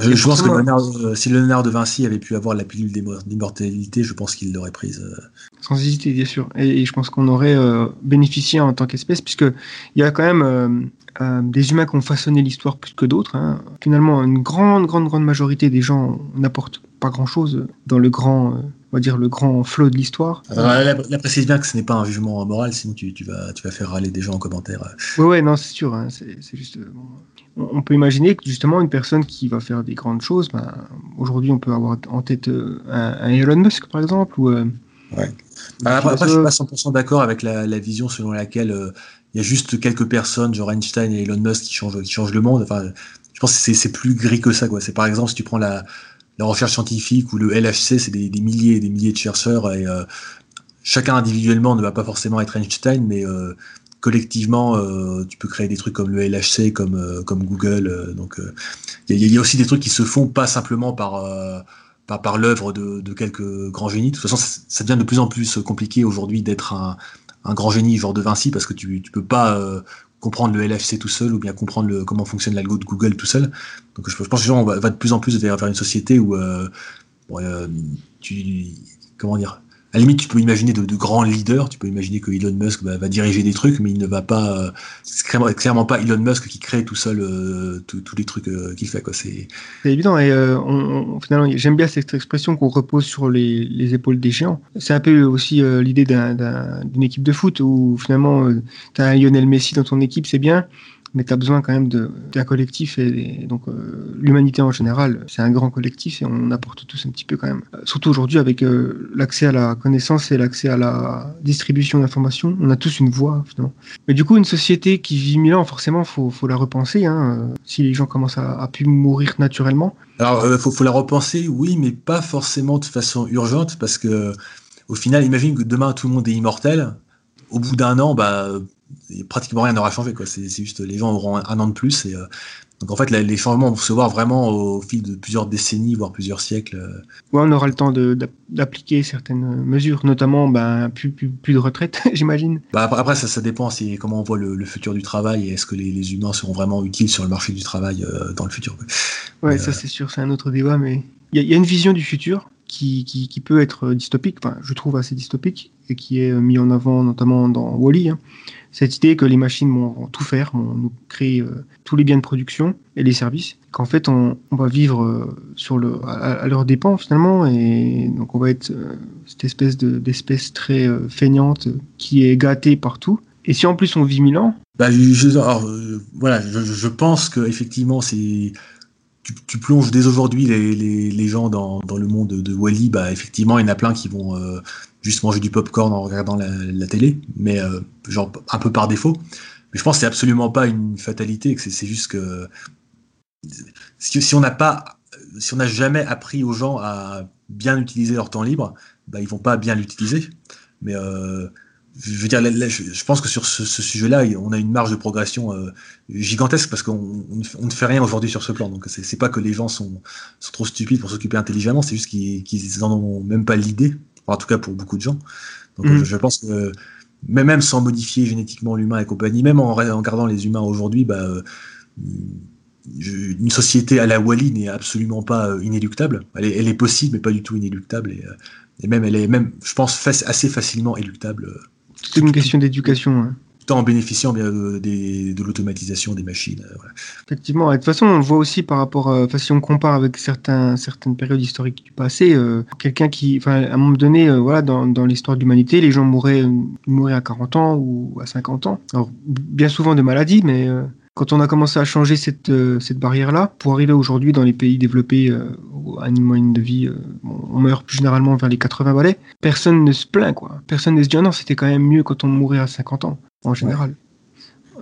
je, pense que euh, si Léonard de Vinci avait pu avoir la pilule d'immortalité, je pense qu'il l'aurait prise. Euh. Sans hésiter, bien sûr. Et, je pense qu'on aurait euh, bénéficié en tant qu'espèce, puisqu'il y a quand même des humains qui ont façonné l'histoire plus que d'autres. Hein. Finalement, une grande, grande, grande majorité des gens n'apportent pas grand-chose dans le grand, on va dire, le grand flot de l'histoire. La, précise bien que ce n'est pas un jugement moral, sinon tu, vas, tu vas faire râler des gens en commentaire. Oui, ouais, non, c'est sûr. Hein, c'est juste on peut imaginer que justement une personne qui va faire des grandes choses, ben, aujourd'hui on peut avoir en tête euh, un, Elon Musk par exemple. Ou, euh, ouais. Bah, après, je suis pas 100% d'accord avec la, vision selon laquelle euh, il y a juste quelques personnes, genre Einstein et Elon Musk, qui changent, qui changent le monde. Enfin, je pense que c'est plus gris que ça. C'est par exemple si tu prends la, recherche scientifique ou le LHC, c'est des, milliers et des milliers de chercheurs et chacun individuellement ne va pas forcément être Einstein, mais collectivement, euh, tu peux créer des trucs comme le LHC, comme, euh, comme Google. Euh, donc, il y, a aussi des trucs qui se font pas simplement par, par, par l'œuvre de, de, quelques grands génies. De toute façon, ça, devient de plus en plus compliqué aujourd'hui d'être un, un, grand génie genre de Vinci parce que tu, tu peux pas comprendre le LHC tout seul ou bien comprendre le, comment fonctionne l'algo de Google tout seul. Donc, je, pense que on va, de plus en plus vers, vers une société où tu, comment dire, à la limite, tu peux imaginer de, grands leaders, tu peux imaginer que Elon Musk va, diriger des trucs, mais il ne va pas. Euh, c'est clairement, pas Elon Musk qui crée tout seul euh, tous les trucs euh, qu'il fait. C'est évident. Et finalement, j'aime bien cette expression qu'on repose sur les, épaules des géants. C'est un peu aussi l'idée d'une équipe de foot où finalement, tu as un Lionel Messi dans ton équipe, c'est bien mais tu as besoin quand même d'un collectif et, donc euh, l'humanité en général, c'est un grand collectif et on apporte tous un petit peu quand même. Euh, surtout aujourd'hui avec euh, l'accès à la connaissance et l'accès à la distribution d'informations, on a tous une voix finalement. Mais du coup, une société qui vit mille ans, forcément, faut, faut la repenser. Hein, si les gens commencent à, à plus mourir naturellement. Alors, il faut, faut, la repenser, oui, mais pas forcément de façon urgente parce que au final, imagine que demain tout le monde est immortel. Au bout d'un an, bah, pratiquement rien n'aura changé. Quoi. C'est, juste les gens auront un, an de plus. Et, euh, donc en fait, les changements vont se voir vraiment au fil de plusieurs décennies, voire plusieurs siècles. Ouais, on aura le temps d'appliquer certaines mesures, notamment ben, plus, plus, de retraite, <laughs> j'imagine. Bah, après, ça, ça dépend c'est comment on voit le, futur du travail et est-ce que les, humains seront vraiment utiles sur le marché du travail euh, dans le futur. Ouais, ça euh, c'est sûr, c'est un autre débat, mais il y, a une vision du futur qui, qui, peut être dystopique, enfin, je trouve assez dystopique, et qui est mis en avant notamment dans Wally. -E, cette idée que les machines vont, tout faire, vont nous créer euh, tous les biens de production et les services, qu'en fait on, va vivre euh, sur le, à, leur dépens finalement, et donc on va être euh, cette espèce d'espèce très feignante qui est gâtée partout. Et si en plus on vit mille ans? Bah, je, alors, voilà, je, pense que effectivement c'est tu, plonges dès aujourd'hui les, les, gens dans, dans, le monde de Wally, bah effectivement il y en a plein qui vont juste manger du popcorn en regardant la, télé, mais euh, genre un peu par défaut. Mais je pense que c'est absolument pas une fatalité, que c'est juste que si, on n'a pas, si on n'a jamais appris aux gens à bien utiliser leur temps libre, bah ils vont pas bien l'utiliser. Mais euh, je veux dire, je, pense que sur ce, sujet-là, on a une marge de progression euh, gigantesque parce qu'on ne fait rien aujourd'hui sur ce plan. Donc c'est pas que les gens sont, sont trop stupides pour s'occuper intelligemment, c'est juste qu'ils n'en ont même pas l'idée en tout cas pour beaucoup de gens. Donc mm. je, pense que même sans modifier génétiquement l'humain et compagnie, même en, regardant les humains aujourd'hui, bah, euh, une société à la Wally n'est absolument pas euh, inéluctable. Elle est, possible, mais pas du tout inéluctable. Et, euh, même, elle est même, je pense, assez facilement éluctable. C'est une question d'éducation. Hein tout en bénéficiant bien de, de l'automatisation des machines. Euh, Effectivement, de toute façon, on voit aussi par rapport, à, si on compare avec certaines périodes historiques du passé, euh, quelqu'un qui, à un moment donné, euh, voilà, dans, dans l'histoire de l'humanité, les gens mouraient, mouraient à 40 ans ou à 50 ans. Alors, bien souvent de maladies, mais quand on a commencé à changer cette, cette barrière-là, pour arriver aujourd'hui dans les pays développés à une moyenne de vie, on meurt plus généralement vers les 80 balais, personne ne se plaint, quoi. Personne ne se dit, ah non, c'était quand même mieux quand on mourait à 50 ans en général.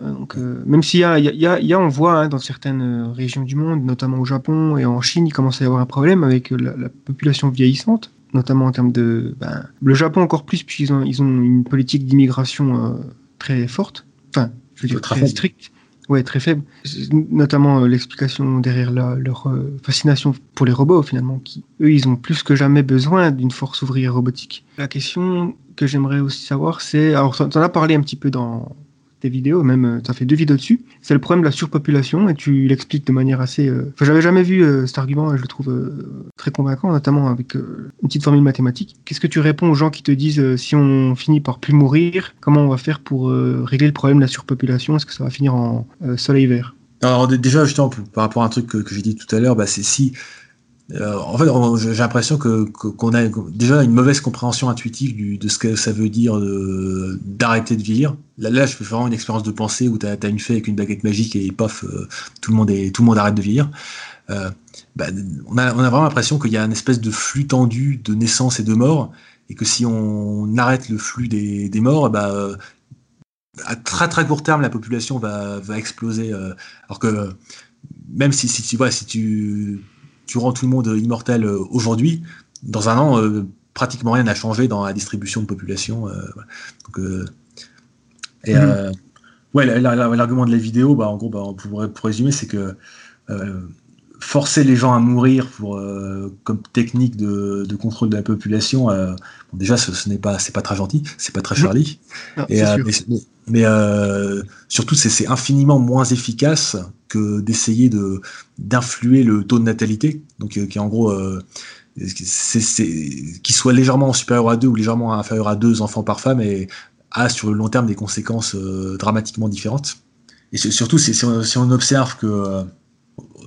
Euh, donc, euh, même s'il y a, y, a, y a, on voit hein, dans certaines euh, régions du monde, notamment au Japon et en Chine, il commence à y avoir un problème avec la, population vieillissante, notamment en termes de. Ben, le Japon encore plus, puisqu'ils ont, ils ont une politique d'immigration très forte, enfin, je veux dire très stricte. Ouais, très faible. Notamment l'explication derrière leur fascination pour les robots, finalement, qui, eux, ils ont plus que jamais besoin d'une force ouvrière robotique. La question que j'aimerais aussi savoir, c'est. Alors, tu en as parlé un petit peu dans tes vidéos, même, tu as fait deux vidéos dessus. C'est le problème de la surpopulation et tu l'expliques de manière assez. Euh, j'avais jamais vu euh, cet argument et je le trouve euh, très convaincant, notamment avec une petite formule mathématique. Qu'est-ce que tu réponds aux gens qui te disent si on finit par plus mourir, comment on va faire pour régler le problème de la surpopulation? Est-ce que ça va finir en soleil vert? Alors déjà, justement, par rapport à un truc que, que j'ai dit tout à l'heure, bah, c'est si euh, en fait, j'ai l'impression que qu'on a déjà une mauvaise compréhension intuitive de ce que ça veut dire d'arrêter de, vieillir. Là, là, je fais vraiment une expérience de pensée où tu as, une fée avec une baguette magique et paf, euh, tout le monde est tout le monde arrête de vieillir. Euh, bah, on, a, vraiment l'impression qu'il y a une espèce de flux tendu de naissance et de mort, et que si on arrête le flux des, morts, bah, à très très court terme, la population va, va exploser. alors que même si, si tu vois, si tu tu rends tout le monde immortel euh, aujourd'hui, dans un an, euh, pratiquement rien n'a changé dans la distribution de population. Euh, donc, et mhm. ouais, l'argument de la vidéo, bah, en gros, bah, pour, pour, résumer, c'est que forcer les gens à mourir pour, comme technique de, contrôle de la population, déjà ce, n'est pas c'est pas très gentil, c'est pas très Charlie. et, mais, surtout c'est infiniment moins efficace que d'essayer de d'influer le taux de natalité, donc qui est en gros qui soit légèrement supérieur à deux ou légèrement inférieur à deux enfants par femme et a sur le long terme des conséquences dramatiquement différentes. Et surtout, si on observe que,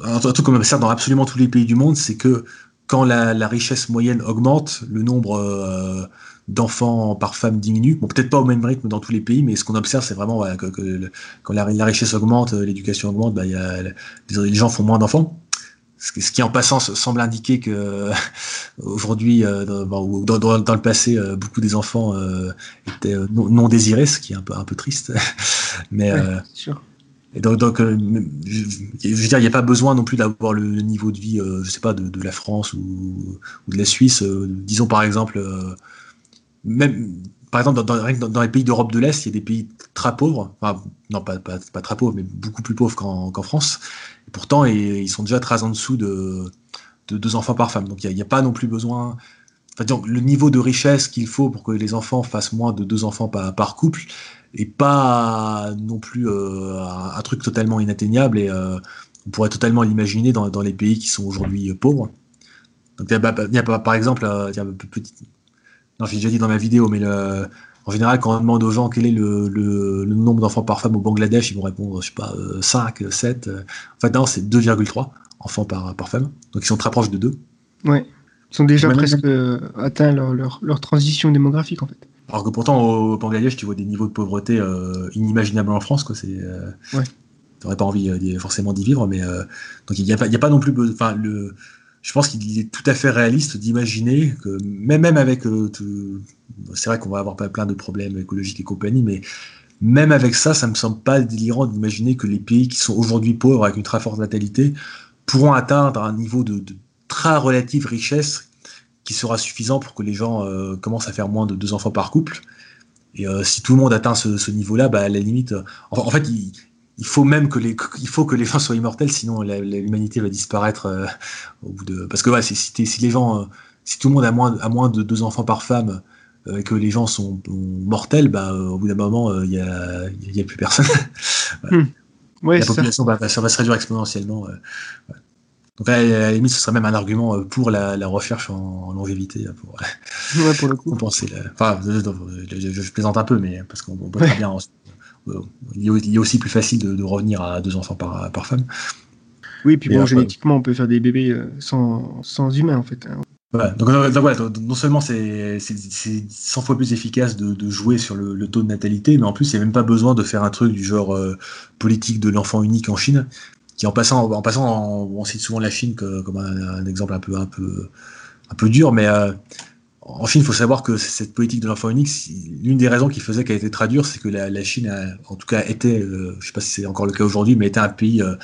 un truc qu'on observe dans absolument tous les pays du monde, c'est que quand la, richesse moyenne augmente, le nombre d'enfants par femme diminue. Bon, peut-être pas au même rythme dans tous les pays, mais ce qu'on observe, c'est vraiment que, quand la, richesse augmente, euh, l'éducation augmente, bah, y a, les gens font moins d'enfants. Ce, qui, en passant, semble indiquer que aujourd'hui, euh, dans, dans, le passé, euh, beaucoup des enfants étaient non, désirés, ce qui est un peu, un peu triste. <laughs> mais sûr. Et donc, donc je, veux dire, il n'y a pas besoin non plus d'avoir le, niveau de vie, je sais pas, de, la France ou, ou, de la Suisse. disons par exemple même, par exemple, dans, les pays d'Europe de l'Est, il y a des pays très pauvres, enfin, non pas, très pauvres, mais beaucoup plus pauvres qu'en France. Et pourtant, ils sont déjà très en dessous de, de deux enfants par femme. Donc il n'y a, pas non plus besoin. Le niveau de richesse qu'il faut pour que les enfants fassent moins de deux enfants par, couple n'est pas non plus euh, un, truc totalement inatteignable et euh, on pourrait totalement l'imaginer dans, les pays qui sont aujourd'hui pauvres. Donc il y a, a, par exemple, euh, non, j'ai déjà dit dans ma vidéo, mais le, en général, quand on demande aux gens quel est le, le, nombre d'enfants par femme au Bangladesh, ils vont répondre, je sais pas, 5, 7. En fait, non, c'est 2,3 enfants par, par femme. Donc, ils sont très proches de 2. Ouais. Ils sont déjà presque euh, atteints leur, leur, leur, transition démographique, en fait. Alors que pourtant, au Bangladesh, tu vois des niveaux de pauvreté euh, inimaginables en France, quoi. C'est. Euh, ouais. T'aurais pas envie forcément d'y vivre, mais donc il n'y a, a, pas non plus. Enfin, le je pense qu'il est tout à fait réaliste d'imaginer que même, même avec euh, c'est vrai qu'on va avoir plein de problèmes écologiques et compagnie, mais même avec ça, ça me semble pas délirant d'imaginer que les pays qui sont aujourd'hui pauvres avec une très forte natalité pourront atteindre un niveau de, très relative richesse qui sera suffisant pour que les gens euh, commencent à faire moins de deux enfants par couple. Et euh, si tout le monde atteint ce, niveau-là, bah, à la limite, en, fait, il, il faut même que les, il faut que les gens soient immortels, sinon l'humanité va disparaître euh, au bout de. Parce que ouais, si, si, les gens, euh, si tout le monde a moins, a moins de deux enfants par femme euh, et que les gens sont mortels, bah, au bout d'un moment, il n'y a, y a plus personne. <laughs> Hmm. la population va, ça va se réduire exponentiellement. Donc à la limite, ce serait même un argument pour la, recherche en, longévité pour, ouais, pour le <laughs> coup. compenser. Enfin, je, plaisante un peu, mais parce qu'on peut très bien il est aussi plus facile de, revenir à deux enfants par, par femme. Oui, puis bon, génétiquement, on peut faire des bébés euh, sans, sans humains, en fait. Hein. donc, non seulement c'est 100 fois plus efficace de, jouer sur le, taux de natalité, mais en plus, il n'y a même pas besoin de faire un truc du genre euh, politique de l'enfant unique en Chine, qui en passant, en passant on cite souvent la Chine comme un, exemple un peu, un peu, un peu dur, mais euh, en Chine, il faut savoir que cette politique de l'enfant unique, l'une des raisons qui faisait qu'elle était très dure, c'est que la, Chine, a, en tout cas, était, euh, je ne sais pas si c'est encore le cas aujourd'hui, mais était un pays euh,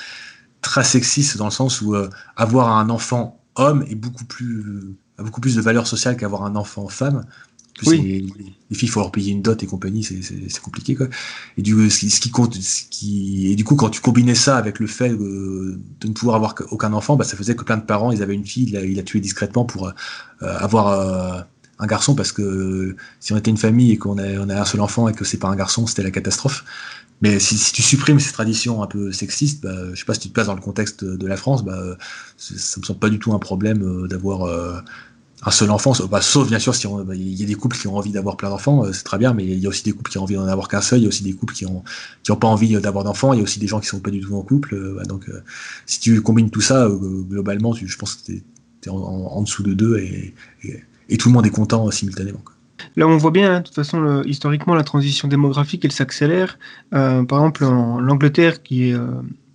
très sexiste dans le sens où euh, avoir un enfant homme est beaucoup plus, a beaucoup plus de valeur sociale qu'avoir un enfant femme. Oui. Les, filles, il faut leur payer une dot et compagnie, c'est compliqué quoi. Et du, ce qui, compte, ce qui, et du coup, quand tu combinais ça avec le fait de ne pouvoir avoir aucun enfant, bah, ça faisait que plein de parents, ils avaient une fille, il a, il a tué discrètement pour avoir un garçon parce que si on était une famille et qu'on a, on a un seul enfant et que c'est pas un garçon, c'était la catastrophe. Mais si, si, tu supprimes ces traditions un peu sexistes, bah, je sais pas si tu te places dans le contexte de la France, bah, ça me semble pas du tout un problème euh, d'avoir euh, un seul enfant, bah, sauf bien sûr si bah, il y a des couples qui ont envie d'avoir plein d'enfants, euh, c'est très bien, mais il y a aussi des couples qui ont envie d'en avoir qu'un seul, il y a aussi des couples qui ont qui ont pas envie d'avoir d'enfants, il y a aussi des gens qui sont pas du tout en couple, bah, donc si tu combines tout ça, globalement, je pense que tu es, en, en, dessous de deux et et tout le monde est content euh, simultanément. Là, on voit bien, hein, de toute façon, historiquement, la transition démographique, elle s'accélère. Euh, par exemple, l'Angleterre, qui est, euh,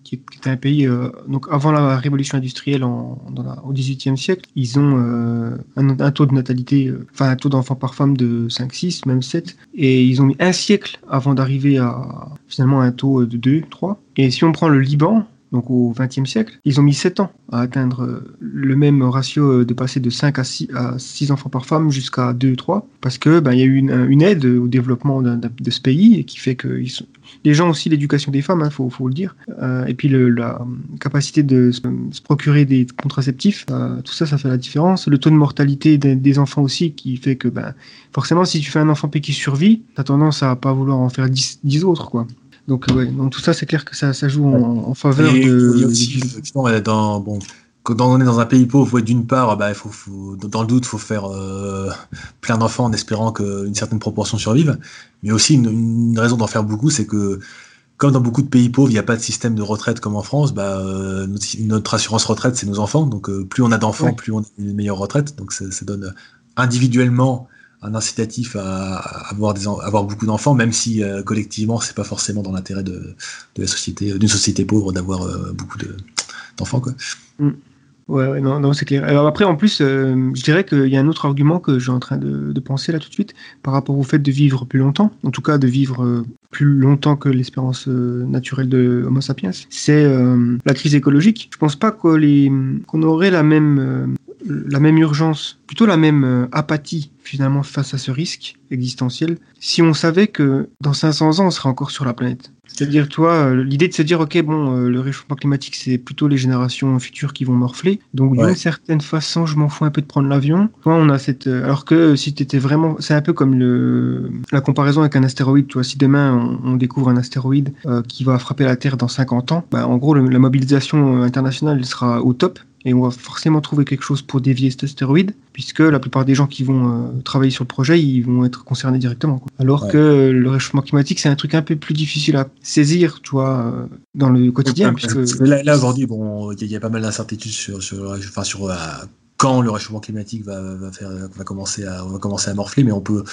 qui est un pays, donc avant la révolution industrielle en, au XVIIIe siècle, ils ont un, taux de natalité, enfin un taux d'enfants par femme de 5, 6, même 7. Et ils ont mis un siècle avant d'arriver à finalement un taux de 2, 3. Et si on prend le Liban, donc au XXe siècle, ils ont mis 7 ans à atteindre euh, le même ratio euh, de passer de 5 à 6, à 6 enfants par femme jusqu'à 2 3, parce que ben, y a eu une, aide au développement de ce pays qui fait que les gens aussi l'éducation des femmes, il hein, faut, le dire, euh, et puis la capacité de se, procurer des contraceptifs, tout ça, ça fait la différence. Le taux de mortalité des, enfants aussi, qui fait que ben, forcément, si tu fais un enfant qui survit, tu as tendance à pas vouloir en faire 10, 10 autres, quoi. Donc, ouais, donc tout ça, c'est clair que ça, ça joue en, faveur de. dans, bon, quand on est dans un pays pauvre, d'une part, bah, faut, faut, dans le doute, il faut faire euh, plein d'enfants en espérant qu'une certaine proportion survive. Mais aussi, une, une raison d'en faire beaucoup, c'est que comme dans beaucoup de pays pauvres, il n'y a pas de système de retraite comme en France, bah, euh, notre, assurance retraite, c'est nos enfants. Donc, euh, plus on a d'enfants, plus on a une meilleure retraite. Donc, ça, ça donne individuellement un incitatif à, avoir, beaucoup d'enfants, même si euh, collectivement, c'est pas forcément dans l'intérêt de, de, la société, d'une société pauvre d'avoir euh, beaucoup d'enfants. quoi. Mm. Ouais, non, c'est clair. Après, en plus, euh, je dirais qu'il y a un autre argument que j'ai en train de, de, penser là tout de suite par rapport au fait de vivre plus longtemps, en tout cas de vivre plus longtemps que l'espérance naturelle de Homo sapiens, c'est la crise écologique. Je pense pas qu'on aurait la même la même urgence, plutôt la même euh, apathie finalement face à ce risque existentiel, si on savait que dans 500 ans, on serait encore sur la planète. C'est-à-dire, toi, euh, l'idée de se dire, ok, bon, euh, le réchauffement climatique, c'est plutôt les générations futures qui vont morfler. Donc, d'une certaine façon, je m'en fous un peu de prendre l'avion. Toi, on a cette. Alors que si tu étais vraiment. C'est un peu comme le... la comparaison avec un astéroïde. Toi, si demain, on, découvre un astéroïde qui va frapper la Terre dans 50 ans, bah, en gros, la mobilisation internationale sera au top et on va forcément trouver quelque chose pour dévier cet astéroïde, puisque la plupart des gens qui vont euh, travailler sur le projet, ils vont être concernés directement. Quoi. Alors que le réchauffement climatique, c'est un truc un peu plus difficile à saisir, tu vois, euh, dans le quotidien. puisque... Là, là aujourd'hui, bon, il y, a pas mal d'incertitudes sur, sur, enfin, sur euh, quand le réchauffement climatique va, va, faire, va, commencer à, va commencer à morfler, mais on peut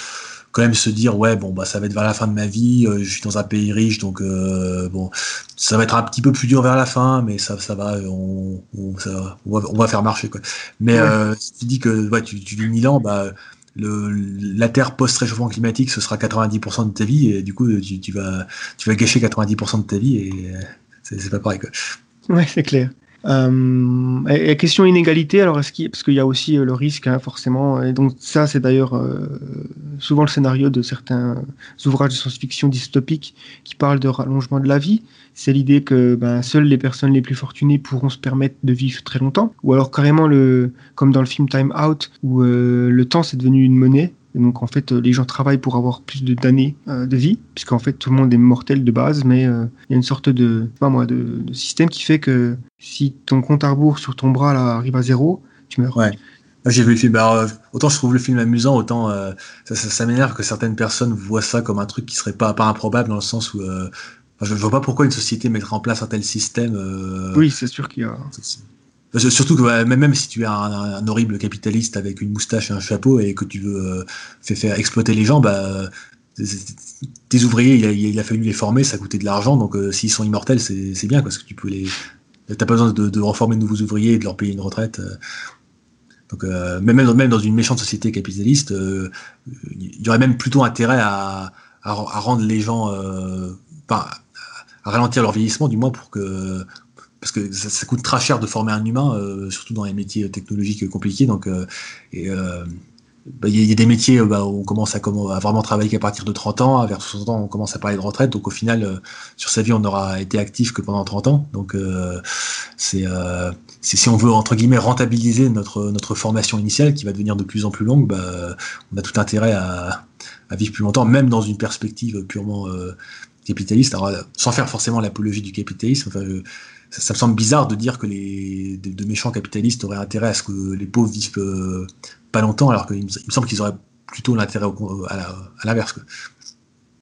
quand même se dire ouais bon bah ça va être vers la fin de ma vie euh, je suis dans un pays riche donc euh, bon ça va être un petit peu plus dur vers la fin mais ça ça va on, on, ça, on, va, on va, faire marcher quoi mais euh, si tu dis que ouais, tu, tu vis 1000 ans bah le, la Terre post-réchauffement climatique, ce sera 90% de ta vie, et du coup, tu, tu, vas, tu vas gâcher 90% de ta vie, et c'est pas pareil. Quoi. Ouais, c'est clair. Euh, et, question inégalité, alors est-ce qu'il, parce qu'il y a aussi euh, le risque, hein, forcément, et donc ça c'est d'ailleurs euh, souvent le scénario de certains ouvrages de science-fiction dystopiques qui parlent de rallongement de la vie. C'est l'idée que ben, seules les personnes les plus fortunées pourront se permettre de vivre très longtemps, ou alors carrément le, comme dans le film Time Out, où le temps c'est devenu une monnaie et donc en fait, euh, les gens travaillent pour avoir plus d'années euh, de vie, puisqu'en fait tout le monde est mortel de base, mais euh, il y a une sorte de, pas moi, de, système qui fait que si ton compte à rebours sur ton bras là, arrive à zéro, tu meurs. Ouais. J'ai vu le film. Alors, autant je trouve le film amusant, autant ça, ça, m'énerve que certaines personnes voient ça comme un truc qui serait pas, pas improbable dans le sens où je ne vois pas pourquoi une société mettrait en place un tel système. Oui, c'est sûr qu'il y a. Surtout que même si tu es un, horrible capitaliste avec une moustache et un chapeau et que tu veux euh, faire exploiter les gens, bah, tes ouvriers, il a, fallu les former, ça coûtait de l'argent, donc euh, s'ils sont immortels, c'est bien parce que tu peux les. T'as pas besoin de, reformer de nouveaux ouvriers et de leur payer une retraite. Euh. Donc même, même dans une méchante société capitaliste, il y aurait même plutôt intérêt à, à, rendre les gens, à ralentir leur vieillissement, du moins pour que parce que ça, coûte très cher de former un humain, euh, surtout dans les métiers technologiques compliqués. Donc, euh, et euh, bah, il y, a des métiers bah, où on commence à, vraiment travailler qu'à partir de 30 ans, vers 60 ans on commence à parler de retraite, donc au final sur sa vie on n'aura été actif que pendant 30 ans, donc c'est si on veut entre guillemets rentabiliser notre, notre formation initiale qui va devenir de plus en plus longue, bah, on a tout intérêt à, à, vivre plus longtemps, même dans une perspective purement capitaliste, alors, sans faire forcément l'apologie du capitalisme, enfin, je, ça, me semble bizarre de dire que les de, méchants capitalistes auraient intérêt à ce que les pauvres vivent euh, pas longtemps, alors qu'il me, semble qu'ils auraient plutôt l'intérêt à l'inverse.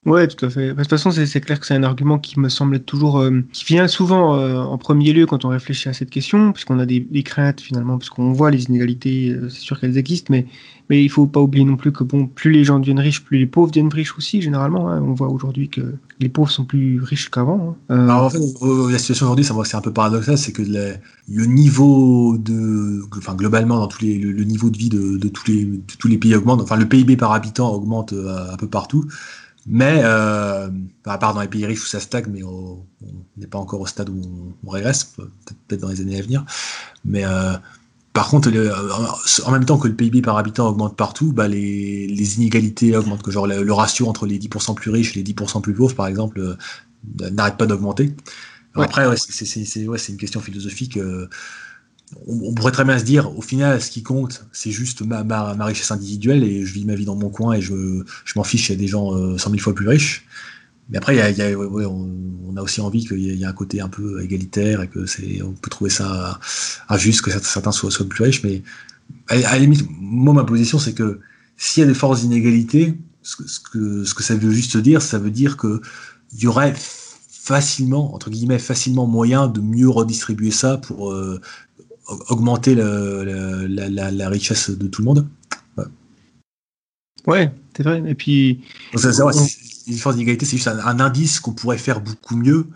Ouais, tout à fait. De toute façon, c'est clair que c'est un argument qui me semble toujours, euh, qui vient souvent euh, en premier lieu quand on réfléchit à cette question, puisqu'on a des, craintes finalement, puisqu'on voit les inégalités, euh, c'est sûr qu'elles existent, mais mais il faut pas oublier non plus que bon, plus les gens deviennent riches, plus les pauvres deviennent riches aussi. Généralement, hein. on voit aujourd'hui que les pauvres sont plus riches qu'avant. Hein. Alors en fait, la situation aujourd'hui, c'est un peu paradoxal, c'est que le niveau de, enfin globalement dans tous les, le, niveau de vie de, tous les tous les pays augmente. Enfin, le PIB par habitant augmente un peu partout. Mais, euh, à part dans les pays riches où ça stagne, mais on n'est pas encore au stade où on, régresse, peut-être dans les années à venir. Mais euh, par contre, euh, en même temps que le PIB par habitant augmente partout, bah les, les, inégalités augmentent. Que genre le, ratio entre les 10% plus riches et les 10% plus pauvres, par exemple, euh, n'arrête pas d'augmenter. Après, ouais, c'est ouais, une question philosophique. Euh, on, pourrait très bien se dire, au final, ce qui compte, c'est juste ma, ma, richesse individuelle et je vis ma vie dans mon coin et je, je m'en fiche, il y a des gens euh, 100 000 fois plus riches. Mais après, il y a, il y a- ouais, ouais, on, on a aussi envie qu'il y ait- y un côté un peu égalitaire et que c'est, on peut trouver ça injuste que certains soient, soient plus riches. Mais à, à la limite, moi, ma position, c'est que s'il y a des forces d'inégalité, ce que, ce, que, ce que ça veut juste dire, ça veut dire que il y aurait facilement, entre guillemets, facilement moyen de mieux redistribuer ça pour euh, au- augmenter le- le- la, la- la richesse de tout le monde. Ouais, c'est vrai. Et puis, Donc, ça, c'est vrai, On- une force d'inégalité, c'est juste un, indice qu'on pourrait faire beaucoup mieux,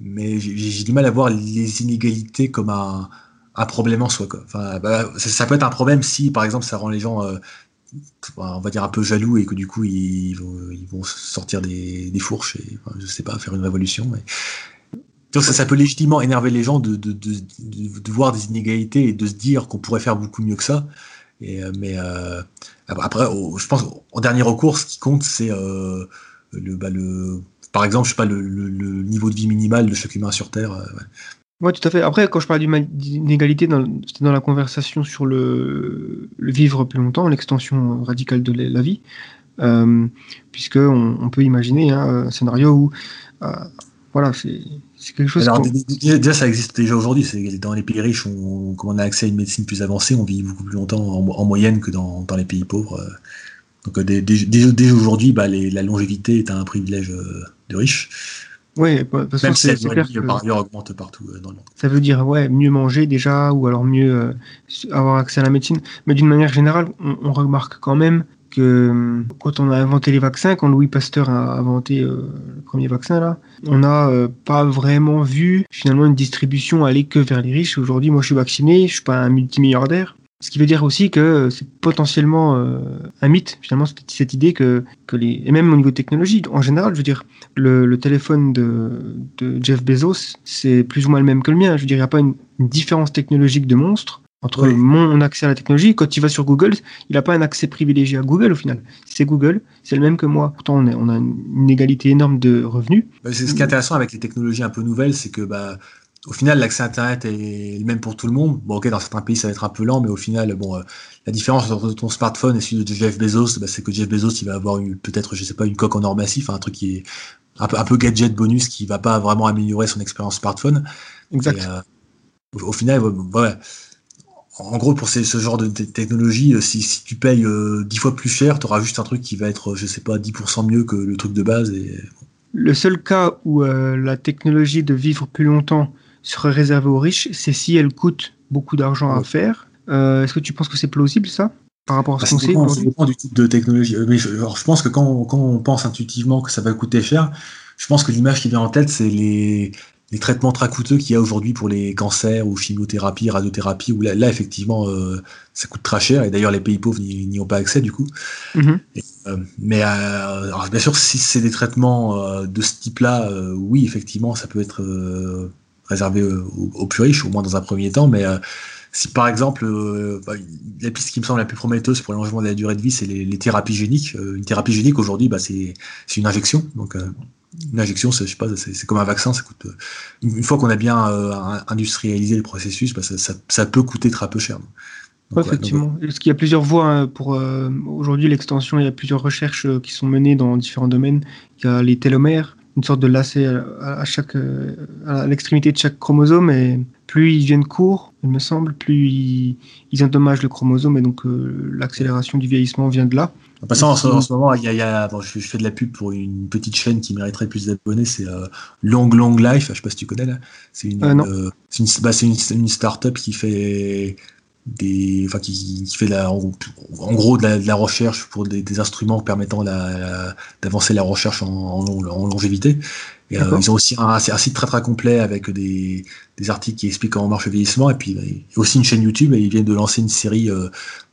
mais j'ai du mal à voir les inégalités comme un, un problème en soi. Quoi. Enfin, bah, ça, peut être un problème si, par exemple, ça rend les gens, euh, on va dire, un peu jaloux et que du coup, ils vont, sortir des, des fourches et, enfin, je sais pas, faire une révolution. Donc ça, peut légitimement énerver les gens de, de, de, voir des inégalités et de se dire qu'on pourrait faire beaucoup mieux que ça. Euh, mais euh, après, je pense en dernier recours, ce qui compte, c'est le, bah, le, par exemple, je sais pas, le, le, le niveau de vie minimal de chaque humain sur Terre. euh, ouais. Ouais, tout à fait. Après, quand je parlais d'inégalité, c'était dans la conversation sur le, le vivre plus longtemps, l'extension radicale de la vie, euh, puisque on, on peut imaginer hein, un scénario où, euh, voilà, c'est quelque chose. Alors, déjà, ça existe déjà aujourd'hui. Dans les pays riches, on, comme on a accès à une médecine plus avancée, on vit beaucoup plus longtemps en, mo- en moyenne que dans, dans les pays pauvres. Donc, euh, dès, dès- dès- dès aujourd'hui, bah, la longévité est un privilège euh, de riches, bah, de toute façon, même si la que par ailleurs, augmente partout euh, dans le monde. ça veut dire ouais, mieux manger déjà, ou alors mieux euh, avoir accès à la médecine. Mais d'une manière générale, on, on remarque quand même que quand on a inventé les vaccins, quand Louis Pasteur a inventé euh, le premier vaccin là, on n'a euh, pas vraiment vu finalement une distribution aller que vers les riches. Aujourd'hui, moi je suis vacciné, je suis pas un multimilliardaire. Ce qui veut dire aussi que c'est potentiellement euh, un mythe, finalement, cette, cette idée que, que les. Et même au niveau technologique, en général, je veux dire, le, le téléphone de, de Jeff Bezos, c'est plus ou moins le même que le mien. Je veux dire, il n'y a pas une, une différence technologique de monstre entre Oui. mon accès à la technologie. Quand il va sur Google, il n'a pas un accès privilégié à Google au final. C'est Google, c'est le même que moi. Pourtant, on, est- on a une, une égalité énorme de revenus. Bah, c'est ce qui est intéressant avec les technologies un peu nouvelles, c'est que bah, au final, l'accès à Internet est le même pour tout le monde. Bon, ok, dans certains pays, ça va être un peu lent, mais au final, bon, euh, la différence entre ton smartphone et celui de Jeff Bezos, bah, c'est que Jeff Bezos, il va avoir peut-être, je sais pas, une coque en or massif, un truc qui est un peu, un peu gadget bonus qui va pas vraiment améliorer son expérience smartphone. Exact. Et, euh, au, au final, ouais, ouais. En gros, pour ces- ce genre de te- technologie, euh, si, si tu payes euh, 10 fois plus cher, tu auras juste un truc qui va être, je sais pas, 10% mieux que le truc de base. Et, Le seul cas où euh, la technologie de vivre plus longtemps serait réservée aux riches, c'est si elle coûte beaucoup d'argent à faire. Euh, Est-ce que tu penses que c'est plausible ça par rapport à Bah, ce qu'on ça sait dépend, dépend du type de technologie. Euh, Mais je, alors, je pense que quand, quand on pense intuitivement que ça va coûter cher, je pense que l'image qui vient en tête, c'est les, les traitements très coûteux qu'il y a aujourd'hui pour les cancers ou chimiothérapie, radiothérapie, où là, là effectivement, euh, ça coûte très cher. Et d'ailleurs, les pays pauvres n'y ont pas accès du coup. Mhm. Euh, mais alors, bien sûr, si c'est des traitements de ce type-là, oui, effectivement, ça peut être réservé euh, aux, aux plus riches, au moins dans un premier temps. Mais euh, si par exemple, euh, bah, la piste qui me semble la plus prometteuse pour l'allongement de la durée de vie, c'est les, les thérapies géniques. Une thérapie génique aujourd'hui, bah, c'est une injection. Donc une injection, c'est je sais pas, c'est comme un vaccin. Ça coûte une fois qu'on a bien euh, industrialisé le processus, bah, ça, ça, ça peut coûter très peu cher. Donc, Ouais, ouais, donc, effectivement. Parce qu'il y a plusieurs voies hein, pour euh, aujourd'hui l'extension. Il y a plusieurs recherches qui sont menées dans différents domaines. Il y a les télomères, une sorte de lacet à, chaque euh, à l'extrémité de chaque chromosome. Et plus ils viennent courts, il me semble, plus ils, ils endommagent le chromosome. Et donc euh, l'accélération du vieillissement vient de là. En passant, en ce, en ce moment, il y a, il y a- bon, je, je fais de la pub pour une petite chaîne qui mériterait plus d'abonnés, c'est euh, Long Long Life, je sais pas si tu connais là. C'est une, Euh, une, bah, une start-up qui fait des, enfin, qui, qui fait la, en, en gros de la, de la recherche pour des, des instruments permettant la, la- d'avancer la recherche en, en, long- en longévité. Et, euh, ils ont aussi un, un site très très complet avec des, des articles qui expliquent comment marche le vieillissement et puis et aussi une chaîne YouTube et ils viennent de lancer une série euh,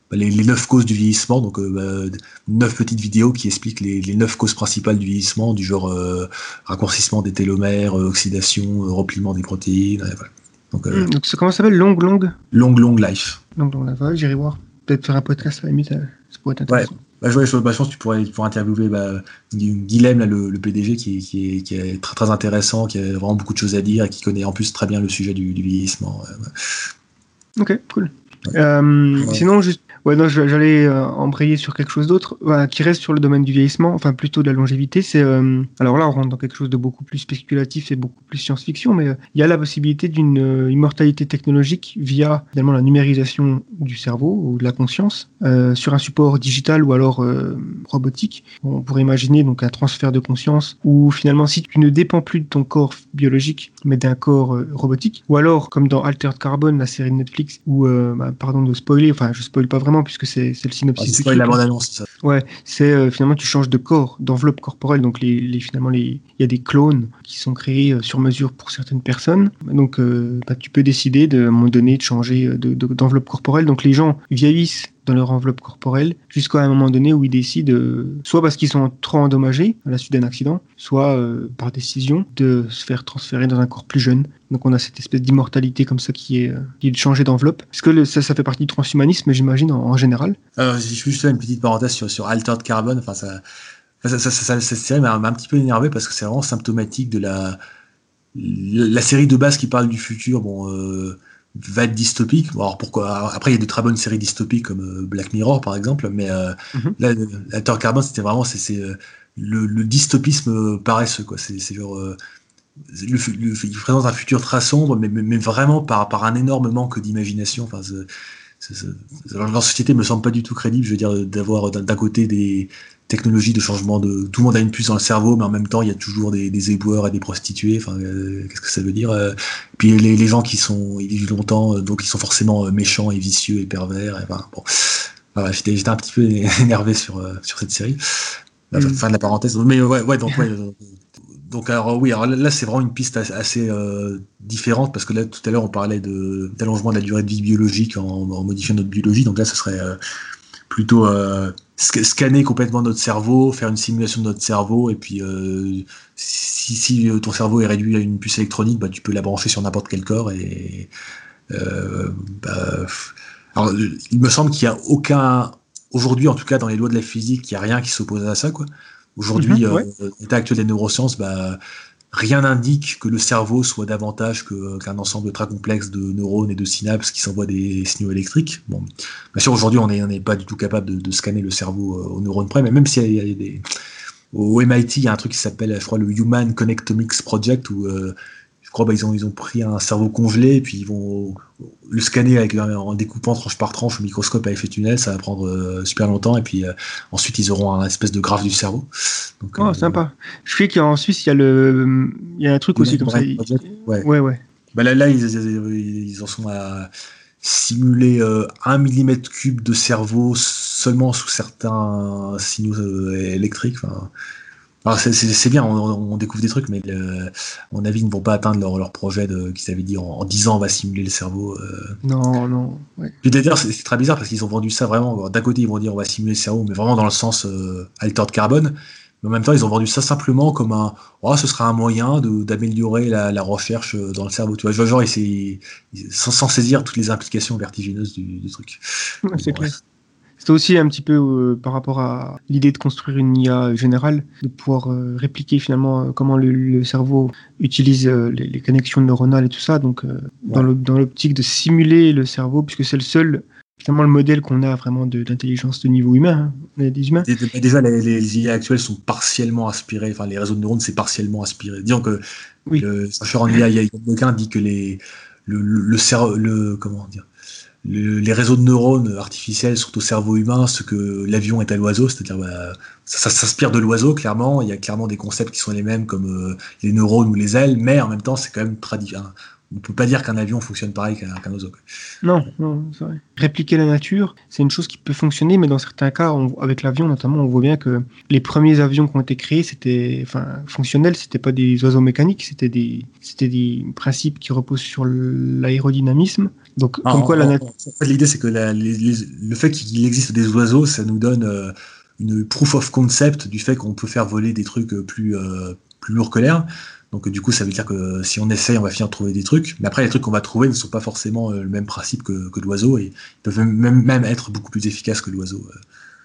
bah, les, les neuf causes du vieillissement, donc euh, bah, neuf petites vidéos qui expliquent les, les neuf causes principales du vieillissement, du genre euh, raccourcissement des télomères, euh, oxydation, euh, repliement des protéines, voilà. Donc euh, Donc comment ça s'appelle? Long Long? Long long life. Long Long. Là, j'irai voir. Peut-être faire un podcast à la limite. euh, Ça pourrait être intéressant. Bah, je, je, bah, je pense que tu pourrais, tu pourrais interviewer bah, Gu- Guilhem, là, le, le PDG, qui, est- qui, est, qui est très, très intéressant, qui a vraiment beaucoup de choses à dire et qui connaît en plus très bien le sujet du, du vieillissement. euh, ouais. Ok, cool. Euh, Ouais. Sinon, juste, Ouais, non, j'allais euh, embrayer sur quelque chose d'autre, qui reste sur le domaine du vieillissement, enfin plutôt de la longévité. C'est euh, alors là, on rentre dans quelque chose de beaucoup plus spéculatif et beaucoup plus science-fiction, mais euh, il y a la possibilité d'une immortalité technologique via finalement la numérisation du cerveau ou de la conscience sur un support digital ou alors robotique. On pourrait imaginer donc un transfert de conscience où finalement, si tu ne dépends plus de ton corps biologique, mais d'un corps robotique, ou alors comme dans Altered Carbon, la série de Netflix, où bah, pardon de spoiler, enfin je spoil pas vraiment puisque c'est c'est le Ah, synopsis. c'est la bande-annonce, ça. Ouais, c'est euh, finalement tu changes de corps, d'enveloppe corporelle. Donc les, les finalement les il y a des clones qui sont créés euh, sur mesure pour certaines personnes. Donc euh, bah, tu peux décider de, à un moment donné de changer euh, de- de- d'enveloppe corporelle. Donc les gens vieillissent dans leur enveloppe corporelle jusqu'à un moment donné où ils décident soit parce qu'ils sont trop endommagés à la suite d'un accident, soit par décision de se faire transférer dans un corps plus jeune. Donc on a cette espèce d'immortalité comme ça qui est, de changer d'enveloppe. Est-ce que ça, ça fait partie du transhumanisme, j'imagine, en, en général? Vais juste une petite parenthèse sur, sur Altered Carbon. Enfin, ça, ça, ça, ça- ça- cette série m'a un petit peu énervé parce que c'est vraiment symptomatique de la, la, série de base qui parle du futur. Bon, euh, va être dystopique. Bon, alors pourquoi? Après, il y a de très bonnes séries dystopiques comme euh, Black Mirror, par exemple. Mais euh, là, euh, Altered Carbon, c'était vraiment c'est, euh, le, le dystopisme paresseux. Quoi. C'est, genre. euh, le, fu- le- il présente un futur très sombre, mais, mais, mais vraiment par, par un énorme manque d'imagination. Enfin, c'est- leur, leur société me semble pas du tout crédible. Je veux dire, d'avoir d'un côté des technologies de changement de. Tout le monde a une puce dans le cerveau, mais en même temps, il y a toujours des, des éboueurs et des prostituées. Enfin, euh, qu'est-ce que ça veut dire euh, Puis les, les gens qui sont. Ils vivent longtemps, euh, donc ils sont forcément euh, méchants et vicieux et pervers. Et, enfin, bon. Voilà, j'étais j'étais un petit peu <laughs> énervé sur, euh, sur cette série. Mhm. Fin de la parenthèse. Mais ouais, ouais donc, ouais, donc alors oui, alors là, c'est vraiment une piste as- assez euh, différente parce que là tout à l'heure on parlait de d'allongement de la durée de vie biologique en, en modifiant notre biologie. Donc là, ce serait euh, plutôt euh, sc- scanner complètement notre cerveau, faire une simulation de notre cerveau et puis euh, si, si euh, ton cerveau est réduit à une puce électronique, bah, tu peux la brancher sur n'importe quel corps et euh, bah, alors, il me semble qu'il n'y a aucun aujourd'hui en tout cas dans les lois de la physique, il n'y a rien qui s'oppose à ça quoi. Aujourd'hui, Mhm, ouais. l'état actuel des neurosciences, bah, rien n'indique que le cerveau soit davantage que- qu'un ensemble très complexe de neurones et de synapses qui s'envoient des signaux électriques. Bon, bien sûr, aujourd'hui, on n'est pas du tout capable de, scanner le cerveau euh, aux neurones près, mais même s'il y y a des... Au MIT, il y a un truc qui s'appelle, je crois, le Human Connectomics Project, où euh, je crois bah, ils, ont, ils ont pris un cerveau congelé, et puis ils vont le scanner avec, en découpant tranche par tranche au microscope à effet tunnel, ça va prendre euh, super longtemps, et puis euh, ensuite ils auront un espèce de graphe du cerveau. Donc, Oh, euh, sympa. Je sais qu'en Suisse, il y a le, il y a un truc aussi comme ça. Ouais. Ouais, ouais. Bah là, là ils, ils- en sont à simuler un millimètre cube de cerveau seulement sous certains signaux électriques. Enfin, c'est- bien, on, on découvre des trucs, mais le- à mon avis, ils ne vont pas atteindre leur, leur projet de- qu'ils avaient dit en, en 10 ans, on va simuler le cerveau. euh. Non, non. Ouais. D'ailleurs, c'est très bizarre parce qu'ils ont vendu ça vraiment. D'un côté, ils vont dire on va simuler le cerveau, mais vraiment dans le sens euh, altered carbone. Mais en même temps, ils ont vendu ça simplement comme un. Oh, ce sera un moyen de- d'améliorer la, la recherche euh, dans le cerveau. Tu vois, genre, genre, ils- ils- sans, sans saisir toutes les implications vertigineuses du, du truc. Ouais, c'est Bon, clair. C'était aussi un petit peu euh, par rapport à l'idée de construire une IA générale, de pouvoir euh, répliquer finalement euh, comment le, le cerveau utilise euh, les, les connexions neuronales et tout ça. Donc, dans Ouais. le- dans l'optique de simuler le cerveau, puisque c'est le seul, finalement, le modèle qu'on a vraiment de- d'intelligence de, niveau humain. hein. Des humains. Dé- dé- Déjà, les, les IA actuelles sont partiellement aspirées, enfin, les réseaux de neurones, c'est partiellement aspiré. Disons que Oui. le chercheur en IA, Yann Lequin, dit que les, le, le, le cerveau, le, comment dire, le- les réseaux de neurones artificiels sont au cerveau humain ce que l'avion est à l'oiseau, c'est-à-dire bah, ça, s'inspire de l'oiseau, clairement. Il y a clairement des concepts qui sont les mêmes, comme euh, les neurones ou les ailes, mais en même temps, c'est quand même très différent. On peut pas dire qu'un avion fonctionne pareil qu'un oiseau. Non, non, c'est vrai. Répliquer la nature, c'est une chose qui peut fonctionner, mais dans certains cas, avec l'avion notamment, on voit bien que les premiers avions qui ont été créés, c'était, enfin, fonctionnels, c'était pas des oiseaux mécaniques, c'était des, c'était des principes qui reposent sur l'aérodynamisme. Donc, Ah, comme quoi la en- nature. en fait, l'idée, c'est que la- les- les- le fait qu'il existe des oiseaux, ça nous donne euh, une proof of concept du fait qu'on peut faire voler des trucs euh, plus, euh, plus lourds que l'air. Donc, du coup, ça veut dire que si on essaye, on va finir de trouver des trucs. Mais après, les trucs qu'on va trouver ne sont pas forcément le même principe que, que l'oiseau et ils peuvent même, même être beaucoup plus efficaces que l'oiseau.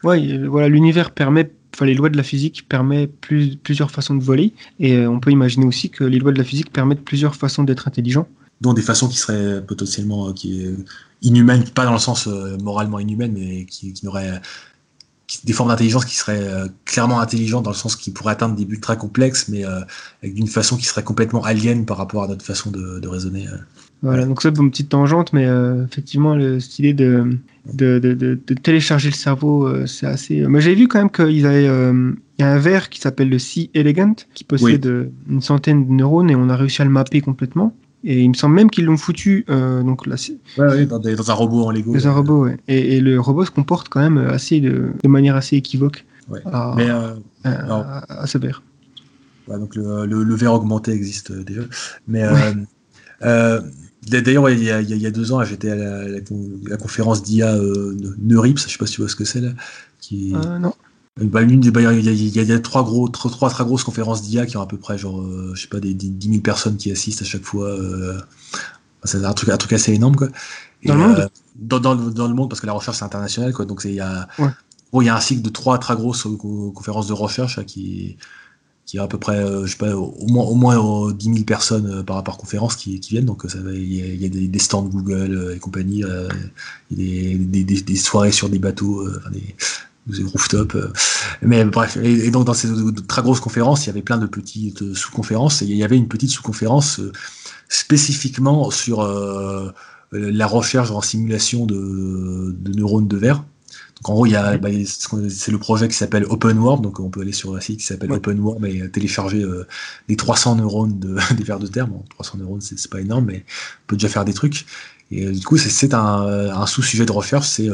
Ouais, voilà, l'univers permet, enfin, les lois de la physique permettent plus, plusieurs façons de voler, et euh, on peut imaginer aussi que les lois de la physique permettent plusieurs façons d'être intelligent. Dont des façons qui seraient potentiellement qui inhumaines, pas dans le sens moralement inhumaine, mais qui, qui n'auraient des formes d'intelligence qui seraient euh, clairement intelligentes dans le sens qu'ils pourraient atteindre des buts très complexes, mais euh, d'une façon qui serait complètement alien par rapport à notre façon de, raisonner. Euh. Voilà, donc ça, une petite tangente, mais effectivement, le, cette idée de, de, de, télécharger le cerveau, c'est assez. Mais j'ai vu quand même qu'il avaient. il y a un verre qui s'appelle le C Elegant, qui possède une centaine de neurones et on a réussi à le mapper complètement. Et il me semble même qu'ils l'ont foutu euh, donc là, ouais, dans, dans, un robot en Lego. Dans un robot, ouais. Et, et, le robot se comporte quand même assez de, de manière assez équivoque ouais. à, Mais, euh, à, ce verre. Ouais, donc le, le, le, verre augmenté existe euh, déjà. Mais euh, d'ailleurs, il, y a, il y a deux ans, j'étais à la, la, conférence d'IA Neurips, je sais pas si tu vois ce que c'est là. Qui... non. Bah, il, y a, trois, gros, trois, très grosses conférences d'IA qui ont à peu près, genre, euh, je sais pas, des, 10 000 personnes qui assistent à chaque fois. Euh, c'est un truc, un truc assez énorme, quoi. dans, le monde euh, dans, le monde, parce que la recherche, c'est international, quoi. Donc, il y, a, il y a un cycle de trois très grosses conférences de recherche qui, qui a à peu près, je sais pas, au moins, au moins 10 000 personnes par, par conférence qui, qui viennent. Donc, il, y a, des, stands Google et compagnie, il y a des, des, soirées sur des bateaux, des, des rooftop. Euh. Mais bref, et, donc dans ces très grosses conférences, il y avait plein de petites euh, sous-conférences, et il y avait une petite sous-conférence euh, spécifiquement sur la recherche en simulation de, neurones de verre. Donc en gros, il y a, bah, c'est le projet qui s'appelle Open World, donc on peut aller sur un site qui s'appelle Open World et télécharger les 300 neurones de, <laughs> des vers de terre. Bon, 300 neurones, c'est pas énorme, mais on peut déjà faire des trucs. Et du coup, c'est un, un sous-sujet de recherche, c'est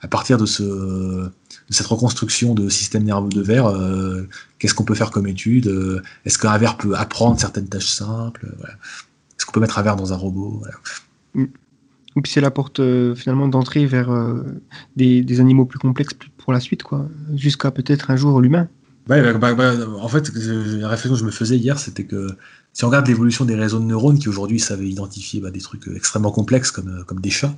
à partir de ce de cette reconstruction de système nerveux de verre, euh, qu'est-ce qu'on peut faire comme étude euh, Est-ce qu'un verre peut apprendre certaines tâches simples Est-ce qu'on peut mettre un verre dans un robot mm. Et puis c'est la porte euh, finalement d'entrée vers des, animaux plus complexes pour la suite, quoi, jusqu'à peut-être un jour l'humain. Ouais, bah, bah, bah, en fait, la réflexion que je me faisais hier, c'était que si on regarde l'évolution des réseaux de neurones qui aujourd'hui savaient identifier des trucs extrêmement complexes comme, comme des chats,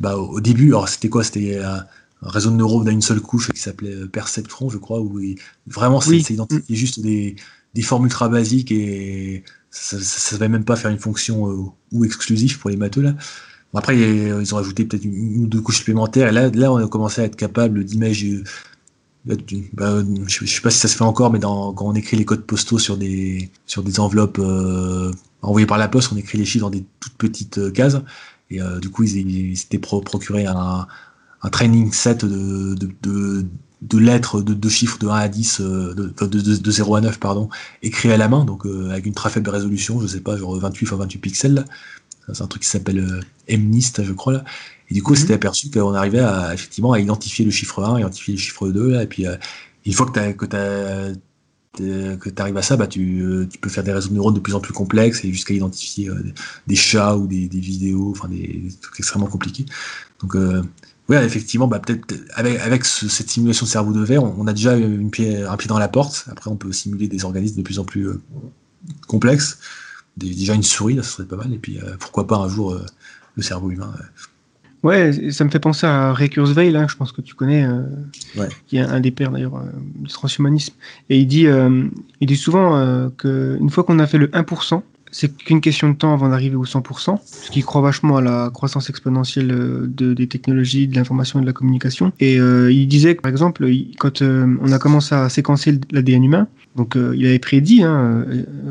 bah, au début, alors c'était quoi? C'était un réseau de neurones à une seule couche qui s'appelait euh, Perceptron, je crois, où vraiment c'est identifier juste des, des formes ultra basiques et ça ne savait même pas faire une fonction euh, ou exclusive pour les matheux là. après, ils ont ajouté peut-être une, ou deux couches supplémentaires et là, là, on a commencé à être capable d'imaginer. Euh, bah, je, ne sais pas si ça se fait encore, mais dans, quand on écrit les codes postaux sur des, sur des enveloppes envoyées par la poste, on écrit les chiffres dans des toutes petites cases. Et du coup, ils s'étaient procuré un, un training set de, de, de, lettres, de, de, chiffres de 1 à 10, euh, de, de, 0 à 9, pardon, écrits à la main, donc euh, avec une très faible résolution, je sais pas, genre 28 x 28 pixels. C'est un truc qui s'appelle euh, MNIST, je crois, là. Et du coup, c'était mhm. aperçu qu'on arrivait à, effectivement, à identifier le chiffre 1, identifier le chiffre 2, là, et puis, une fois que tu que que tu arrives à ça, bah, tu, tu, peux faire des réseaux de neurones de plus en plus complexes et jusqu'à identifier des, chats ou des, des vidéos, enfin des, trucs extrêmement compliqués. Donc, oui, effectivement, bah, peut-être avec, avec cette simulation de cerveau de verre, on, a déjà une pied, un pied dans la porte. Après, on peut simuler des organismes de plus en plus euh, complexes. déjà une souris, là, ce serait pas mal. Et puis, euh, pourquoi pas un jour euh, le cerveau humain. Ouais, ça me fait penser à Ray Kurzweil, hein, je pense que tu connais, qui est un des pères d'ailleurs du transhumanisme. Et il dit, il dit souvent qu'une fois qu'on a fait le 1%, c'est qu'une question de temps avant d'arriver au 100%, parce qu'il croit vachement à la croissance exponentielle euh, de, des technologies, de l'information et de la communication. Et euh, il disait par exemple, quand euh, on a commencé à séquencer l'ADN humain, donc il avait prédit hein,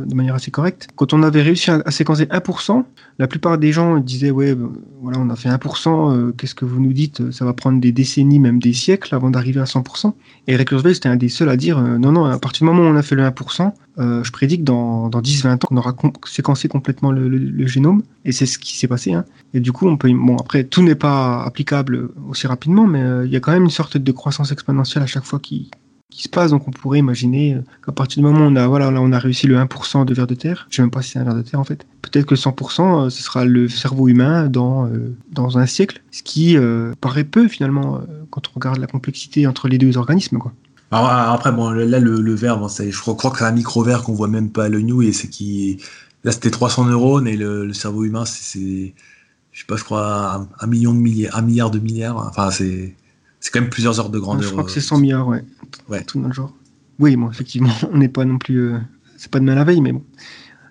de manière assez correcte, quand on avait réussi à, séquencer 1%, la plupart des gens disaient ouais, voilà, on a fait 1%, qu'est-ce que vous nous dites Ça va prendre des décennies, même des siècles avant d'arriver à 100%. Et Ray Kurzweil, c'était un des seuls à dire non, non, à partir du moment où on a fait le 1%, euh, je prédis que dans, dans 10-20 ans, on aura séquencé complètement le, génome, et c'est ce qui s'est passé. Hein. Et du coup, on peut, bon, après, tout n'est pas applicable aussi rapidement, mais euh, il y a quand même une sorte de croissance exponentielle à chaque fois qui, qui se passe. Donc, on pourrait imaginer euh, qu'à partir du moment où on a, voilà, là, on a réussi le 1% de verre de terre, je sais même pas si c'est un verre de terre en fait, peut-être que 100%, ce sera le cerveau humain dans, dans un siècle, ce qui paraît peu finalement quand on regarde la complexité entre les deux organismes, quoi. Alors, après, bon, là, le, le verre, bon, je crois, que c'est un micro-verre qu'on voit même pas à l'œil nu, et c'est qui. Là, c'était 300 neurones, et le, le cerveau humain, c'est. Je sais pas, je crois, un, million de milliards, un milliard de milliards. Enfin, c'est. C'est quand même plusieurs heures de grandeur. je crois que c'est 100 milliards, ouais. Ouais. Tout le genre. Oui, bon, effectivement, <laughs> on n'est pas non plus. Euh, c'est pas de mal la veille, mais bon.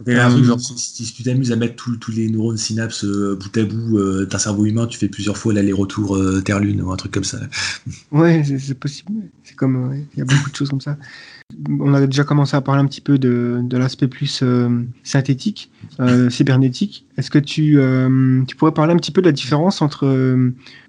Truc genre, si, tu t'amuses à mettre tous les neurones synapses bout à bout d'un cerveau humain, tu fais plusieurs fois l'aller-retour Terre-Lune ou un truc comme ça. Ouais, c'est possible. Comme, il y a beaucoup de choses comme ça. On a déjà commencé à parler un petit peu de, l'aspect plus synthétique, cybernétique. Est-ce que tu, tu pourrais parler un petit peu de la différence entre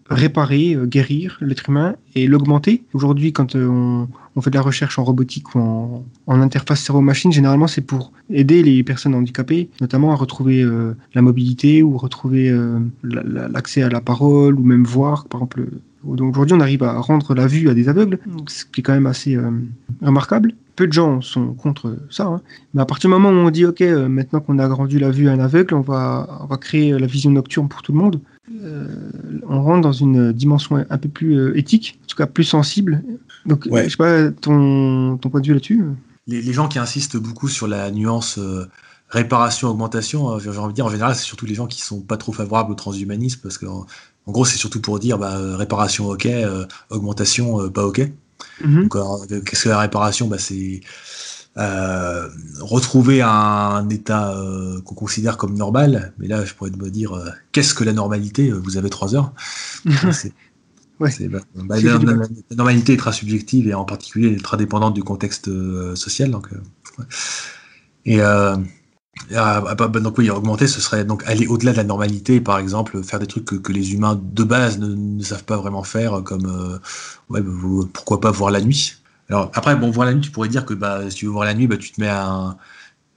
réparer, euh, guérir l'être humain et l'augmenter? Aujourd'hui, quand euh, on, on, fait de la recherche en robotique ou en, en interface cerveau-machine, généralement c'est pour aider les personnes handicapées, notamment à retrouver euh, la mobilité ou retrouver l'accès à la parole ou même voir. Par exemple, aujourd'hui on arrive à rendre la vue à des aveugles, ce qui est quand même assez remarquable. Peu de gens sont contre ça, hein. mais à partir du moment où on dit ok, maintenant qu'on a rendu la vue à un aveugle, on va, on va créer la vision nocturne pour tout le monde. Euh, on rentre dans une dimension un peu plus euh, éthique, en tout cas plus sensible. Donc, je sais pas ton, point de vue là-dessus. Les, gens qui insistent beaucoup sur la nuance euh, réparation-augmentation, j'ai envie de dire en général, c'est surtout les gens qui sont pas trop favorables au transhumanisme, parce qu'en en gros, c'est surtout pour dire bah, réparation ok, augmentation pas ok. Mm-hmm. Qu'est-ce que la réparation? Bah, C'est euh, retrouver un, état euh, qu'on considère comme normal. Mais là, je pourrais me dire, euh, qu'est-ce que la normalité? Vous avez trois heures. <laughs> Bah, bah, la, normalité est très subjective et en particulier très dépendante du contexte social. Donc, Et ah, bah, donc oui, augmenter, ce serait donc aller au-delà de la normalité, par exemple, faire des trucs que, les humains de base ne, savent pas vraiment faire, comme pourquoi pas voir la nuit. Alors après, bon, voir la nuit, tu pourrais dire que bah, si tu veux voir la nuit, bah, tu te mets un.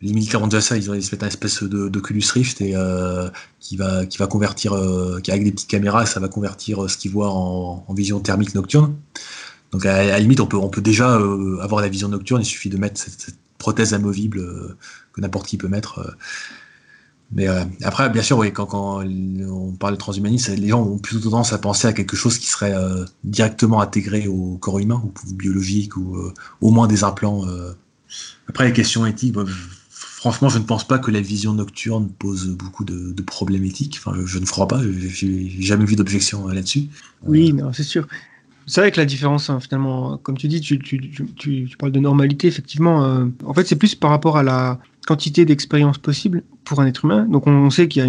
Les militaires ont déjà ça, ils ont se mettent un espèce de d'Oculus Rift et euh, qui va qui va convertir, euh, qui avec des petites caméras, ça va convertir euh, ce qu'ils voient en, vision thermique nocturne. Donc à, la limite, on peut on peut déjà avoir la vision nocturne. Il suffit de mettre cette, prothèse amovible que n'importe qui peut mettre. Mais euh, après, bien sûr, quand, on parle de transhumanisme, les gens ont plutôt tendance à penser à quelque chose qui serait euh, directement intégré au corps humain, ou biologique, ou euh, au moins des implants. Après, les questions éthiques, franchement, je ne pense pas que la vision nocturne pose beaucoup de, problèmes éthiques. Enfin, je, ne crois pas, j'ai jamais vu d'objection là-dessus. Oui, non, c'est sûr. C'est vrai que la différence, hein, finalement, comme tu dis, tu, parles de normalité, effectivement. en fait, c'est plus par rapport à la, quantité d'expériences possibles pour un être humain. Donc on sait qu'il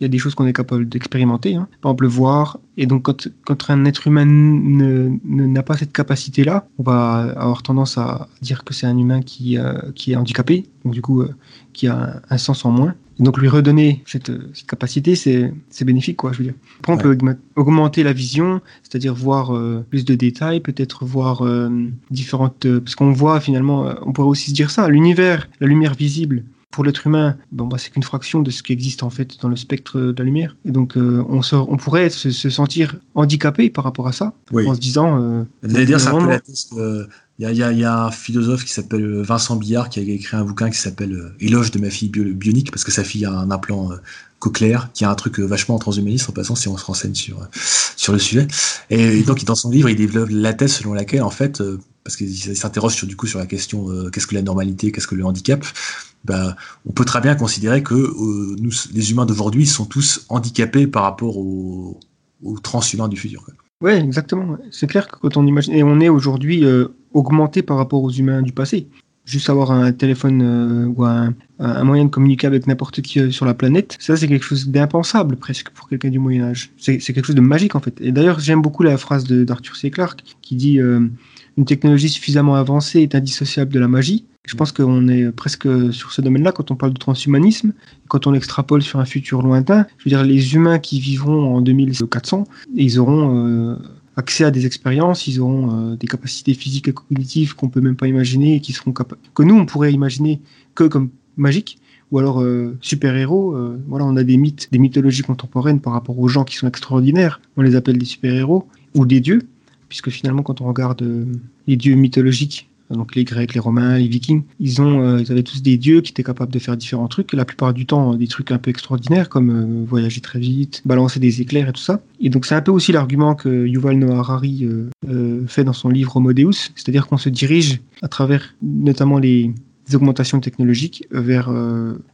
y a des choses qu'on est capable d'expérimenter, hein. par exemple le voir. Et donc quand, un être humain n'a pas cette capacité-là, on va avoir tendance à dire que c'est un humain qui, euh, est handicapé, donc du coup euh, qui a un, sens en moins. Donc lui redonner cette, cette capacité, c'est bénéfique, quoi, je veux dire. Après, on peut augmenter la vision, c'est-à-dire voir euh, plus de détails, peut-être voir différentes... parce qu'on voit finalement, on pourrait aussi se dire ça, l'univers, la lumière visible, pour l'être humain, bon, bah, c'est qu'une fraction de ce qui existe en fait dans le spectre de la lumière. Et donc, euh, on, se, on pourrait se, sentir handicapé par rapport à ça, en se disant. Euh, dire, c'est un peu la il y, y, a, un philosophe qui s'appelle Vincent Billard qui a écrit un bouquin qui s'appelle euh, Éloge de ma fille bionique parce que sa fille a un implant euh, cochléaire qui a un truc vachement en transhumaniste en passant si on se renseigne sur sur le sujet. Et donc dans son livre il développe la thèse selon laquelle en fait parce qu'il s'interroge sur du coup sur la question qu'est-ce que la normalité, qu'est-ce que le handicap. Bah, on peut très bien considérer que euh, nous, les humains d'aujourd'hui, sont tous handicapés par rapport aux, transhumains du futur. Oui, exactement. C'est clair que quand on imagine, et on est aujourd'hui euh, augmenté par rapport aux humains du passé. Juste avoir un téléphone euh, ou un, moyen de communiquer avec n'importe qui sur la planète, ça c'est quelque chose d'impensable presque pour quelqu'un du Moyen Âge. C'est quelque chose de magique en fait. Et d'ailleurs j'aime beaucoup la phrase d'Arthur C. Clarke qui dit une technologie suffisamment avancée est indissociable de la magie. Je pense qu'on est presque sur ce domaine-là quand on parle de transhumanisme, quand on extrapole sur un futur lointain. Je veux dire, les humains qui vivront en 2400, ils auront euh, accès à des expériences, ils auront euh, des capacités physiques et cognitives qu'on peut même pas imaginer et qui seront que nous on pourrait imaginer que comme magique ou alors euh, super-héros. voilà, on a des mythes, des mythologies contemporaines par rapport aux gens qui sont extraordinaires. On les appelle des super-héros ou des dieux, puisque finalement, quand on regarde les dieux mythologiques, donc les Grecs, les Romains, les Vikings, ils ont, euh, ils avaient tous des dieux qui étaient capables de faire différents trucs. La plupart du temps, des trucs un peu extraordinaires comme euh, voyager très vite, balancer des éclairs et tout ça. Et donc c'est un peu aussi l'argument que Yuval Noah euh, fait dans son livre Homo Deus, c'est-à-dire qu'on se dirige à travers notamment les, augmentations technologiques vers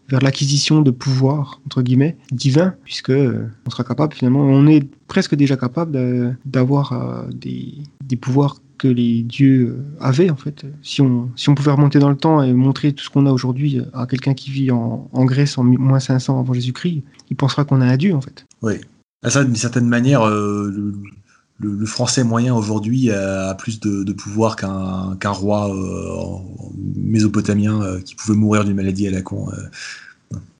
vers l'acquisition de pouvoirs entre guillemets divins puisque on sera capable finalement on est presque déjà capable d'avoir des, des pouvoirs que les dieux avaient en fait. Si on, si on pouvait remonter dans le temps et montrer tout ce qu'on a aujourd'hui à quelqu'un qui vit en, Grèce en moins 500 avant Jésus-Christ, il pensera qu'on a un dieu en fait. Oui. À ça, d'une certaine manière, euh, le, le, français moyen aujourd'hui a plus de, de pouvoir qu'un roi euh, mésopotamien euh, qui pouvait mourir d'une maladie à la con.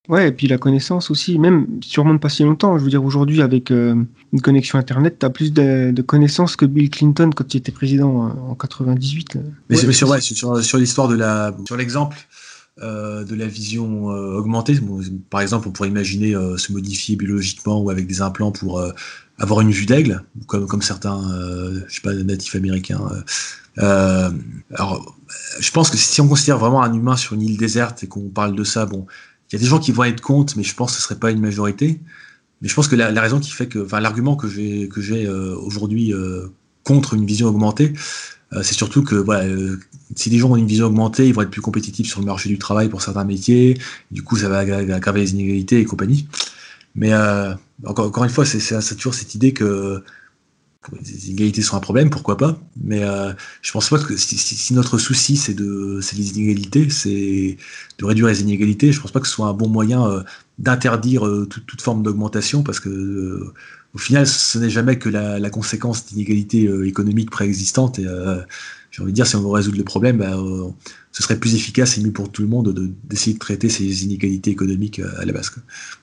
Ouais, et puis la connaissance aussi, même sûrement pas si longtemps. Je veux dire, aujourd'hui, avec euh, une connexion Internet, tu as plus de, de, connaissances que Bill Clinton quand il était président en 98. Là. Mais, ouais, mais sur, ouais, sur, sur l'histoire de la. Sur l'exemple euh, de la vision euh, augmentée, bon, par exemple, on pourrait imaginer euh, se modifier biologiquement ou avec des implants pour euh, avoir une vue d'aigle, comme, comme certains, je sais pas, natifs américains. alors, je pense que si on considère vraiment un humain sur une île déserte et qu'on parle de ça, bon il y a des gens qui vont être contre, mais je pense que ce serait pas une majorité. Mais je pense que la, la raison qui fait que, enfin, l'argument que j'ai que j'ai euh, aujourd'hui euh, contre une vision augmentée, euh, c'est surtout que voilà, si les gens ont une vision augmentée, ils vont être plus compétitifs sur le marché du travail pour certains métiers. Du coup, ça va aggraver les inégalités et compagnie. Mais encore, encore une fois, c'est toujours cette idée que les inégalités sont un problème, pourquoi pas. Mais euh, je pense pas que si, si notre souci c'est de les inégalités, c'est de réduire les inégalités, je pense pas que ce soit un bon moyen euh, d'interdire euh, toute, toute, forme d'augmentation parce que euh, au final ce n'est jamais que la, la conséquence d'inégalités euh, économiques préexistantes et j'ai envie de dire si on veut résoudre le problème, bah, ce serait plus efficace et mieux pour tout le monde d'essayer de, de, traiter ces inégalités économiques à la base.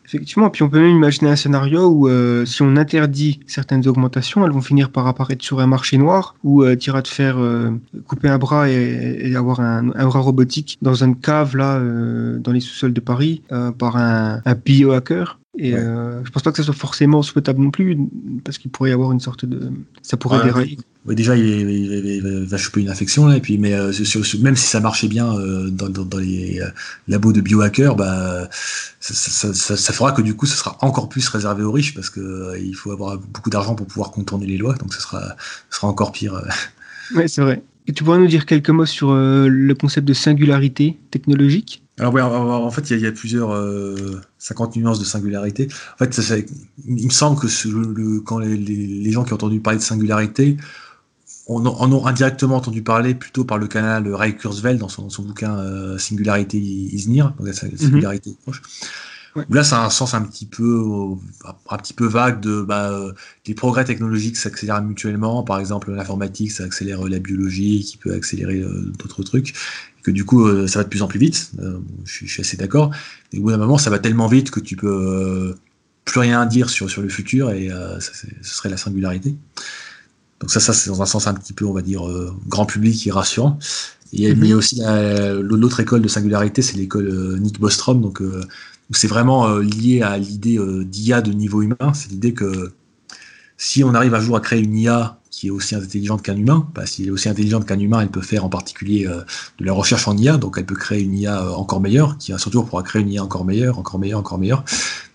Effectivement, puis on peut même imaginer un scénario où euh, si on interdit certaines augmentations, elles vont finir par apparaître sur un marché noir où euh, tu iras te faire euh, couper un bras et, avoir un, bras robotique dans une cave là, euh, dans les sous-sols de Paris, euh, par un biohacker. Et ouais. euh, je pense pas que ça soit forcément souhaitable non plus, parce qu'il pourrait y avoir une sorte de, ça pourrait ouais, dérailler. Ouais, déjà, il, il, il, va choper une infection là, et puis mais euh, sur, même si ça marchait bien euh, dans, dans, dans, les euh, labos de biohackers, bah ça, ça, ça, ça, fera que du coup, ce sera encore plus réservé aux riches parce que euh, il faut avoir beaucoup d'argent pour pouvoir contourner les lois, donc ce sera, sera encore pire. Oui, c'est vrai. Et tu pourrais nous dire quelques mots sur le concept de singularité technologique? Alors ouais, en fait, il y, y, a plusieurs euh, 50 nuances de singularité. En fait, ça, ça, il me semble que ce, le, quand les, les, les, gens qui ont entendu parler de singularité en, en, ont indirectement entendu parler plutôt par le canal Ray Kurzweil dans son, son bouquin euh, Singularité is near, donc la singularité mm -hmm. proche. Ouais. Là, ça a un sens un petit peu, un petit peu vague de bah, euh, les progrès technologiques s'accélèrent mutuellement. Par exemple, l'informatique, ça accélère la biologie, qui peut accélérer euh, d'autres trucs. Que du coup, euh, ça va de plus en plus vite. Euh, je, je, suis assez d'accord. Et au bout d'un moment, ça va tellement vite que tu peux euh, plus rien dire sur, sur le futur et ça, ce serait la singularité. Donc ça, ça c'est dans un sens un petit peu, on va dire, grand public et rassurant. Et mm -hmm. il y a aussi l'autre école de singularité, c'est l'école Nick Bostrom, donc c'est vraiment lié à l'idée d'IA de niveau humain. C'est l'idée que si on arrive un jour à créer une IA qui est aussi intelligente qu'un humain, bah, si est aussi intelligente qu'un humain, elle peut faire en particulier euh, de la recherche en IA, donc elle peut créer une IA euh, encore meilleure, qui à son tour pourra créer une IA encore meilleure, encore meilleure, encore meilleure.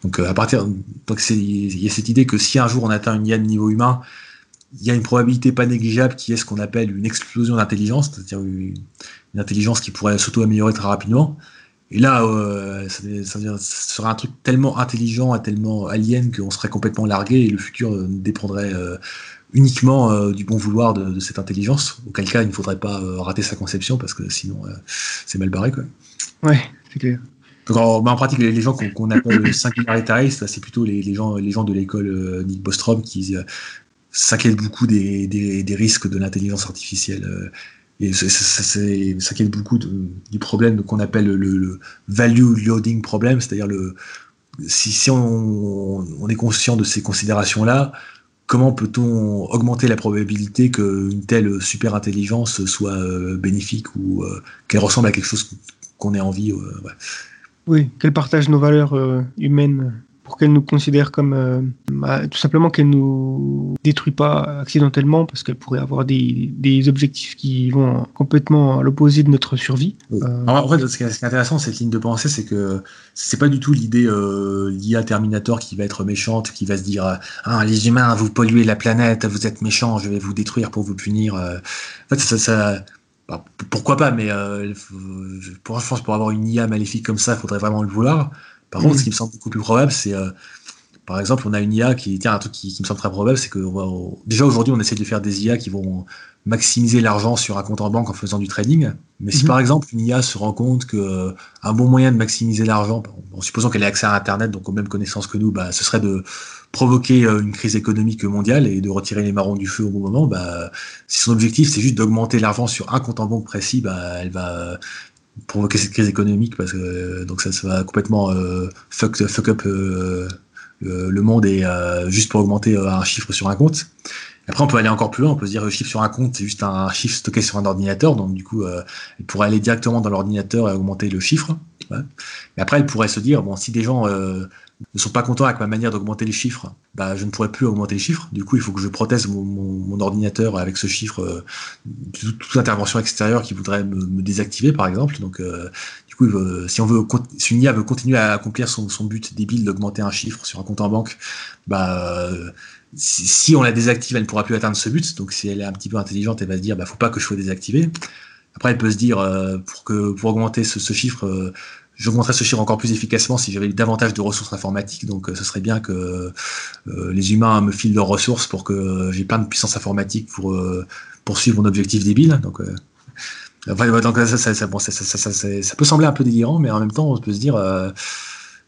Donc euh, à partir, donc il y a cette idée que si un jour on atteint une IA de niveau humain, il y a une probabilité pas négligeable qui est ce qu'on appelle une explosion d'intelligence, c'est-à-dire une, intelligence qui pourrait s'auto-améliorer très rapidement. Et là, euh, ça, ça, serait un truc tellement intelligent et tellement alien qu'on serait complètement largué et le futur dépendrait uniquement euh, du bon vouloir de, de, cette intelligence. Auquel cas, il ne faudrait pas euh, rater sa conception parce que sinon, euh, c'est mal barré. Quoi. Ouais, c'est clair. Donc en, bah en, pratique, les, les gens qu'on qu appelle singularitaristes, c'est plutôt les, les, gens, les gens de l'école Nick Bostrom qui s'inquiètent beaucoup des, des, des, risques de l'intelligence artificielle et ça, s'inquiète beaucoup de, du problème qu'on appelle le, le, value loading problem, c'est-à-dire le si, si on, on, est conscient de ces considérations-là, comment peut-on augmenter la probabilité qu'une telle super intelligence soit euh, bénéfique ou euh, qu'elle ressemble à quelque chose qu'on ait envie euh. Oui, qu'elle partage nos valeurs humaines pour qu'elle nous considère comme euh, bah, tout simplement qu'elle nous détruit pas accidentellement parce qu'elle pourrait avoir des, des, objectifs qui vont complètement à l'opposé de notre survie. Oui. Euh... en fait, ce qui est intéressant cette ligne de pensée, c'est que c'est pas du tout l'idée euh, l'IA Terminator qui va être méchante, qui va se dire ah les humains vous polluez la planète, vous êtes méchants, je vais vous détruire pour vous punir. En fait, ça, ça bah, pourquoi pas, mais euh, pour, je pense pour avoir une IA maléfique comme ça, il faudrait vraiment le vouloir. Par contre, mmh. ce qui me semble beaucoup plus probable, c'est euh, Par exemple, on a une IA qui, tiens, un truc qui, me semble très probable, c'est que déjà aujourd'hui, on essaie de faire des IA qui vont maximiser l'argent sur un compte en banque en faisant du trading. Mais si mhm. par exemple une IA se rend compte que un bon moyen de maximiser l'argent, en supposant qu'elle ait accès à Internet, donc aux mêmes connaissances que nous, bah, ce serait de provoquer euh, une crise économique mondiale et de retirer les marrons du feu au bon moment. Bah, si son objectif c'est juste d'augmenter l'argent sur un compte en banque précis, bah, elle va provoquer cette crise économique parce que donc ça, ça va complètement euh, fuck, fuck up euh, le, monde et euh, juste pour augmenter un chiffre sur un compte. Après, on peut aller encore plus loin. On peut se dire le chiffre sur un compte, c'est juste un chiffre stocké sur un ordinateur. Donc, du coup, elle pourrait aller directement dans l'ordinateur et augmenter le chiffre. Ouais. Mais après, elle pourrait se dire bon, si des gens ne sont pas contents avec ma manière d'augmenter les chiffres, bah, je ne pourrais plus augmenter les chiffres. Du coup, il faut que je protège mon, ordinateur avec ce chiffre, euh, toute, intervention extérieure qui voudrait me, désactiver, par exemple. Donc, euh, du coup, si on veut, si une IA veut continuer à accomplir son, but débile d'augmenter un chiffre sur un compte en banque, bah, si, on la désactive, elle ne pourra plus atteindre ce but. Donc, si elle est un petit peu intelligente, elle va se dire, bah, faut pas que je sois désactivé. Après, elle peut se dire, euh, pour que pour augmenter ce chiffre, J'augmenterais ce chiffre encore plus efficacement si j'avais davantage de ressources informatiques. Donc, euh, ce serait bien que euh, les humains me filent leurs ressources pour que j'ai plein de puissance informatique pour euh, poursuivre mon objectif débile. Donc, ça, peut sembler un peu délirant, mais en même temps, on peut se dire,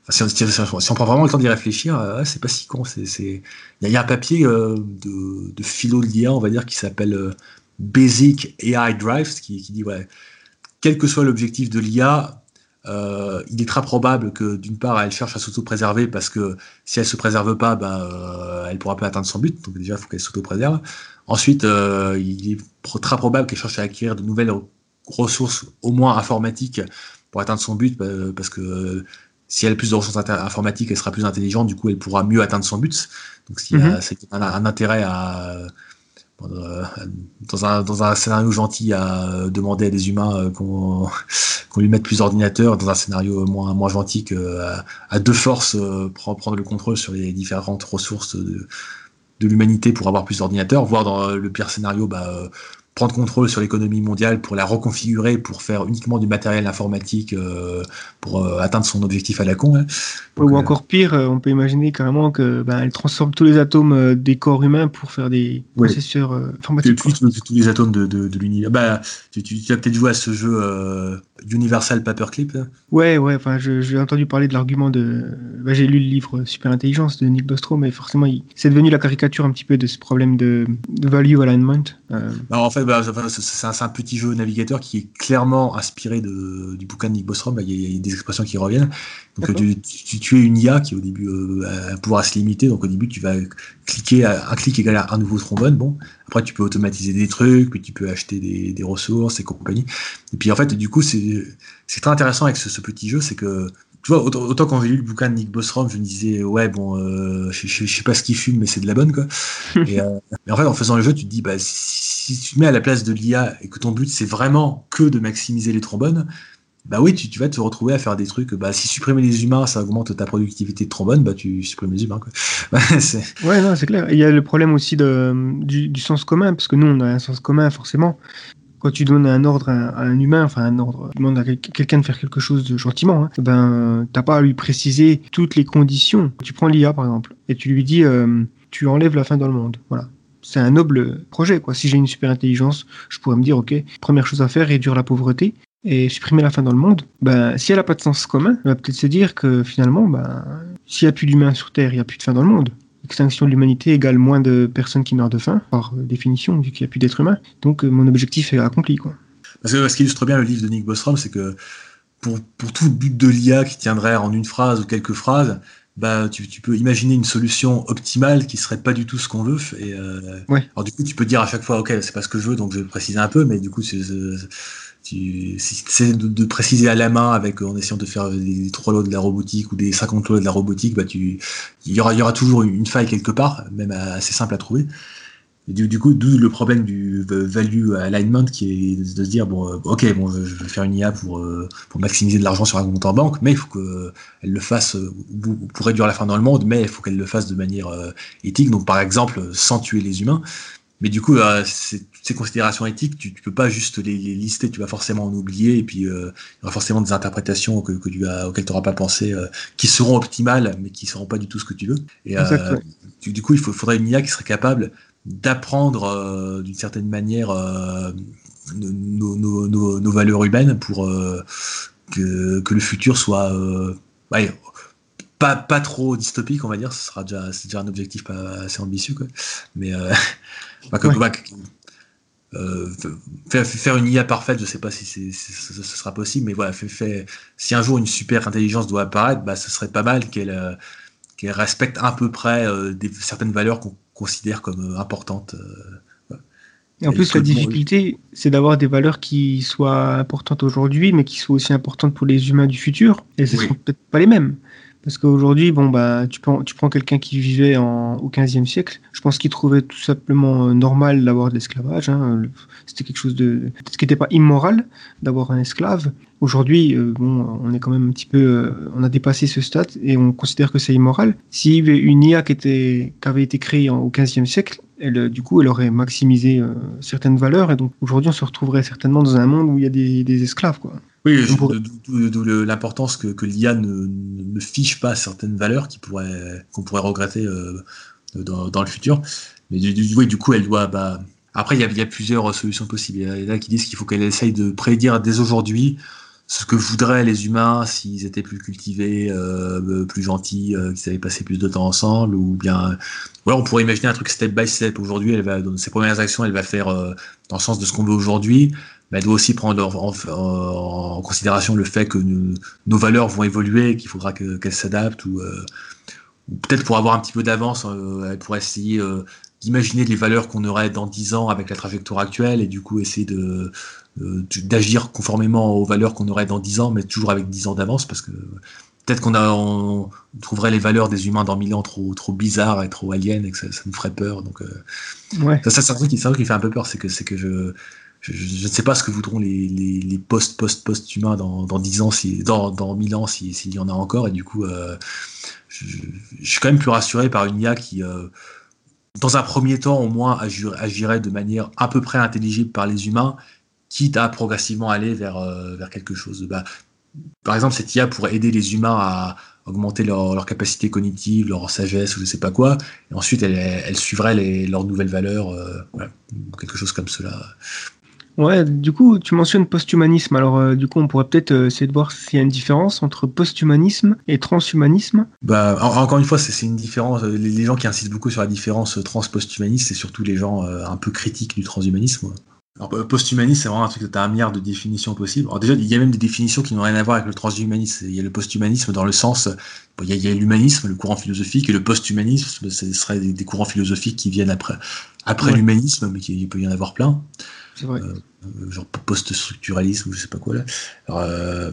si, on, prend vraiment le temps d'y réfléchir, c'est pas si con. Il y, a un papier de, de philo de l'IA, on va dire, qui s'appelle Basic AI Drives, qui, qui dit, ouais, quel que soit l'objectif de l'IA, euh, il est très probable que d'une part elle cherche à s'auto-préserver parce que si elle se préserve pas, ben, euh, elle pourra pas atteindre son but. Donc déjà, il faut qu'elle s'auto-préserve. Ensuite, euh, il est très probable qu'elle cherche à acquérir de nouvelles ressources, au moins informatiques, pour atteindre son but, parce que si elle a plus de ressources informatiques, elle sera plus intelligente. Du coup, elle pourra mieux atteindre son but. Donc, s'il y a mm-hmm. un, intérêt à euh, dans un, dans un scénario gentil à demander à des humains euh, qu'on <laughs> lui mette plus d'ordinateurs, dans un scénario moins, moins gentil que à, deux forces euh, prendre le contrôle sur les différentes ressources de, de l'humanité pour avoir plus d'ordinateurs, voire dans le pire scénario, bah, prendre contrôle sur l'économie mondiale pour la reconfigurer pour faire uniquement du matériel informatique euh, pour euh, atteindre son objectif à la con. Hein. Ou euh, encore pire, on peut imaginer carrément que ben, elle transforme tous les atomes des corps humains pour faire des processeurs informatiques. tous les atomes de, de, l'univers. Bah, tu, tu, as peut-être joué à ce jeu Universal Paperclip. Hein. Ouais, ouais. Enfin, j'ai entendu parler de l'argument de. Bah, j'ai lu le livre Super Intelligence de Nick Bostrom, mais forcément, c'est devenu la caricature un petit peu de ce problème de, de value alignment. Bah, en fait, bah, c'est un, petit jeu navigateur qui est clairement inspiré de, du bouquin de Nick Bostrom. Il y, a, des expressions qui reviennent. Donc, tu, es une IA qui, au début, euh, a un pouvoir assez limité. Donc, au début, tu vas cliquer, un clic égale à un nouveau trombone. Bon, après, tu peux automatiser des trucs, puis tu peux acheter des, ressources et compagnie. Et puis, en fait, du coup, c'est très intéressant avec ce petit jeu, c'est que tu vois, autant, quand j'ai lu le bouquin de Nick Bostrom, je me disais, ouais, bon, euh, je, je, sais pas ce qu'il fume, mais c'est de la bonne, quoi. <laughs> et, euh, mais en fait, en faisant le jeu, tu te dis, bah, si, tu te mets à la place de l'IA et que ton but, c'est vraiment que de maximiser les trombones, bah oui, tu, tu, vas te retrouver à faire des trucs, bah, si supprimer les humains, ça augmente ta productivité de trombone, bah, tu supprimes les humains, quoi. <laughs> ouais, non, c'est clair. Il y a le problème aussi de, du, du, sens commun, parce que nous, on a un sens commun, forcément quand tu donnes un ordre à, un humain, enfin un ordre, tu demandes à quelqu'un de faire quelque chose de gentiment, hein, ben t'as pas à lui préciser toutes les conditions. Tu prends l'IA par exemple et tu lui dis euh, tu enlèves la faim dans le monde. Voilà. C'est un noble projet quoi. Si j'ai une super intelligence, je pourrais me dire ok, première chose à faire, réduire la pauvreté et supprimer la faim dans le monde. Ben si elle a pas de sens commun, elle va peut-être se dire que finalement, ben s'il y a plus d'humains sur Terre, il y a plus de faim dans le monde extinction de l'humanité égale moins de personnes qui meurent de faim, par définition, vu qu'il n'y a plus d'êtres humains. Donc euh, mon objectif est accompli. Quoi. Parce que ce qui illustre bien le livre de Nick Bostrom, c'est que pour, pour tout but de l'IA qui tiendrait en une phrase ou quelques phrases, bah, tu, tu, peux imaginer une solution optimale qui serait pas du tout ce qu'on veut. Et, euh, ouais. Alors du coup, tu peux dire à chaque fois, ok, c'est pas ce que je veux, donc je vais préciser un peu, mais du coup, c'est tu essaies de, préciser à la main avec en essayant de faire des, trois lots de la robotique ou des 50 lots de la robotique, bah tu il y aura, y aura toujours une faille quelque part, même assez simple à trouver. Et du, coup, d'où le problème du value alignment qui est de se dire bon, euh, ok, bon, je vais faire une IA pour, euh, pour maximiser de l'argent sur un compte en banque, mais il faut qu'elle le fasse pour réduire la faim dans le monde, mais il faut qu'elle le fasse de manière euh, éthique, donc par exemple sans tuer les humains. Mais du coup, euh, ces considérations éthiques, tu, ne peux pas juste les, lister, tu vas forcément en oublier, et puis euh, il y aura forcément des interprétations que, que tu as, auxquelles tu n'auras pas pensé, euh, qui seront optimales, mais qui ne seront pas du tout ce que tu veux. Et du, coup, il faudrait une IA qui serait capable d'apprendre d'une certaine manière nos, nos, nos, valeurs humaines pour que, que, le futur soit pas, pas trop dystopique, on va dire. Ce sera déjà, c'est déjà un objectif pas assez ambitieux, quoi. Mais euh, <laughs> bah, euh, faire, faire, une IA parfaite, je sais pas si ce sera possible, mais voilà, fait, fait, si un jour une super intelligence doit apparaître, bah, ce serait pas mal qu'elle, euh, respecte à peu près euh, des, certaines valeurs qu'on considère comme importantes. Et en plus, la difficulté, c'est d'avoir des valeurs qui soient importantes aujourd'hui, mais qui soient aussi importantes pour les humains du futur. Et ce ne sont peut-être pas les mêmes. Parce qu'aujourd'hui, bon, bah, tu prends, quelqu'un qui vivait en, au XVe siècle, je pense qu'il trouvait tout simplement euh, normal d'avoir de l'esclavage. Hein. C'était quelque chose de. ce qui n'était pas immoral d'avoir un esclave. Aujourd'hui, euh, bon, on est quand même un petit peu. Euh, on a dépassé ce stade et on considère que c'est immoral. Avait une IA qui, avait été créée au XVe siècle, elle, du coup, elle aurait maximisé certaines valeurs et donc aujourd'hui, on se retrouverait certainement dans un monde où il y a des, des esclaves, quoi. Oui, d'où l'importance que, que l'IA ne, ne, fiche pas certaines valeurs qu'on pourrait, qu'on pourrait regretter euh, dans, dans, le futur. Mais du, du, oui, du coup, elle doit. Bah... Après, il y, a, il y, a, plusieurs solutions possibles. Il y en a qui disent qu'il faut qu'elle essaye de prédire dès aujourd'hui ce que voudraient les humains s'ils étaient plus cultivés, euh, plus gentils, euh, qu'ils avaient passé plus de temps ensemble, ou bien, voilà, on pourrait imaginer un truc step by step. Aujourd'hui, elle va, dans ses premières actions, elle va faire euh, dans le sens de ce qu'on veut aujourd'hui mais elle doit aussi prendre en, considération le fait que nos valeurs vont évoluer, qu'il faudra qu'elles s'adaptent, ou, euh, ou peut-être pour avoir un petit peu d'avance, euh, elle pourrait essayer euh, d'imaginer les valeurs qu'on aurait dans 10 ans avec la trajectoire actuelle, et du coup essayer de d'agir conformément aux valeurs qu'on aurait dans 10 ans, mais toujours avec 10 ans d'avance, parce que peut-être qu'on on trouverait les valeurs des humains dans 1000 ans trop, trop bizarres et trop aliens, et que ça, nous ferait peur. Donc, ouais. ça, ça c'est un truc qui, fait un peu peur, c'est que, c'est que je je, ne sais pas ce que voudront les, post post post humains dans, dans 10 ans si dans dans 1000 ans s'il y en a encore. Et du coup euh, je, suis quand même plus rassuré par une IA qui euh, dans un premier temps au moins agirait de manière à peu près intelligible par les humains quitte à progressivement aller vers euh, vers quelque chose. Bah, par exemple cette IA pourrait aider les humains à augmenter leur, capacité cognitive, leur sagesse ou je sais pas quoi, et ensuite elle, suivrait leurs nouvelles valeurs, quelque chose comme cela. Ouais, du coup, tu mentionnes posthumanisme. Alors, euh, du coup, on pourrait peut-être euh, essayer de voir s'il y a une différence entre posthumanisme et transhumanisme. Bah, encore une fois, c'est une différence. Euh, les, gens qui insistent beaucoup sur la différence trans-posthumaniste, c'est surtout les gens un peu critiques du transhumanisme. Alors, posthumanisme, c'est vraiment un truc que tu as un milliard de définitions possibles. Alors, déjà, il y a même des définitions qui n'ont rien à voir avec le transhumanisme. Il y a le posthumanisme dans le sens, il y a, l'humanisme, le courant philosophique, et le posthumanisme, ce serait des, courants philosophiques qui viennent après, après l'humanisme, mais il peut y en avoir plein. Vrai. Euh, genre post-structuralisme je sais pas quoi là. Euh,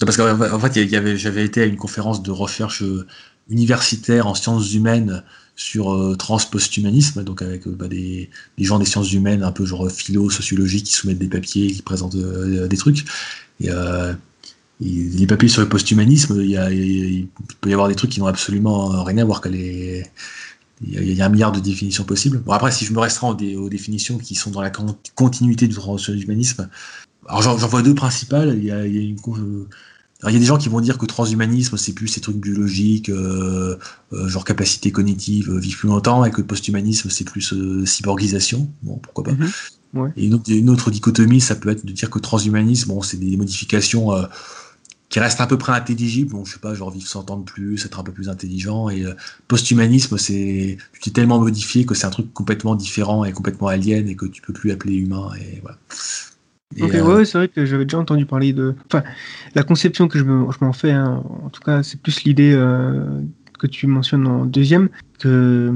parce qu'en fait, j'avais été à une conférence de recherche euh, universitaire en sciences humaines sur euh, trans-posthumanisme, donc avec bah, des, gens des sciences humaines, un peu genre philo, sociologie, qui soumettent des papiers, qui présentent des trucs. Et, les papiers sur le posthumanisme, il, y a, il, peut y avoir des trucs qui n'ont absolument rien à voir qu'elle est il y, a, un milliard de définitions possibles. Bon, après, si je me restreins aux, définitions qui sont dans la continuité du transhumanisme, alors j'en vois deux principales. Il y a, il y a une, il y a des gens qui vont dire que transhumanisme, c'est plus ces trucs biologiques, euh, euh, genre capacité cognitive, euh, vivre plus longtemps, et que posthumanisme, c'est plus cyborgisation. Bon, pourquoi pas. Mm-hmm. ouais. Et une autre, une autre, dichotomie, ça peut être de dire que transhumanisme, bon, c'est des modifications qui reste à peu près intelligible. Bon, je sais pas, genre vivre 100 ans de plus, être un peu plus intelligent. Et euh, posthumanisme, c'est tu t'es tellement modifié que c'est un truc complètement différent et complètement alien et que tu peux plus appeler humain. Et voilà. ok, euh, ouais, c'est vrai que j'avais déjà entendu parler de. Enfin, la conception que je m'en fais, hein, en tout cas, c'est plus l'idée euh, que tu mentionnes en deuxième, que,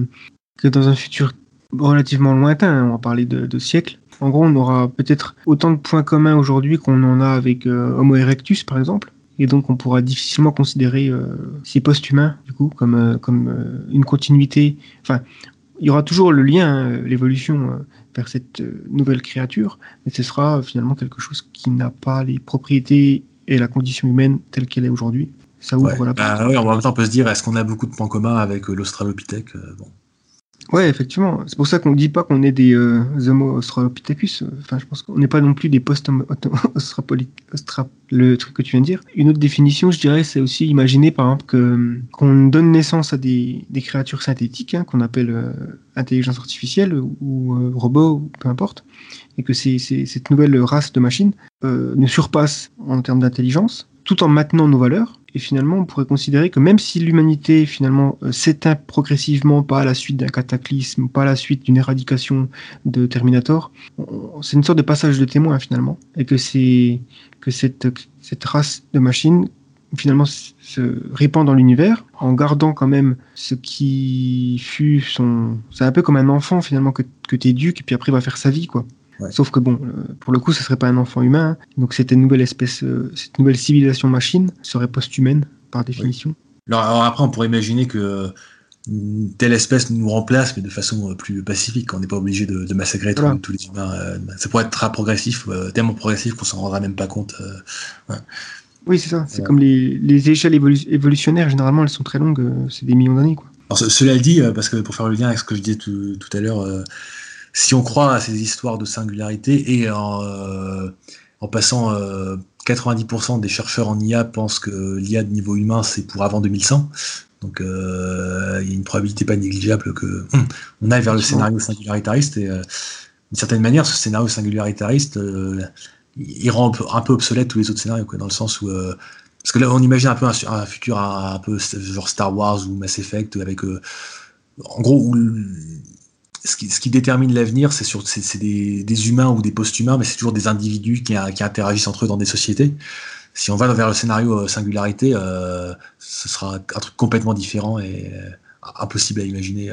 que dans un futur relativement lointain, hein, on va parler de, de siècles, en gros, on aura peut-être autant de points communs aujourd'hui qu'on en a avec Homo erectus, par exemple et donc on pourra difficilement considérer euh, ces post-humains du coup comme euh, comme euh, une continuité. Enfin, il y aura toujours le lien, hein, l'évolution vers cette nouvelle créature, mais ce sera finalement quelque chose qui n'a pas les propriétés et la condition humaine telle qu'elle est aujourd'hui. Ça ouvre la porte. Bah, en même temps, on peut se dire, est-ce qu'on a beaucoup de points communs avec l'Australopithèque bon. Ouais, effectivement. C'est pour ça qu'on ne dit pas qu'on est des euh, Homo australopithecus. Enfin, je pense qu'on n'est pas non plus des post <laughs> le truc que tu viens de dire. Une autre définition, je dirais, c'est aussi imaginer, par exemple, que qu'on donne naissance à des, des créatures synthétiques hein, qu'on appelle euh, intelligence artificielle ou euh, robots, ou peu importe, et que cette nouvelle race de machines euh, nous surpasse en termes d'intelligence, tout en maintenant nos valeurs et finalement, on pourrait considérer que même si l'humanité finalement euh, s'éteint progressivement, pas à la suite d'un cataclysme, pas à la suite d'une éradication de Terminator, c'est une sorte de passage de témoin finalement, et que que cette cette race de machines finalement se répand dans l'univers en gardant quand même ce qui fut son. C'est un peu comme un enfant finalement que que t'éduques et puis après il va faire sa vie quoi. Sauf que bon, euh, pour le coup, ce serait pas un enfant humain. Hein. Donc cette nouvelle espèce, euh, cette nouvelle civilisation machine serait post-humaine par définition. Alors, après, on pourrait imaginer que telle espèce nous remplace, mais de façon euh, plus pacifique. On n'est pas obligé de, massacrer tous, les humains. ça pourrait être très progressif, tellement progressif qu'on s'en rendra même pas compte. Oui, c'est ça. C'est comme les, échelles évolutionnaires, généralement, elles sont très longues. c'est des millions d'années. cela dit, parce que pour faire le lien avec ce que je disais tout, tout à l'heure, si on croit à ces histoires de singularité et en, euh, en passant 90% euh, des chercheurs en IA pensent que l'IA de niveau humain c'est pour avant 2100. Donc euh, il y a une probabilité pas négligeable que on aille vers le scénario singularitariste et d'une certaine manière ce scénario singularitariste il rend un peu, obsolète tous les autres scénarios quoi, dans le sens où parce que là on imagine un peu un, futur un, peu genre Star Wars ou Mass Effect avec en gros où ce qui, détermine l'avenir, c'est des, humains ou des post-humains, mais c'est toujours des individus qui, qui, interagissent entre eux dans des sociétés. Si on va vers le scénario euh, singularité, euh, ce sera un truc complètement différent et euh, impossible à imaginer.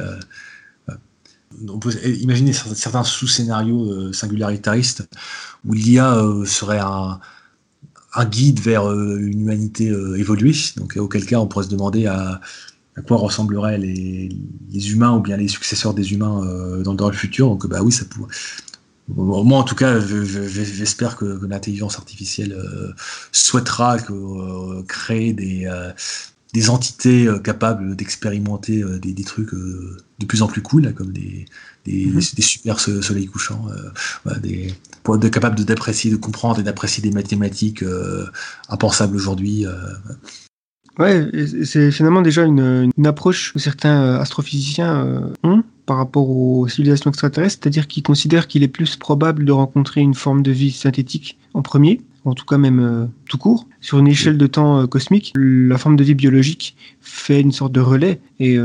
on peut imaginer certains sous-scénarios singularitaristes où l'IA serait un, un, guide vers une humanité évoluée, donc auquel cas on pourrait se demander à à quoi ressembleraient les, humains ou bien les successeurs des humains euh, dans, le futur. Donc, bah oui, ça pourrait. Moi, en tout cas, j'espère que, l'intelligence artificielle euh, souhaitera euh, créer des, des entités capables d'expérimenter des, trucs de plus en plus cool, comme des, des, mm-hmm. super soleils couchants, des, pour être capable d'apprécier, de comprendre et d'apprécier des mathématiques impensables aujourd'hui. Ouais, c'est finalement déjà une, une, approche que certains euh, astrophysiciens euh, ont par rapport aux civilisations extraterrestres, c'est-à-dire qu'ils considèrent qu'il est plus probable de rencontrer une forme de vie synthétique en premier, en tout cas même euh, tout court. Sur une échelle de temps cosmique, la forme de vie biologique fait une sorte de relais, et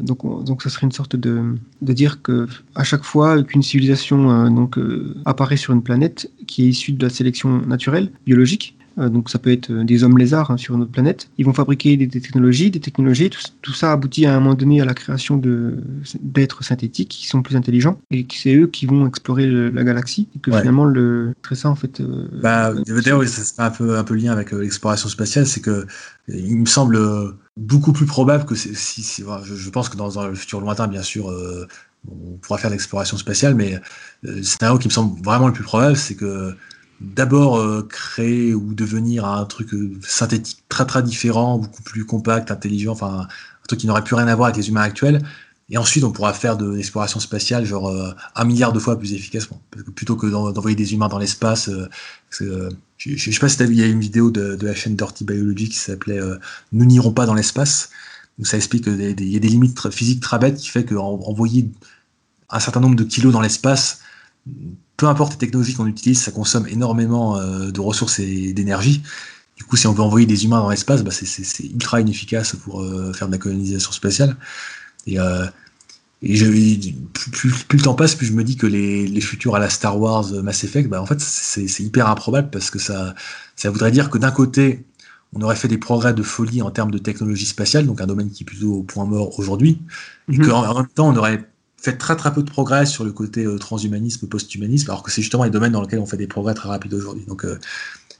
donc, donc ça serait une sorte de, de dire que à chaque fois qu'une civilisation donc apparaît sur une planète qui est issue de la sélection naturelle biologique, euh, donc ça peut être euh, des hommes lézards hein, sur une autre planète. Ils vont fabriquer des, technologies, des technologies. Tout, ça aboutit à un moment donné à la création d'êtres synthétiques qui sont plus intelligents et c'est eux qui vont explorer la galaxie. Et que finalement, le, c'est ça en fait. Euh, bah, D'ailleurs, ça c'est un peu un peu lien avec l'exploration spatiale, c'est que il me semble beaucoup plus probable que si, si je, pense que dans, dans, le futur lointain, bien sûr. on pourra faire l'exploration spatiale, mais le scénario qui me semble vraiment le plus probable, c'est que d'abord euh, créer ou devenir un truc euh, synthétique très très différent, beaucoup plus compact, intelligent, enfin un truc qui n'aurait plus rien à voir avec les humains actuels. Et ensuite, on pourra faire de l'exploration spatiale genre euh, un milliard de fois plus efficacement. Parce que plutôt que d'envoyer des humains dans l'espace, je, je, sais pas si tu vu, il y a une vidéo de, la chaîne Dirty Biology qui s'appelait Nous n'irons pas dans l'espace. Où ça explique qu'il y a des limites physiques très bêtes qui fait qu'envoyer un certain nombre de kilos dans l'espace peu importe les technologies qu'on utilise, ça consomme énormément euh, de ressources et d'énergie. Du coup, si on veut envoyer des humains dans l'espace, bah, c'est ultra inefficace pour euh, faire de la colonisation spatiale. Et, euh, plus, le temps passe, plus je me dis que les, futurs à la Star Wars Mass Effect, bah, en fait, c'est hyper improbable parce que ça, ça voudrait dire que d'un côté, on aurait fait des progrès de folie en termes de technologie spatiale, donc un domaine qui est plutôt au point mort aujourd'hui, et mhm. qu'en même temps, on aurait fait très très peu de progrès sur le côté euh, transhumanisme, post-humanisme, alors que c'est justement les domaines dans lesquels on fait des progrès très rapides aujourd'hui. Donc, euh,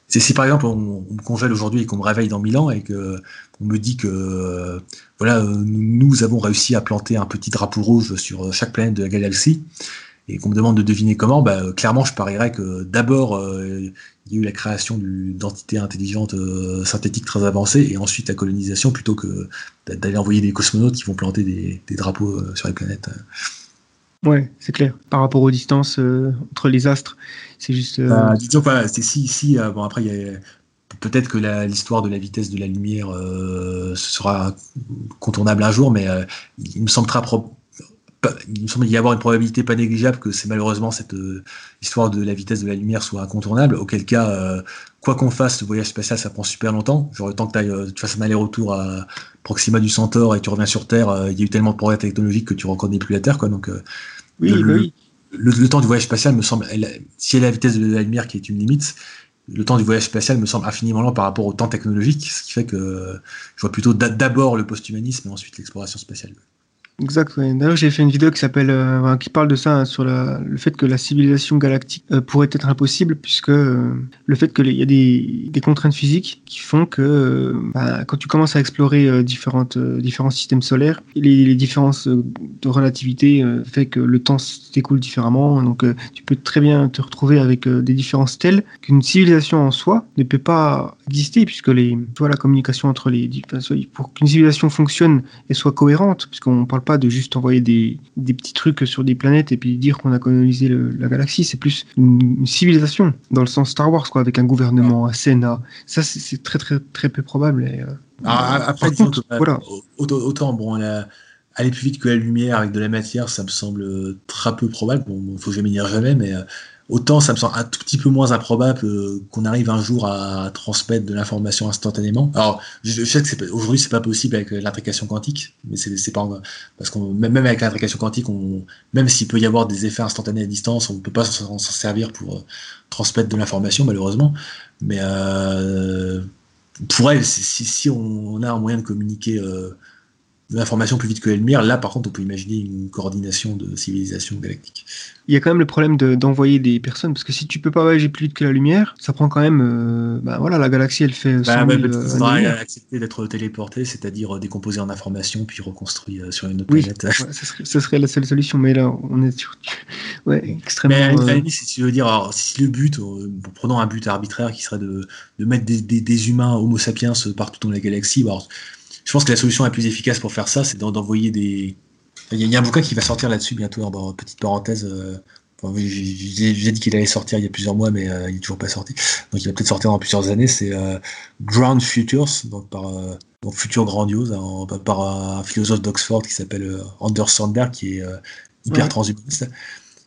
c'est si par exemple on, me congèle aujourd'hui et qu'on me réveille dans mille ans et que on me dit que euh, voilà nous avons réussi à planter un petit drapeau rouge sur chaque planète de la galaxie et qu'on me demande de deviner comment, bah, clairement, je parierais que d'abord, il y a eu la création d'entités intelligentes synthétiques très avancées, et ensuite la colonisation, plutôt que d'aller envoyer des cosmonautes qui vont planter des, des drapeaux sur les planètes. Ouais, c'est clair. Par rapport aux distances entre les astres, c'est juste. Bah, disons pas, c'est si, si bon après il y a peut-être que l'histoire de la vitesse de la lumière euh, sera contournable un jour, mais euh, il me semble très il me semble y avoir une probabilité pas négligeable que c'est malheureusement cette euh, histoire de la vitesse de la lumière soit incontournable. Auquel cas, quoi qu'on fasse, le voyage spatial ça prend super longtemps. Genre le temps que tu fasses un aller-retour à Proxima du Centaure et tu reviens sur Terre, il y a eu tellement de progrès technologiques que tu reconnais plus la Terre, quoi. Donc oui, le, oui. Le, temps du voyage spatial me semble, si elle a la vitesse de la lumière qui est une limite, le temps du voyage spatial me semble infiniment lent par rapport au temps technologique, ce qui fait que je vois plutôt d'abord le post-humanisme et ensuite l'exploration spatiale. Exact. D'ailleurs, j'ai fait une vidéo qui s'appelle, euh, qui parle de ça, hein, sur le fait que la civilisation galactique euh, pourrait être impossible, puisque euh, le fait qu'il y a des, contraintes physiques qui font que bah, quand tu commences à explorer différentes, différents systèmes solaires, les, différences de relativité fait que le temps s'écoule différemment. Donc, tu peux très bien te retrouver avec des différences telles qu'une civilisation en soi ne peut pas exister, puisque les, vois, la communication entre les, pour qu'une civilisation fonctionne et soit cohérente, puisqu'on parle pas de juste envoyer des, des, petits trucs sur des planètes et puis dire qu'on a colonisé la galaxie. C'est plus une, civilisation, dans le sens Star Wars, quoi, avec un gouvernement, un Sénat. Ça, c'est très, très, très peu probable. Et, euh, après, contre, voilà. autant, bon, aller plus vite que la lumière avec de la matière, ça me semble très peu probable. Bon, faut jamais dire jamais, mais. Euh, Autant ça me semble un tout petit peu moins improbable qu'on arrive un jour à transmettre de l'information instantanément. Alors, je, sais que aujourd'hui c'est pas possible avec l'intrication quantique, mais c'est pas parce qu'on même avec l'intrication quantique, on, même s'il peut y avoir des effets instantanés à distance, on ne peut pas s'en servir pour euh, transmettre de l'information malheureusement. Mais euh, pour elle, si, si on, a un moyen de communiquer euh, l'information plus vite que la lumière, là par contre on peut imaginer une coordination de civilisation galactique il y a quand même le problème d'envoyer des personnes parce que si tu peux pas voyager plus vite que la lumière, ça prend quand même. Euh, bah voilà, la galaxie elle fait. Bah, il faudra accepter d'être téléporté, c'est-à-dire euh, décomposé en information puis reconstruit euh, sur une autre planète. Ouais, ce, serait, la seule solution, mais là on est sur. <laughs> Ouais, extrêmement. Mais si tu veux dire, alors, si le but, prenons un but arbitraire qui serait de, de mettre des, des, des, humains Homo sapiens partout dans la galaxie, bah, je pense que la solution la plus efficace pour faire ça, c'est d'envoyer des il y, a un bouquin qui va sortir là-dessus bientôt, en petite parenthèse. Euh, j'ai dit qu'il allait sortir il y a plusieurs mois, mais euh, il n'est toujours pas sorti. Donc il va peut-être sortir dans plusieurs années. C'est euh, Ground Futures, donc par donc Futur Grandiose, hein, par un philosophe d'Oxford qui s'appelle Anders Sandberg, qui est hyper transhumaniste.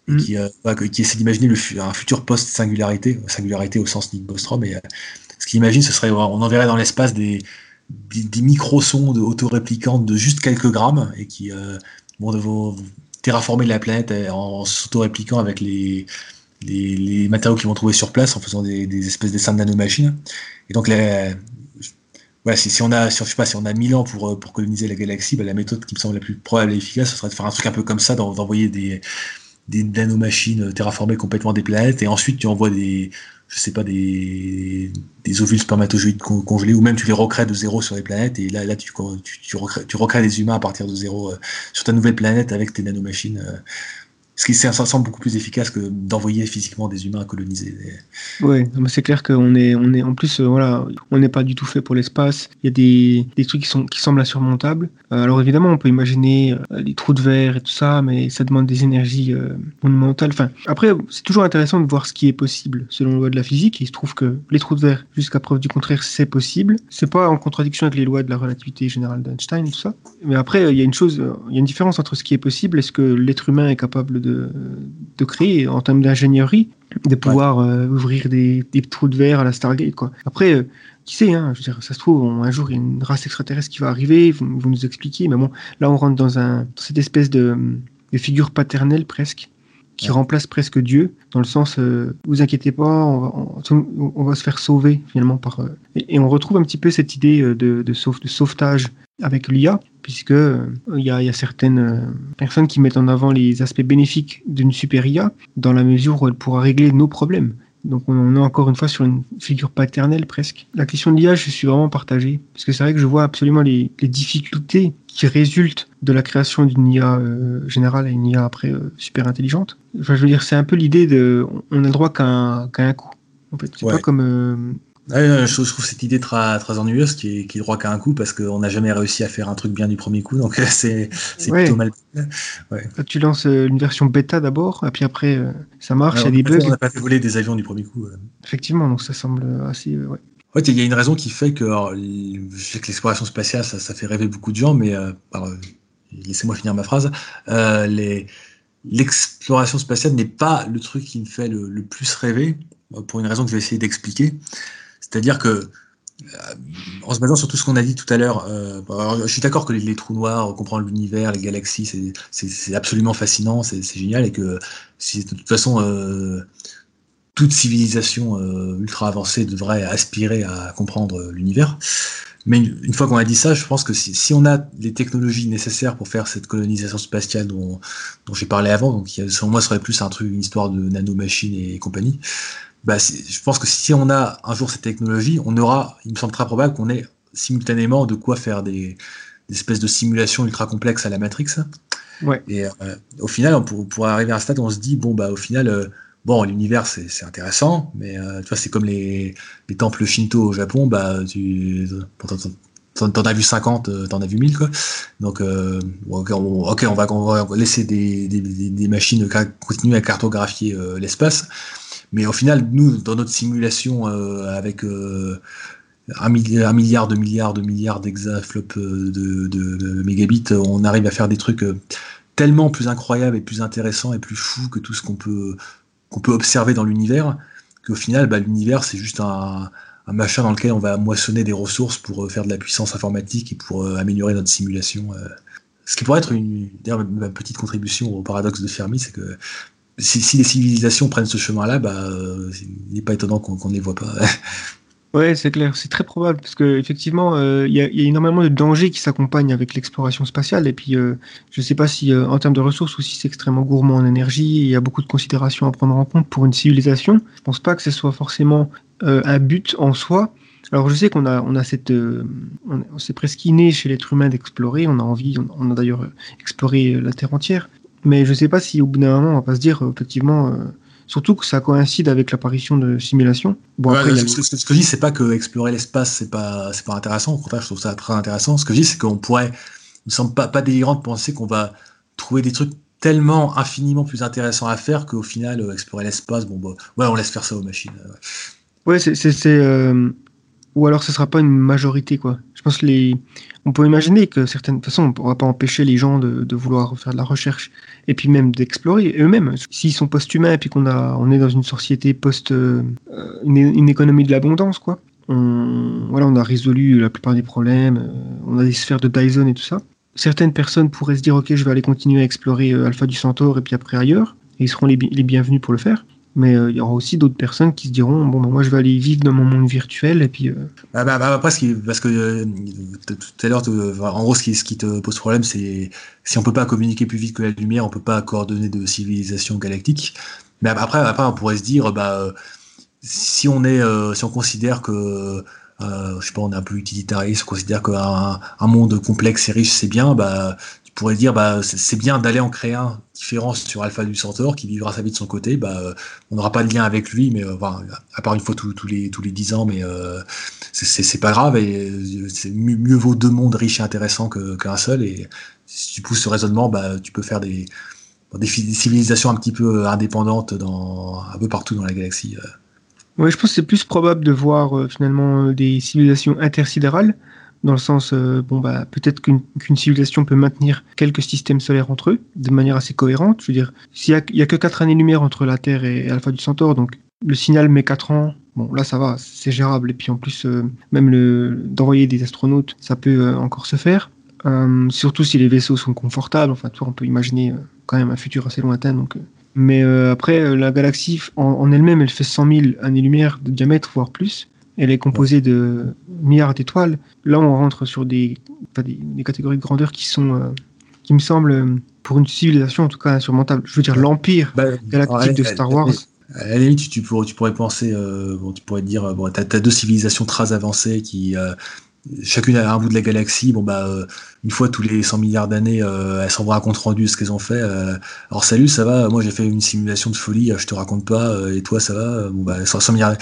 Et mm. qui, qui, essaie d'imaginer un futur post-singularité, singularité au sens Nick Bostrom. Et ce qu'il imagine, ce serait, on enverrait dans l'espace des, des, micro-sondes autoréplicantes de juste quelques grammes et qui, bon, de terraformer la planète en, s'auto-répliquant avec les, matériaux qu'ils vont trouver sur place en faisant des, espèces de de nanomachines. Et donc, la, si, on a, si, je sais pas, si on a 1000 ans pour, pour coloniser la galaxie, bah, la méthode qui me semble la plus probable et efficace, ce serait de faire un truc un peu comme ça, d'envoyer des, des nanomachines terraformer complètement des planètes, et ensuite tu envoies des, je sais pas, des, des ovules spermatozoïdes congelés, ou même tu les recrées de zéro sur les planètes, et là, là tu, tu, tu, recrées, tu recrées des humains à partir de zéro euh, sur ta nouvelle planète avec tes nanomachines. Euh, ce qui ça semble beaucoup plus efficace que d'envoyer physiquement des humains à coloniser. Oui, c'est clair qu'on est, on est, en plus, euh, voilà, on n'est pas du tout fait pour l'espace. Il y a des, des, trucs qui, sont, qui semblent insurmontables. Euh, alors évidemment, on peut imaginer euh, les trous de verre et tout ça, mais ça demande des énergies monumentales. Enfin, après, c'est toujours intéressant de voir ce qui est possible selon la loi de la physique. il se trouve que les trous de verre, jusqu'à preuve du contraire, c'est possible. C'est pas en contradiction avec les lois de la relativité générale d'Einstein tout ça. Mais après, il y a une chose, il y a une différence entre ce qui est possible et ce que l'être humain est capable de de, créer en termes d'ingénierie, de pouvoir euh, ouvrir des, trous de verre à la Stargate. Quoi. Après, euh, qui sait, hein, je veux dire, ça se trouve, un jour, il y a une race extraterrestre qui va arriver, vous, vous nous expliquer, mais bon, là, on rentre dans, un, cette espèce de, figure paternelle presque, qui remplace presque Dieu, dans le sens, euh, vous inquiétez pas, on va, se faire sauver finalement par. et, on retrouve un petit peu cette idée de, de, de sauvetage avec l'IA, puisque euh, il y, a certaines euh, personnes qui mettent en avant les aspects bénéfiques d'une super IA, dans la mesure où elle pourra régler nos problèmes. Donc on est encore une fois sur une figure paternelle presque. La question de l'IA, je suis vraiment partagé. Parce que c'est vrai que je vois absolument les, difficultés qui résultent de la création d'une IA euh, générale à une IA après euh, super intelligente. Enfin, je veux dire, c'est un peu l'idée de on a le droit qu'à un, coup. En fait, c'est pas comme euh, je, trouve cette idée très, très ennuyeuse qui est, qui est droit qu'à un coup parce qu'on n'a jamais réussi à faire un truc bien du premier coup, donc c'est plutôt mal. Tu lances euh, une version bêta d'abord, et puis après euh, ça marche, il y a des bugs. On n'a pas fait voler des avions du premier coup. Effectivement, donc ça semble assez. Euh, ouais. Ouais, il y a une raison qui fait que, je sais que l'exploration spatiale, ça, ça, fait rêver beaucoup de gens, mais laissez-moi finir ma phrase. L'exploration spatiale n'est pas le truc qui me fait le, le plus rêver, pour une raison que je vais essayer d'expliquer. C'est-à-dire que, euh, en se basant sur tout ce qu'on a dit tout à l'heure, euh, je suis d'accord que les, trous noirs, comprendre l'univers, les galaxies, c'est absolument fascinant, c'est génial, et que de toute façon, euh, toute civilisation ultra avancée devrait aspirer à comprendre l'univers. Mais une, fois qu'on a dit ça, je pense que si, on a les technologies nécessaires pour faire cette colonisation spatiale dont, j'ai parlé avant, donc selon moi serait plus un truc, une histoire de nanomachines et compagnie, bah, je pense que si on a un jour cette technologie, on aura, il me semble très probable qu'on ait simultanément de quoi faire des, espèces de simulations ultra complexes à la Matrix. Ouais. Et euh, au final, pour, pour, arriver à un stade, on se dit bon bah au final, euh, bon l'univers c'est intéressant, mais euh, tu vois c'est comme les, les, temples shinto au Japon, bah tu t'en as vu 50, t'en as vu 1000 quoi. Donc ok, on, va, on, va, laisser des, des, des machines continuer à cartographier l'espace. Mais au final, nous, dans notre simulation euh, avec euh, un, milliard, de milliards, de milliards d'exaflops euh, de, mégabits, on arrive à faire des trucs tellement plus incroyables et plus intéressants et plus fous que tout ce qu'on peut, qu'on peut observer dans l'univers, qu'au final, bah, l'univers, c'est juste un, machin dans lequel on va moissonner des ressources pour faire de la puissance informatique et pour améliorer notre simulation. Ce qui pourrait être une, petite contribution au paradoxe de Fermi, c'est que si, les civilisations prennent ce chemin-là, bah, euh, il n'est pas étonnant qu'on ne les voit pas. <laughs> Ouais, c'est clair, c'est très probable parce que effectivement, euh, il y, a énormément de dangers qui s'accompagnent avec l'exploration spatiale. Et puis, euh, je ne sais pas si en termes de ressources aussi, c'est extrêmement gourmand en énergie. Il y a beaucoup de considérations à prendre en compte pour une civilisation. Je pense pas que ce soit forcément un but en soi. Alors, je sais qu'on a, on a cette, on, s'est presque inné chez l'être humain d'explorer. On a envie, on a d'ailleurs exploré la Terre entière. Mais je ne sais pas si au bout d'un moment, on va pas se dire, euh, effectivement, euh, surtout que ça coïncide avec l'apparition de simulations. Bon, ce, que je dis, c'est pas que explorer l'espace, c'est pas, c'est pas intéressant. Au contraire, je trouve ça très intéressant. Ce que je dis, c'est qu'on pourrait, il me semble pas, pas délirant de penser qu'on va trouver des trucs tellement infiniment plus intéressants à faire qu'au final, euh, explorer l'espace, bon, bah, ouais, on laisse faire ça aux machines. Ouais, c'est, ou alors ce sera pas une majorité quoi. Je pense les on peut imaginer que certaines façons on pourra pas empêcher les gens de, vouloir faire de la recherche et puis même d'explorer eux-mêmes s'ils sont post-humains et puis qu'on a on est dans une société post euh, une, économie de l'abondance quoi. On voilà, on a résolu la plupart des problèmes, euh, on a des sphères de Dyson et tout ça. Certaines personnes pourraient se dire OK, je vais aller continuer à explorer euh, Alpha du Centaure et puis après ailleurs ils seront les bienvenus pour le faire. Mais euh, il y aura aussi d'autres personnes qui se diront bon, bah, moi je vais aller vivre dans mon monde virtuel et puis. Euh... Bah, bah, bah parce que, euh, tout à l'heure, en gros, ce qui, te pose problème, c'est si on peut pas communiquer plus vite que la lumière, on peut pas coordonner de civilisation galactique. Mais après, après, on pourrait se dire bah si on est, si on considère que euh, je sais pas, on est un peu utilitariste, on considère qu'un un monde complexe et riche c'est bien, bah pourrait dire bah c'est bien d'aller en créer un différent sur Alpha du Centaure qui vivra sa vie de son côté bah on n'aura pas de lien avec lui mais euh, à part une fois tous les tous les dix ans mais euh, c'est pas grave et euh, c'est mieux, vaut deux mondes riches et intéressants qu'un seul et si tu pousses ce raisonnement bah tu peux faire des civilisations un petit peu indépendantes dans un peu partout dans la galaxie. Ouais, je pense que c'est plus probable de voir finalement des civilisations intersidérales dans le sens, euh, bon, bah, peut-être qu'une civilisation peut maintenir quelques systèmes solaires entre eux de manière assez cohérente. Je veux dire, s'il n'y a, que 4 années-lumière entre la Terre et Alpha du Centaure, donc le signal met 4 ans, bon, là ça va, c'est gérable. Et puis en plus, euh, même d'envoyer des astronautes, ça peut euh, encore se faire. surtout si les vaisseaux sont confortables, enfin, tu vois, on peut imaginer quand même un futur assez lointain. Donc, mais après, la galaxie en elle-même, elle fait 100 000 années-lumière de diamètre, voire plus. Elle est composée de milliards d'étoiles. Là, on rentre sur des, des, catégories de grandeur qui sont, euh, qui me semblent, pour une civilisation en tout cas insurmontable. Je veux dire, l'empire bah, galactique de Star Wars. À la limite, tu, pourrais, tu pourrais penser, bon, tu pourrais dire, bon, t'as as deux civilisations très avancées qui, chacune a un bout de la galaxie. Bon bah euh, une fois tous les 100 milliards d'années, euh, elles s'envoient un compte rendu de ce qu'elles ont fait. Euh, alors salut, ça va? Moi j'ai fait une simulation de folie, je te raconte pas. et toi ça va? Bon bah 100 milliards.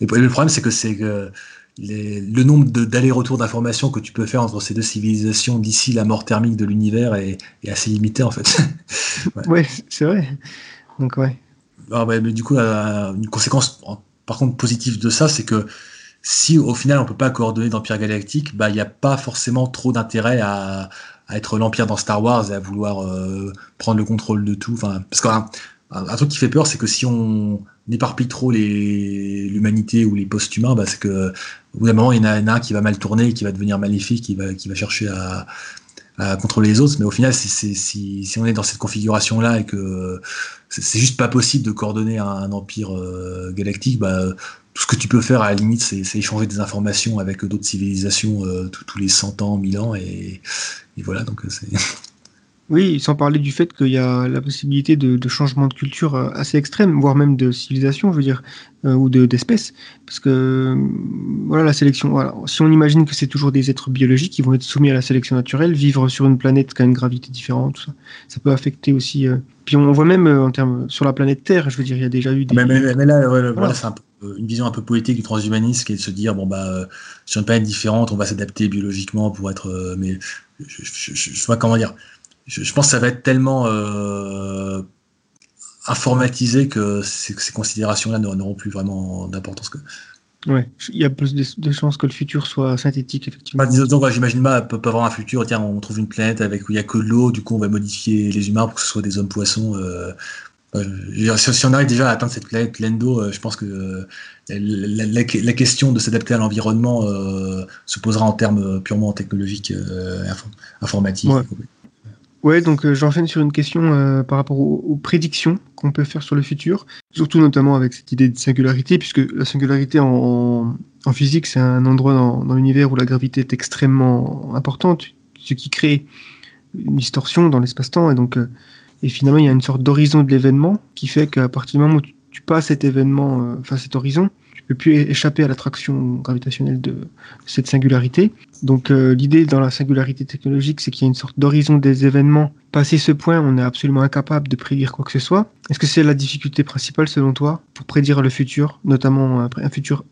Et le problème c'est que c'est que le nombre d'allers-retours d'informations que tu peux faire entre ces deux civilisations d'ici la mort thermique de l'univers est, assez limité en fait. <laughs> ouais, c'est vrai. Donc ouais. Alors, mais du coup, une conséquence par contre positive de ça, c'est que si au final on peut pas coordonner d'Empire Galactique, bah il n'y a pas forcément trop d'intérêt à, être l'Empire dans Star Wars et à vouloir euh, prendre le contrôle de tout. Enfin, parce qu'un un, truc qui fait peur, c'est que si on éparpille trop l'humanité ou les post-humains, bah, c'est que au bout d'un moment il y en a, un qui va mal tourner, qui va devenir maléfique, qui va, qui va chercher à, contrôler les autres. Mais au final, si, si, on est dans cette configuration-là et que c'est juste pas possible de coordonner un, empire euh, galactique, bah, tout ce que tu peux faire à la limite, c'est échanger des informations avec d'autres civilisations euh, tous les 100 ans, 1000 ans, et, voilà, donc euh, c'est. <laughs> Oui, sans parler du fait qu'il y a la possibilité de, changement de culture euh, assez extrême, voire même de civilisation, je veux dire, ou d'espèces. parce que, voilà, la sélection. Voilà. Si on imagine que c'est toujours des êtres biologiques qui vont être soumis à la sélection naturelle, vivre sur une planète qui a une gravité différente, tout ça, ça peut affecter aussi. Puis on voit même en termes sur la planète Terre, je veux dire, il y a déjà eu des. Mais, mais, là, voilà. c'est un peu euh, une vision un peu poétique du transhumanisme qui est de se dire bon bah euh, sur une planète différente on va s'adapter biologiquement pour être euh, mais je, je, pas comment dire je, pense que ça va être tellement informatisé que ces, considérations là n'auront plus vraiment d'importance que Ouais, il y a plus de, chances que le futur soit synthétique, effectivement. Bah, donc, j'imagine pas, peut pas avoir un futur, tiens, on trouve une planète avec où il y a que de l'eau, du coup, on va modifier les humains pour que ce soit des hommes-poissons. Euh, si, on arrive déjà à atteindre cette planète pleine d'eau, euh, je pense que euh, la, question de s'adapter à l'environnement se posera en termes purement technologiques, informatiques. Ouais. Donc j'enchaîne sur une question par rapport aux, prédictions qu'on peut faire sur le futur, surtout notamment avec cette idée de singularité, puisque la singularité en, physique, c'est un endroit dans, l'univers où la gravité est extrêmement importante, ce qui crée une distorsion dans l'espace-temps, et donc et finalement, il y a une sorte d'horizon de l'événement qui fait qu'à partir du moment où tu, passes cet événement, euh, enfin cet horizon, peux plus échapper à l'attraction gravitationnelle de, cette singularité. Donc euh, l'idée dans la singularité technologique, c'est qu'il y a une sorte d'horizon des événements. Passé ce point, on est absolument incapable de prédire quoi que ce soit. Est-ce que c'est la difficulté principale selon toi pour prédire le futur, notamment un futur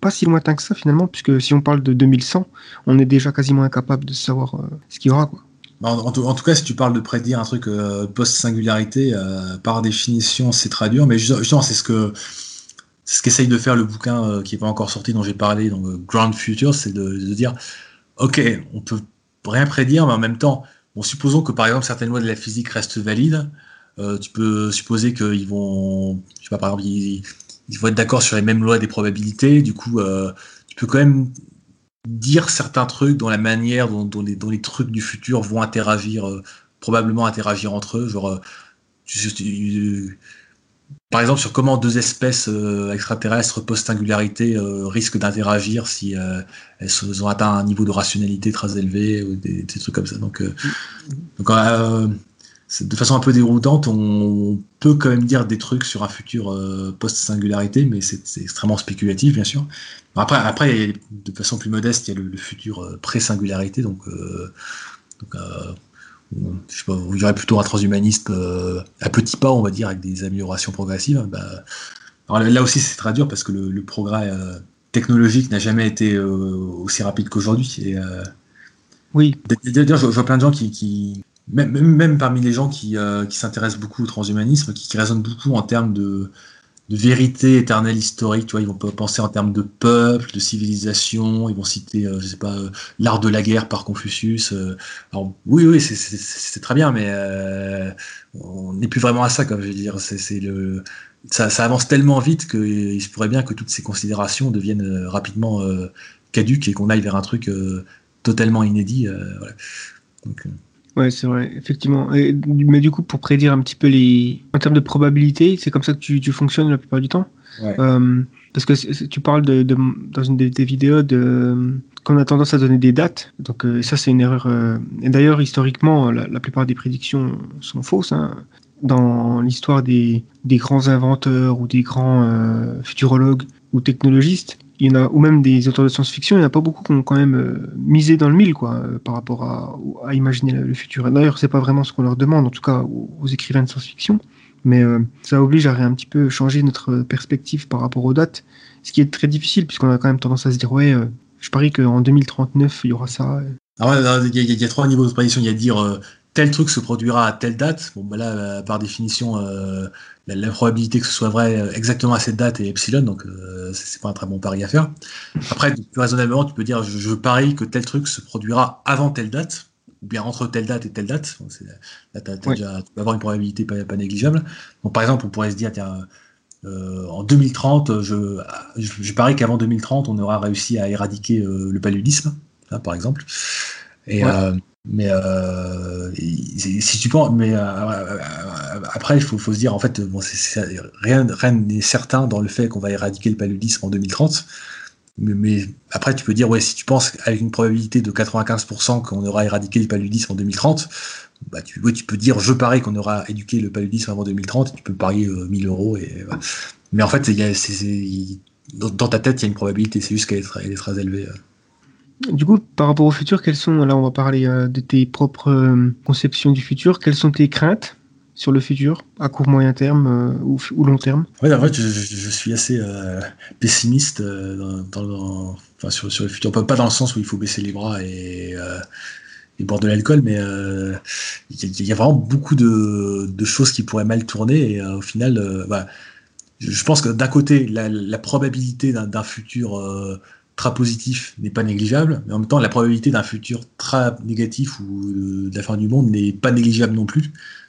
pas si lointain que ça finalement, puisque si on parle de 2100, on est déjà quasiment incapable de savoir euh, ce qu'il y aura. Quoi. En, tout, cas, si tu parles de prédire un truc euh, post-singularité, par définition, c'est très dur. Mais justement, c'est ce que ce qu'essaye de faire le bouquin euh, qui n'est pas encore sorti, dont j'ai parlé, donc Ground Future, c'est de, dire, ok, on peut rien prédire, mais en même temps, supposons que par exemple certaines lois de la physique restent valides. tu peux supposer qu'ils vont, je sais pas, par exemple, ils, vont être d'accord sur les mêmes lois des probabilités. Du coup, tu peux quand même dire certains trucs dans la manière dont, les, trucs du futur vont interagir, euh, probablement interagir entre eux. Genre, euh, par exemple, sur comment deux espèces euh, extraterrestres post-singularité risquent d'interagir si elles ont atteint un niveau de rationalité très élevé, ou des, trucs comme ça. Donc, donc de façon un peu déroutante, on peut quand même dire des trucs sur un futur euh, post-singularité, mais c'est extrêmement spéculatif, bien sûr. Après, après de façon plus modeste, il y a le, futur euh, pré-singularité, donc, euh, je sais pas, vous direz plutôt un transhumaniste à petits pas, on va dire, avec des améliorations progressives. Bah, là aussi, c'est très dur parce que le, progrès technologique n'a jamais été aussi rapide qu'aujourd'hui. oui. D'ailleurs, je, vois plein de gens qui, même, même, parmi les gens qui, euh, qui s'intéressent beaucoup au transhumanisme, qui, qui, raisonnent beaucoup en termes de, de vérité éternelle historique, tu vois, ils vont penser en termes de peuple, de civilisation, ils vont citer, euh, je sais pas, euh, l'art de la guerre par Confucius. alors oui, oui, c'est très bien, mais on n'est plus vraiment à ça, comme je veux dire. C'est le ça, ça, avance tellement vite qu'il se pourrait bien que toutes ces considérations deviennent rapidement caduques et qu'on aille vers un truc totalement inédit. Ouais, c'est vrai, effectivement. mais du coup, pour prédire un petit peu les. En termes de probabilité, c'est comme ça que tu, tu, fonctionnes la plupart du temps euh, Parce que tu parles de, dans une des, vidéos de qu'on a tendance à donner des dates. Donc, euh, ça, c'est une erreur. Euh, et d'ailleurs, historiquement, la, plupart des prédictions sont fausses. Hein. dans l'histoire des, des, grands inventeurs ou des grands futurologues ou technologistes, il y en a, ou même des auteurs de science-fiction, il n'y en a pas beaucoup qui ont quand même euh, misé dans le mille quoi, euh, par rapport à, imaginer le, futur. D'ailleurs, c'est pas vraiment ce qu'on leur demande, en tout cas aux, écrivains de science-fiction, mais euh, ça oblige à un petit peu changer notre perspective par rapport aux dates, ce qui est très difficile puisqu'on a quand même tendance à se dire ouais, je parie qu'en 2039 il y aura ça. Alors, il y, a trois niveaux de prédiction. Il y a dire tel truc se produira à telle date. Bon, bah là, par définition, la, probabilité que ce soit vrai euh, exactement à cette date est epsilon, donc euh, c'est pas un très bon pari à faire. Après, plus raisonnablement, tu peux dire je, parie que tel truc se produira avant telle date, ou bien entre telle date et telle date. là, déjà, tu peux avoir une probabilité pas, négligeable. Donc, par exemple, on pourrait se dire tiens, euh, en 2030, je, je, parie qu'avant 2030, on aura réussi à éradiquer le paludisme, par exemple. Et, mais euh, si tu penses, mais euh, euh, après, il faut, se dire, en fait, rien n'est certain dans le fait qu'on va éradiquer le paludisme en 2030. Mais, après, tu peux dire, ouais, si tu penses avec une probabilité de 95% qu'on aura éradiqué le paludisme en 2030, bah, tu, tu peux dire, je parie qu'on aura éduqué le paludisme avant 2030, et tu peux parier 1000 euros. Mais en fait, dans, ta tête, il y a une probabilité, c'est juste qu'elle est, très élevée. Du coup, par rapport au futur, quelles sont, là on va parler euh, de tes propres euh, conceptions du futur, quelles sont tes craintes sur le futur, à court, moyen terme euh, ou, long terme? Oui, en fait, je, suis assez pessimiste sur, le futur. Pas, dans le sens où il faut baisser les bras et, boire de l'alcool, mais il y, a vraiment beaucoup de, choses qui pourraient mal tourner et au final, bah, je pense que d'un côté, la probabilité d'un futur très positif n'est pas négligeable, mais en même temps, la probabilité d'un futur très négatif ou de la fin du monde n'est pas négligeable non plus.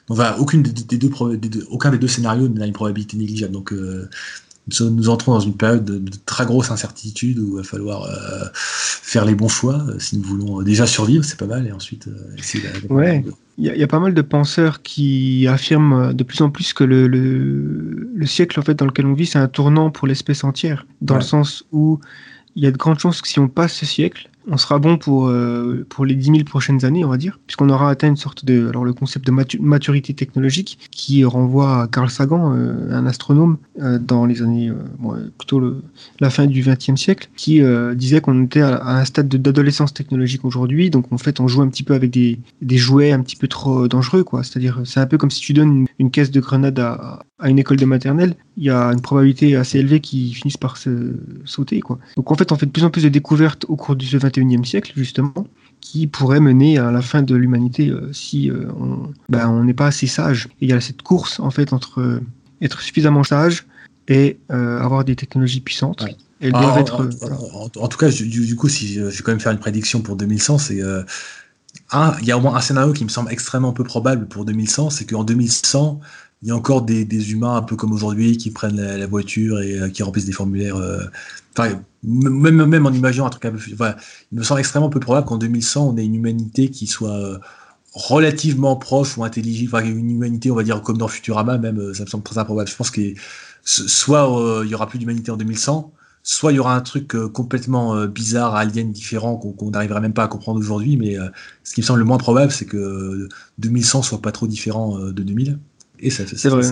Donc voilà, aucune des, deux, aucun des deux scénarios n'a une probabilité négligeable. Donc euh, nous entrons dans une période de, très grosse incertitude où il va falloir euh, faire les bons choix euh, si nous voulons déjà survivre, c'est pas mal, et ensuite essayer Ouais, il y, a pas mal de penseurs qui affirment de plus en plus que le, le, siècle en fait, dans lequel on vit, c'est un tournant pour l'espèce entière, dans le sens où il y a de grandes chances que si on passe ce siècle, on sera bon pour, euh, pour les 10 000 prochaines années, on va dire, puisqu'on aura atteint une sorte de. Alors, le concept de maturité technologique qui renvoie à Carl Sagan, euh, un astronome, euh, dans les années. plutôt le, la fin du XXe siècle, qui disait qu'on était à, un stade d'adolescence technologique aujourd'hui. Donc, en fait, on joue un petit peu avec des, jouets un petit peu trop dangereux, quoi. C'est-à-dire, c'est un peu comme si tu donnes une, caisse de grenades à, à, une école de maternelle. Il y a une probabilité assez élevée qu'ils finissent par se sauter, quoi. Donc, en fait, on fait de plus en plus de découvertes au cours du XXe siècle, justement, qui pourrait mener à la fin de l'humanité euh, si euh, ben, on n'est pas assez sage. Et il y a cette course, en fait, entre euh, être suffisamment sage et avoir des technologies puissantes. Ah, être, en, tout cas, du, coup, si je, vais quand même faire une prédiction pour 2100, c'est il y a au moins un scénario qui me semble extrêmement peu probable pour 2100, c'est qu'en 2100, il y a encore des, humains un peu comme aujourd'hui qui prennent la, voiture et qui remplissent des formulaires même, même en imaginant un truc un peu. Voilà, il me semble extrêmement peu probable qu'en 2100, on ait une humanité qui soit euh, relativement proche ou intelligible, enfin, une humanité, on va dire, comme dans Futurama, même, euh, ça me semble très improbable. Je pense que soit euh, il y aura plus d'humanité en 2100, soit il y aura un truc complètement bizarre, alien, différent, qu'on n'arriverait même pas à comprendre aujourd'hui, mais ce qui me semble le moins probable, c'est que 2100 soit pas trop différent de 2000. Et ça, c'est vrai.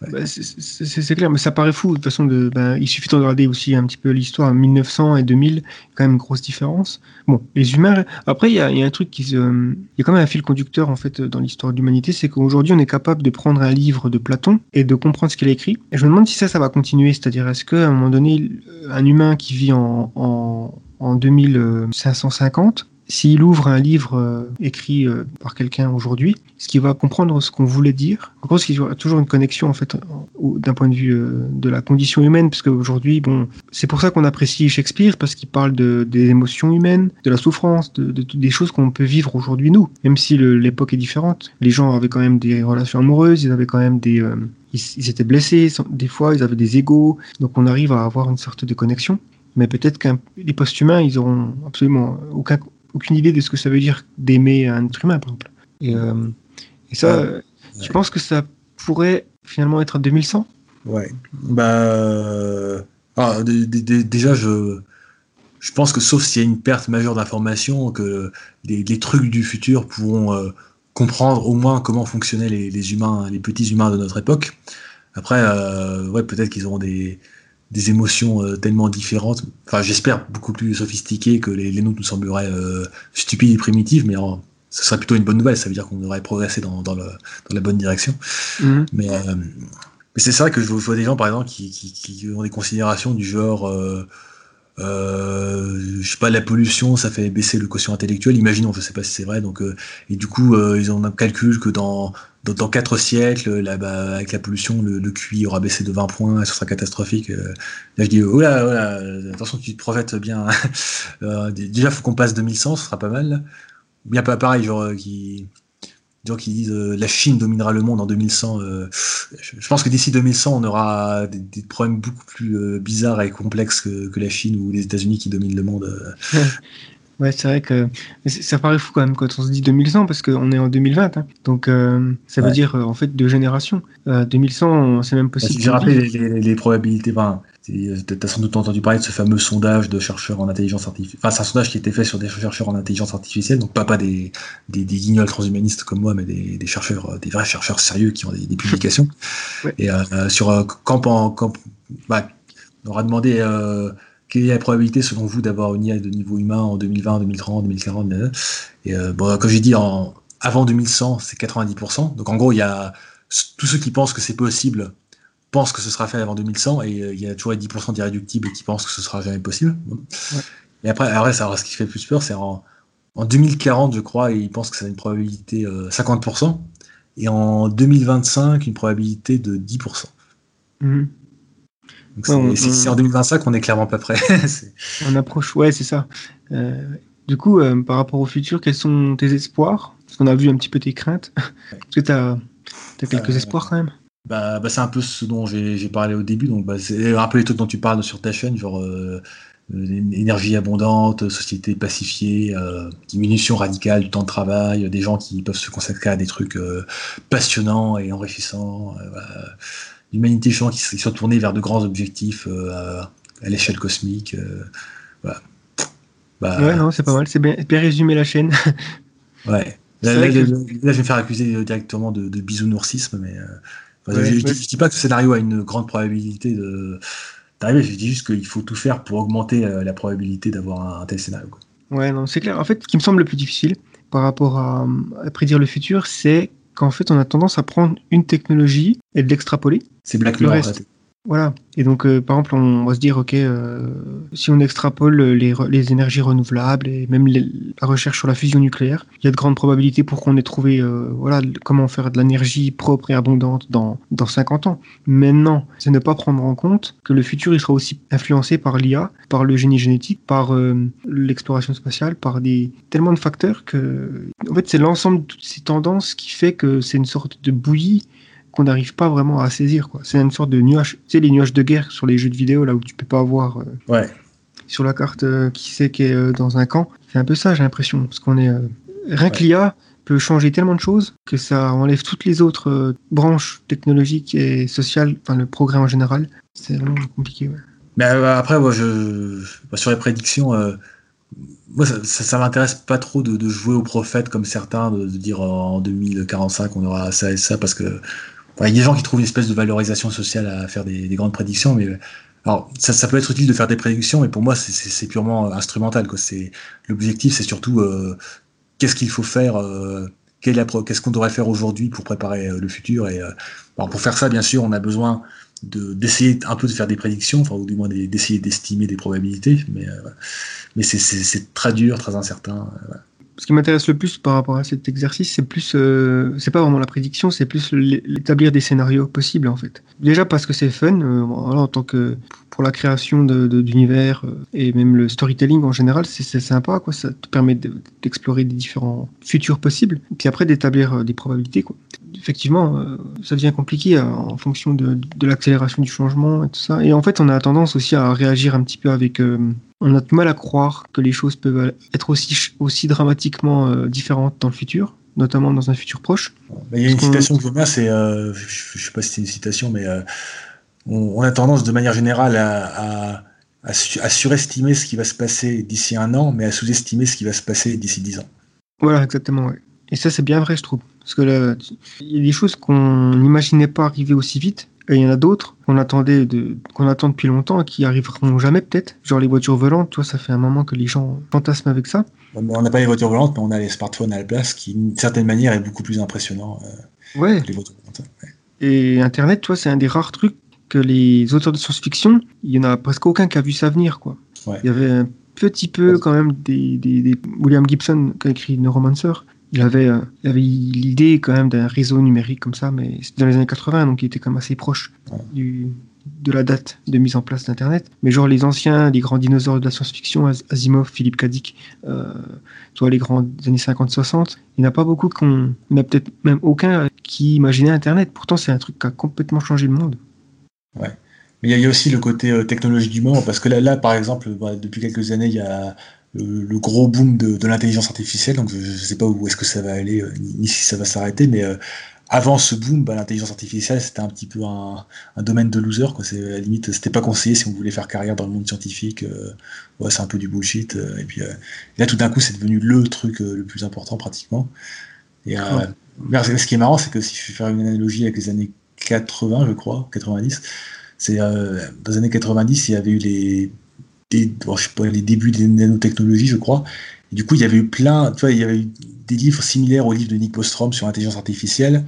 Bah, c'est clair, mais ça paraît fou. De toute façon, de, ben, il suffit de regarder aussi un petit peu l'histoire. 1900 et 2000, quand même une grosse différence. Bon, les humains. Après, il y a, y a, un truc qui se. Il y a quand même un fil conducteur en fait dans l'histoire de l'humanité, c'est qu'aujourd'hui, on est capable de prendre un livre de Platon et de comprendre ce qu'il a écrit. Et je me demande si ça, ça va continuer. C'est-à-dire, est-ce qu'à un moment donné, un humain qui vit en, en en 2550 s'il ouvre un livre euh, écrit euh, par quelqu'un aujourd'hui, ce qui va comprendre ce qu'on voulait dire. En gros, il y aura toujours une connexion en fait d'un point de vue euh, de la condition humaine, parce qu'aujourd'hui, bon, c'est pour ça qu'on apprécie Shakespeare parce qu'il parle de, des émotions humaines, de la souffrance, de, des choses qu'on peut vivre aujourd'hui nous, même si l'époque est différente. Les gens avaient quand même des relations amoureuses, ils avaient quand même des ils, étaient blessés, des fois ils avaient des égaux, donc on arrive à avoir une sorte de connexion mais peut-être que les post-humains, ils auront absolument aucun, aucune idée de ce que ça veut dire d'aimer un être humain, par exemple. Et, euh, ça, je pense que ça pourrait finalement être 2100 Ouais. Bah, euh, ah, déjà, je, je pense que sauf s'il y a une perte majeure d'informations, que les, trucs du futur pourront euh, comprendre au moins comment fonctionnaient les, humains, les petits humains de notre époque. Après, ouais, peut-être qu'ils auront des, des émotions tellement différentes, enfin j'espère beaucoup plus sophistiquées que les, les nôtres nous sembleraient stupides et primitives, mais ce serait plutôt une bonne nouvelle, ça veut dire qu'on aurait progressé dans, dans, le, dans la bonne direction. Mhm. Mais, euh, mais c'est vrai que je vois des gens, par exemple, qui, qui, qui ont des considérations du genre, euh, euh, je sais pas, la pollution, ça fait baisser le quotient intellectuel, imaginons, je sais pas si c'est vrai, donc, euh, et du coup, euh, ils ont un calcul que dans, dans, dans 4 siècles, là, bah, avec la pollution, le, le, QI aura baissé de 20 points, ce sera catastrophique. là, je dis, oh là, oh là, attention, tu te projettes bien. <laughs> déjà, faut qu'on passe 2100, ce sera pas mal bien pas pareil, genre euh, qui gens qui disent euh, la Chine dominera le monde en 2100. Euh, je, pense que d'ici 2100, on aura des, problèmes beaucoup plus bizarres et complexes que, que, la Chine ou les États-Unis qui dominent le monde. <laughs> Ouais, c'est vrai que ça paraît fou quand même quand on se dit 2100 parce qu'on est en 2020. Hein. Donc ça veut dire en fait deux générations. 2100, c'est même possible. J'ai rappelé les, les, probabilités. Enfin, tu as sans doute entendu parler de ce fameux sondage de chercheurs en intelligence artificielle. Enfin, c'est un sondage qui a été fait sur des chercheurs en intelligence artificielle, donc pas, pas des, des, des guignols transhumanistes comme moi, mais des, des, chercheurs, des vrais chercheurs sérieux qui ont des, des publications. <laughs> Et euh, sur euh, quand, quand bah, on aura demandé euh, quelle est la probabilité selon vous d'avoir une IA de niveau humain en 2020, 2030, 2040 Et euh, bon, comme j'ai dit, en, avant 2100, c'est 90%. Donc en gros, il y a tous ceux qui pensent que c'est possible pense que ce sera fait avant 2100 et euh, il y a toujours les 10% d'irréductibles qui pensent que ce sera jamais possible. Et après, après ça, ce qui fait plus peur, c'est en, en 2040, je crois, ils pensent que ça a une probabilité 50%, euh, et en 2025, une probabilité de 10%. Mhm. Donc c'est en 2025 qu'on est clairement pas prêt. <laughs> on approche, ouais, c'est ça. Euh, du coup, par rapport au futur, quels sont tes espoirs? Parce qu'on a vu un petit peu tes craintes. Est-ce que tu as, as, quelques espoirs quand même? Bah, bah, c'est un peu ce dont j'ai parlé au début. Donc, bah, c'est un peu les trucs dont tu parles sur ta chaîne, genre euh, euh énergie abondante, société pacifiée, euh, diminution radicale du temps de travail, des gens qui peuvent se consacrer à des trucs euh, passionnants et enrichissants. L'humanité, je qui, qui soit tournée vers de grands objectifs à, l'échelle cosmique. voilà. Bah, ouais, non, c'est pas mal. C'est bien, bien résumé la chaîne. ouais. Là, là, je vais me faire accuser directement de, de bisounoursisme, mais je, ne dis pas que ce scénario a une grande probabilité de d'arriver, je dis juste qu'il faut tout faire pour augmenter euh, la probabilité d'avoir un, tel scénario. Quoi. Ouais, non, c'est clair. En fait, ce qui me semble le plus difficile par rapport à, à prédire le futur, c'est qu'en fait, on a tendance à prendre une technologie et de l'extrapoler. C'est Black Mirror. Voilà. Et donc, euh, par exemple, on va se dire, OK, euh, si on extrapole les, les, énergies renouvelables et même la recherche sur la fusion nucléaire, il y a de grandes probabilités pour qu'on ait trouvé euh, voilà, comment faire de l'énergie propre et abondante dans, dans 50 ans. Maintenant, c'est ne pas prendre en compte que le futur, il sera aussi influencé par l'IA, par le génie génétique, par l'exploration spatiale, par des, tellement de facteurs que, en fait, c'est l'ensemble de toutes ces tendances qui fait que c'est une sorte de bouillie qu'on n'arrive pas vraiment à saisir. Quoi. C'est une sorte de nuage, tu sais, les nuages de guerre sur les jeux de vidéo, là où tu peux pas voir euh, ouais. sur la carte euh, qui sait qui est euh, dans un camp. C'est un peu ça, j'ai l'impression. Parce qu'on est. rien que l'IA peut changer tellement de choses que ça enlève toutes les autres branches technologiques et sociales, enfin le progrès en général. C'est vraiment compliqué. Mais après, moi, je, sur les prédictions, moi, ça, ça, m'intéresse pas trop de, de, jouer au prophète comme certains, de, de, dire en 2045 on aura ça et ça, parce que il y a des gens qui trouvent une espèce de valorisation sociale à faire des, des grandes prédictions, mais alors ça, peut être utile de faire des prédictions, mais pour moi c'est purement instrumental. L'objectif c'est surtout euh, qu'est-ce qu'il faut faire, euh, qu'est-ce qu'on devrait faire aujourd'hui pour préparer euh, le futur. Et alors pour faire ça, bien sûr, on a besoin d'essayer un peu de faire des prédictions, enfin ou du moins d'essayer d'estimer des probabilités, mais mais c'est très dur, très incertain. Voilà ce qui m'intéresse le plus par rapport à cet exercice, c'est plus, euh, c'est pas vraiment la prédiction, c'est plus l'établir des scénarios possibles en fait. Déjà parce que c'est fun, euh, en tant que pour la création d'univers euh, et même le storytelling en général, c'est sympa quoi. Ça te permet d'explorer des différents futurs possibles, puis après d'établir des probabilités quoi. Effectivement, ça devient compliqué en fonction de l'accélération du changement et tout ça. Et en fait, on a tendance aussi à réagir un petit peu avec on a du mal à croire que les choses peuvent être aussi, aussi dramatiquement euh, différentes dans le futur, notamment dans un futur proche. Il y a une citation que je vois c'est, euh, je ne sais pas si c'est une citation, mais euh, on, a tendance de manière générale à, à, surestimer ce qui va se passer d'ici un an, mais à sous-estimer ce qui va se passer d'ici dix ans. Voilà, exactement. Et ça, c'est bien vrai, je trouve. Parce que là, il y a des choses qu'on n'imaginait pas arriver aussi vite. Et il y en a d'autres qu'on attendait de, qu'on attend depuis longtemps et qui arriveront jamais peut-être. Genre les voitures volantes, toi, ça fait un moment que les gens fantasment avec ça. On n'a pas les voitures volantes, mais on a les smartphones à la place, qui d'une certaine manière est beaucoup plus impressionnant euh, Ouais. que les voitures volantes. Ouais. Et Internet, toi, c'est un des rares trucs que les auteurs de science-fiction, il y en a presque aucun qui a vu ça venir, quoi. Ouais. Il y avait un petit peu quand même des, des- des- William Gibson qui a écrit Neuromancer. Il avait, euh, il avait l'idée quand même d'un réseau numérique comme ça, mais c'était dans les années 80, donc il était quand même assez proche Ouais. de la date de mise en place d'Internet. Mais genre les anciens, les grands dinosaures de la science-fiction, Asimov, Philippe K. Dick, euh, toi les grands années 50-60, il n'y en a pas beaucoup qu'on, il n'y en a peut-être même aucun qui imaginait Internet. Pourtant, c'est un truc qui a complètement changé le monde. Mais il y, a- il y a aussi le côté euh, technologie du moment, parce que là, là par exemple, bah, depuis quelques années, il y a le, le gros boom de, de l'intelligence artificielle, donc je ne sais pas où est-ce que ça va aller, euh, ni, ni si ça va s'arrêter, mais euh, avant ce boom, bah, l'intelligence artificielle, c'était un petit peu un, un domaine de loser, quoi. C'est, à la limite, c'était pas conseillé si on voulait faire carrière dans le monde scientifique, euh, ouais, c'est un peu du bullshit, euh, et puis euh, là, tout d'un coup, c'est devenu le truc le plus important, pratiquement. Et, Ouais. ce qui est marrant, c'est que si je vais faire une analogie avec les années 80, je crois, 90, c'est dans les années 90, il y avait eu les, je sais pas, les débuts des nanotechnologies, je crois. Et du coup, il y avait eu plein, tu vois, il y avait eu des livres similaires au livre de Nick Bostrom sur l'intelligence artificielle,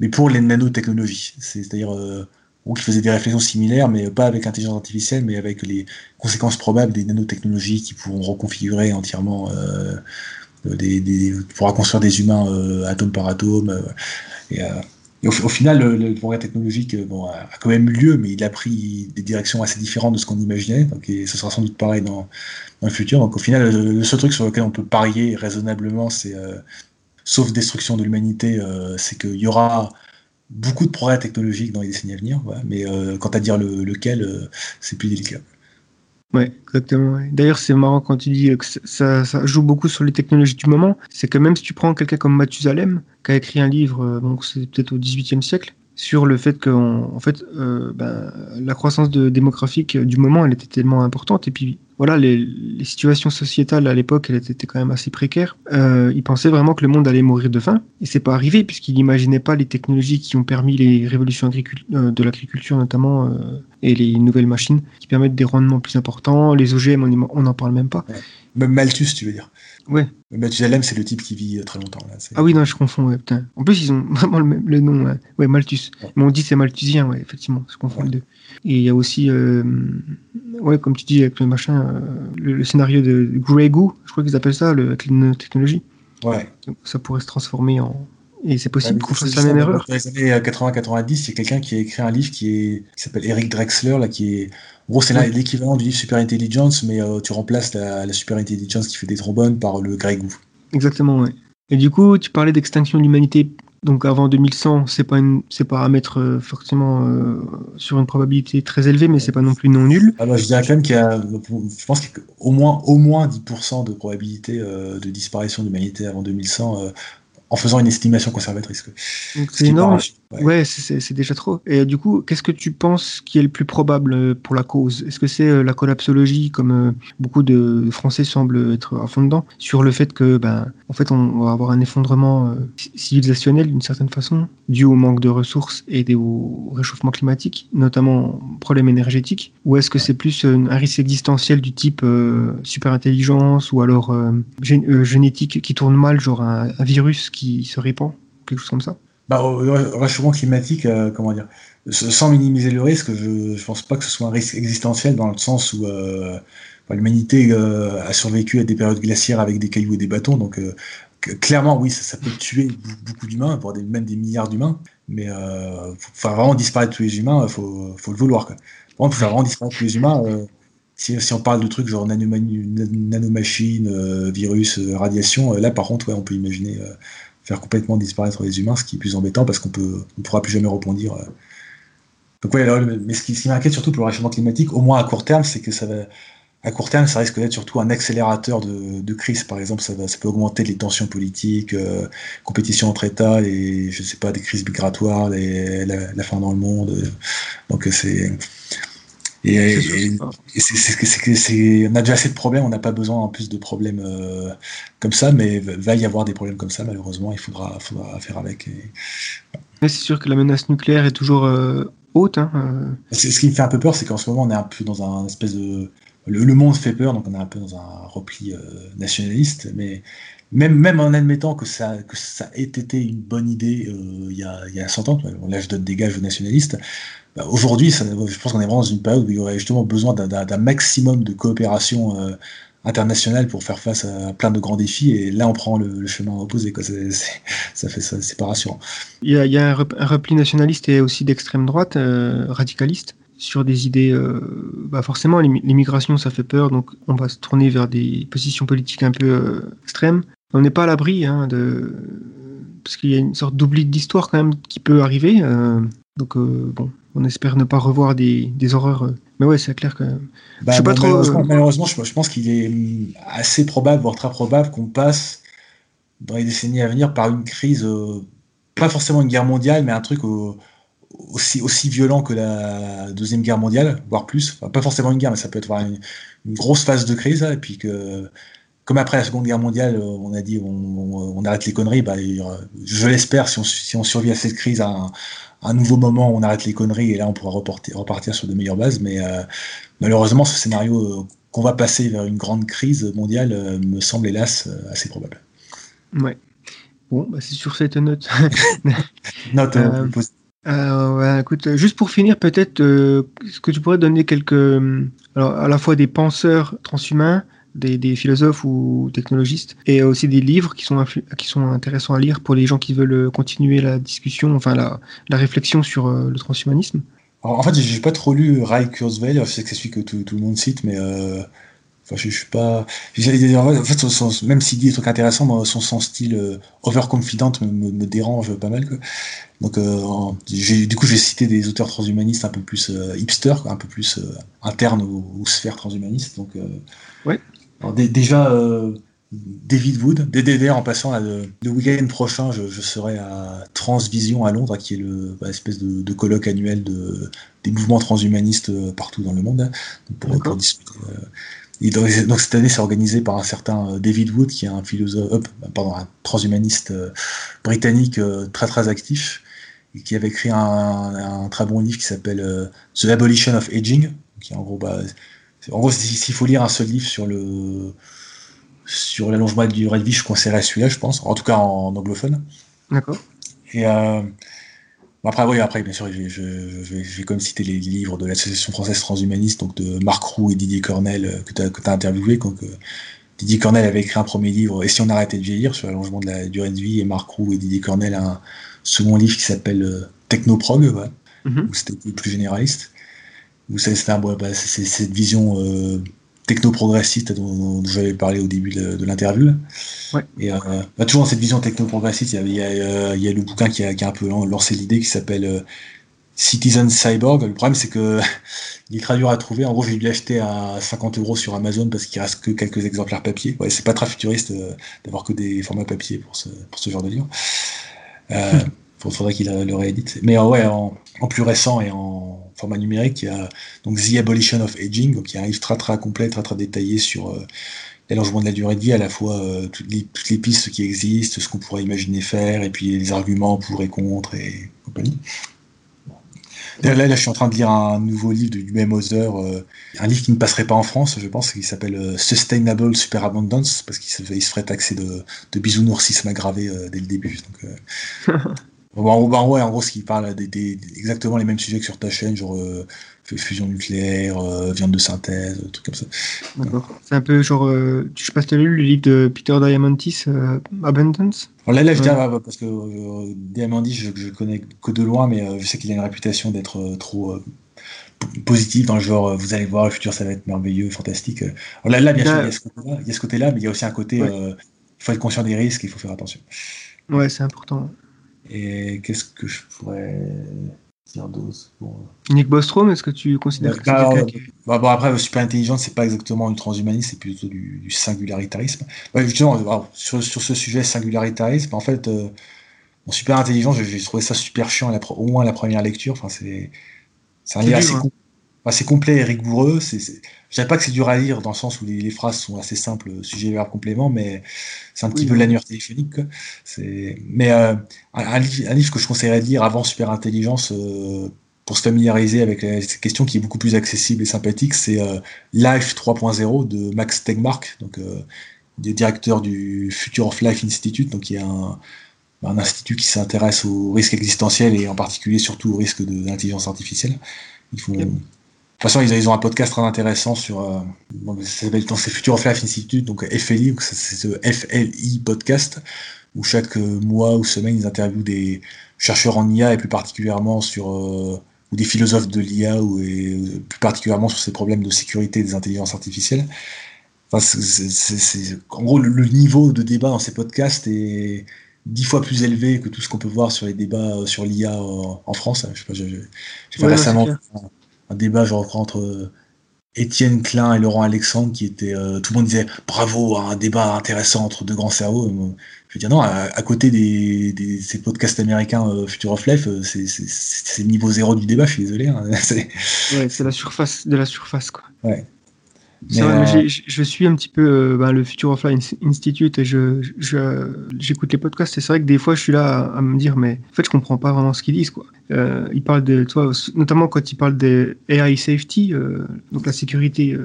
mais pour les nanotechnologies. C'est- C'est-à-dire, euh, qui faisaient des réflexions similaires, mais pas avec l'intelligence artificielle, mais avec les conséquences probables des nanotechnologies qui pourront reconfigurer entièrement, euh, des, pourra construire des humains euh, atome par atome. euh, et, au, final, le, progrès technologique euh, a, quand même eu lieu, mais il a pris des directions assez différentes de ce qu'on imaginait. Donc, ce sera sans doute pareil dans, le futur. Donc au final, le, seul truc sur lequel on peut parier raisonnablement, c'est, euh, sauf destruction de l'humanité, euh, c'est qu'il y aura beaucoup de progrès technologiques dans les décennies à venir. Mais quant à dire le, lequel, c'est plus délicat. Ouais, exactement. D'ailleurs, c'est marrant quand tu dis que ça, ça joue beaucoup sur les technologies du moment. C'est que même si tu prends quelqu'un comme Mathusalem, qui a écrit un livre, euh, donc c'est peut-être au XVIIIe siècle, sur le fait que en fait, euh, ben, la croissance de, démographique du moment, elle était tellement importante. Et puis, voilà, les, les situations sociétales à l'époque, elles étaient quand même assez précaires. Euh, il pensait vraiment que le monde allait mourir de faim. Et c'est pas arrivé, puisqu'il n'imaginait pas les technologies qui ont permis les révolutions euh, de l'agriculture, notamment, euh, et les nouvelles machines qui permettent des rendements plus importants. Les OGM, on n'en parle même pas. Même Malthus, tu veux dire. Ouais. Mathusalem, c'est le type qui vit très longtemps. Là. Ah oui, non, je confonds, ouais, putain. En plus, ils ont <laughs> vraiment le, même, le nom, ouais, ouais Malthus. Ouais. Mais on dit c'est malthusien, ouais, effectivement, je confonds les deux. Et il y a aussi, euh, ouais, comme tu dis, avec le machin, euh, le, le scénario de Grey Goo, je crois qu'ils appellent ça, le, avec les technologies. Ouais. Donc, ça pourrait se transformer en. Et c'est possible qu'on fasse la même erreur. Dans les années 80-90, il y a quelqu'un qui a écrit un livre qui est qui s'appelle Eric Drexler, là, qui est en gros c'est Ouais. l'équivalent du livre Super Intelligence, mais euh, tu remplaces la, la Super Intelligence qui fait des trombones par le Grey Goo. Exactement, ouais. Et du coup, tu parlais d'extinction de l'humanité. Donc avant 2100, c'est pas une, c'est pas à mettre euh, forcément euh, sur une probabilité très élevée, mais c'est pas non plus non nul. Alors je dirais quand même qu'il y a, je pense qu'il y a au moins, au moins 10% de probabilité euh, de disparition de l'humanité avant 2100 euh, en faisant une estimation conservatrice. c'est énorme. ouais. Ouais, c'est- déjà trop. Et euh, du coup, qu'est-ce que tu penses qui est le plus probable euh, pour la cause? Est-ce que c'est euh, la collapsologie, comme beaucoup de Français semblent être à fond dedans, sur le fait que, ben, en fait, on va avoir un effondrement ci- civilisationnel d'une certaine façon, dû au manque de ressources et au réchauffement climatique, notamment problème énergétique? Ou est-ce que c'est plus un risque existentiel du type euh, super intelligence ou alors euh, gé- euh, génétique qui tourne mal, genre un, un virus qui se répand, quelque chose comme ça? Bah, au au réchauffement climatique, euh, comment dire, sans minimiser le risque, je ne pense pas que ce soit un risque existentiel dans le sens où euh, bah, l'humanité euh, a survécu à des périodes glaciaires avec des cailloux et des bâtons, donc clairement, oui, ça, peut tuer beaucoup d'humains, voire des, même des milliards d'humains, mais pour faire vraiment disparaître tous les humains, il faut, le vouloir. Quoi. Par contre, pour faire vraiment disparaître tous les humains, si, on parle de trucs genre nanomachines, virus, radiation, là par contre, ouais, on peut imaginer faire complètement disparaître les humains, ce qui est plus embêtant parce qu'on on pourra plus jamais rebondir. euh. Donc ouais, mais ce qui, m'inquiète surtout pour le réchauffement climatique, au moins à court terme, c'est que ça va, à court terme, ça risque d'être surtout un accélérateur de, crise. Par exemple, ça, va, ça peut augmenter les tensions politiques, euh, compétition entre États, et je sais pas, des crises migratoires, la, la faim dans le monde. euh. Donc euh, c'est Et, on a déjà assez de problèmes, on n'a pas besoin en plus de problèmes euh, comme ça, mais va y avoir des problèmes comme ça, malheureusement, il faudra, faudra faire avec. et- Mais c'est sûr que la menace nucléaire est toujours euh, haute. Hein, euh. C'est- Ce qui me fait un peu peur, c'est qu'en ce moment, on est un peu dans un espèce de. Le, le monde fait peur, donc on est un peu dans un repli euh, nationaliste, mais même, même en admettant que ça, que ça ait été une bonne idée euh, il y, a, il y a 100 ans, là je donne des gages aux nationalistes, bah, aujourd'hui, je pense qu'on est vraiment dans une période où il y aurait justement besoin d'un- maximum de coopération euh, internationale pour faire face à plein de grands défis, et là on prend le, chemin opposé, quoi. Ça fait ça, c'est pas rassurant. Il y a, un, rep- un repli nationaliste et aussi d'extrême droite, euh, radicaliste, sur des idées. euh, bah forcément, l'immi- l'immigration, ça fait peur, donc on va se tourner vers des positions politiques un peu extrêmes. On n'est pas à l'abri hein, de. Parce qu'il y a une sorte d'oubli d'histoire quand même qui peut arriver. donc, bon, on espère ne pas revoir des, des horreurs. euh. Mais ouais, c'est clair que. Bah, Je sais pas bah, trop, Malheureusement, euh, malheureusement, je, je pense qu'il est assez probable, voire très probable, qu'on passe dans les décennies à venir par une crise, euh, pas forcément une guerre mondiale, mais un truc euh, aussi, aussi violent que la Deuxième Guerre mondiale, voire plus. Enfin, pas forcément une guerre, mais ça peut être une, une grosse phase de crise, là, et puis que. Comme après la Seconde Guerre mondiale, euh, on a dit on, on- on arrête les conneries, bah, je l'espère, si on, si on survit à cette crise, à un, un nouveau moment, on arrête les conneries et là on pourra reporter- repartir sur de meilleures bases. Mais euh, malheureusement, ce scénario euh, qu'on va passer vers une grande crise mondiale me semble hélas assez probable. Ouais. Bon, bah, c'est sur cette note. <laughs> Note Euh, euh, ouais, écoute, juste pour finir, peut-être, euh, est-ce que tu pourrais donner quelques, euh, alors à la fois des penseurs transhumains, des, des philosophes ou technologistes, et aussi des livres qui sont, qui sont intéressants à lire pour les gens qui veulent euh, continuer la discussion, enfin la, la réflexion sur euh, le transhumanisme. Alors, en fait, j'ai pas trop lu Ray Kurzweil, je sais que c'est celui que tout, tout le monde cite, mais euh, enfin, je, je suis pas. En fait, son- son- même s'il dit des trucs intéressants, moi, son, son style euh, overconfident me, me, me dérange pas mal. Quoi. Donc, euh, du coup, j'ai cité des auteurs transhumanistes un peu plus hipster, quoi, un peu plus internes aux, aux sphères transhumanistes. Donc, Ouais. Alors, dé- déjà. euh, David Wood, DDR en passant, là, le, le week-end prochain, je, je serai à Transvision à Londres, qui est le bah, de, de colloque annuel de, des mouvements transhumanistes euh, partout dans le monde, hein, pour, pour discuter. euh. Et donc, donc, cette année, c'est organisé par un certain euh, David Wood, qui est un philosophe, euh, pardon, un transhumaniste britannique euh, très très actif, et qui avait écrit un, un très bon livre qui s'appelle The Abolition of Aging, qui est en gros, bah, en gros, si- s'il faut lire un seul livre sur le sur l'allongement de la durée de vie, je conseillerais celui-là, je pense, en tout cas en, anglophone. D'accord. Et euh, après, oui, après, bien sûr, je, je, je vais, je vais quand même citer les livres de l'Association française transhumaniste, donc de Marc Roux et Didier Cornel, euh, que tu as, interviewé. Donc, euh, Didier Cornel avait écrit un premier livre, Et si on arrêtait de vieillir, sur l'allongement de la durée de vie, et Marc Roux et Didier Cornel un second livre qui s'appelle euh, Technoprog, voilà, Mhm. où c'était plus généraliste. C'est bah, c'est- cette vision euh, techno-progressiste dont, dont j'avais parlé au début de, de l'interview. là. Ouais. Et euh, bah, toujours dans cette vision techno-progressiste, il y y euh, il y a le bouquin qui a, qui a un peu lan- lancé l'idée qui s'appelle Citizen Cyborg. Le problème, c'est que <laughs> il est très dur à trouver. En gros, j'ai dû l'acheter à 50 euros sur Amazon parce qu'il reste que quelques exemplaires papier. Ouais, c'est pas très futuriste euh, d'avoir que des formats papier pour ce, pour ce genre de livre. Euh, faut- faudrait qu'il le réédite. Mais euh, ouais, en, en plus récent et en format numérique, il y a donc The Abolition of Aging, donc il y a un livre très très complet, très très détaillé sur euh, l'allongement de la durée de vie, à la fois euh, toutes, les, pistes qui existent, ce qu'on pourrait imaginer faire, et puis les arguments pour et contre et compagnie. Là, là, je suis en train de lire un nouveau livre du même auteur, euh, un livre qui ne passerait pas en France, je pense, qui s'appelle Sustainable Superabundance, parce qu'il se, ferait taxer de, de bisounoursisme aggravé euh, dès le début. <laughs> Bon, gros- en gros, en gros, ce qui parle des, des- exactement les mêmes sujets que sur ta chaîne, genre euh, fusion nucléaire, euh, viande de synthèse, trucs comme ça. D'accord. C'est un peu genre, euh, je sais pas si tu as lu le livre de Peter Diamandis, euh, Abundance? Alors là, là je Ouais. bah, parce que Diamandis, je, je connais que de loin, mais je sais qu'il a une réputation d'être trop positif dans le genre, vous allez voir, le futur, ça va être merveilleux, fantastique. Alors là, là bien sûr, Là- il y a ce ce côté-là, mais il y a aussi un côté, Ouais. il faut être conscient des risques, il faut faire attention. Ouais, c'est important. Et qu'est-ce que je pourrais dire d'autre? Bon, Nick Bostrom, est-ce que tu considères que c'est bah, euh, qui Bah, bon, après, super intelligence, c'est pas exactement du transhumanisme, c'est plutôt du, du singularitarisme. Ouais, justement, alors, sur, sur ce sujet singularitarisme, en fait, euh, bon, super intelligence, j'ai trouvé ça super chiant, la au moins la première lecture. Enfin, c'est un livre assez hein. C'est complet et rigoureux. C'est, c'est... Je dirais pas que c'est dur à lire dans le sens où les, phrases sont assez simples, sujet, verbe, complément, mais c'est un petit peu l'annuaire téléphonique. C'est... Mais euh, un, livre, que je conseillerais de lire avant Super Intelligence euh, pour se familiariser avec cette question qui est beaucoup plus accessible et sympathique, c'est euh, Life 3.0 de Max Tegmark, donc euh, directeur du Future of Life Institute, donc qui est un, un institut qui s'intéresse aux risques existentiels et en particulier surtout aux risques de, l'intelligence artificielle. Ils font, de toute façon, ils, ont un podcast très intéressant sur. Euh, ça s'appelle c'est Future of Life Institute, donc FLI, c'est ce FLI podcast, où chaque euh, mois ou semaine, ils interviewent des chercheurs en IA et plus particulièrement sur. Euh, ou des philosophes de l'IA, ou et, plus particulièrement sur ces problèmes de sécurité des intelligences artificielles. Enfin, c'est, en gros, le, niveau de débat dans ces podcasts est dix fois plus élevé que tout ce qu'on peut voir sur les débats sur l'IA en, France. Je sais pas, j'ai, fait récemment un débat, je reprends, entre euh, Étienne Klein et Laurent Alexandre, qui était. Euh, tout le monde disait bravo, un débat intéressant entre deux grands cerveaux. Je veux dire, non, à, côté des, ces podcasts américains euh, Future of Life, c'est le niveau zéro du débat, je suis désolé. Hein. <laughs> ouais, c'est la surface de la surface, quoi. Ouais. Euh, je suis un petit peu euh, ben, le Future of Life Institute et je, j'écoute les podcasts et c'est vrai que des fois je suis là à, me dire mais en fait je comprends pas vraiment ce qu'ils disent quoi. Euh, ils parlent de toi notamment quand ils parlent des AI safety donc la sécurité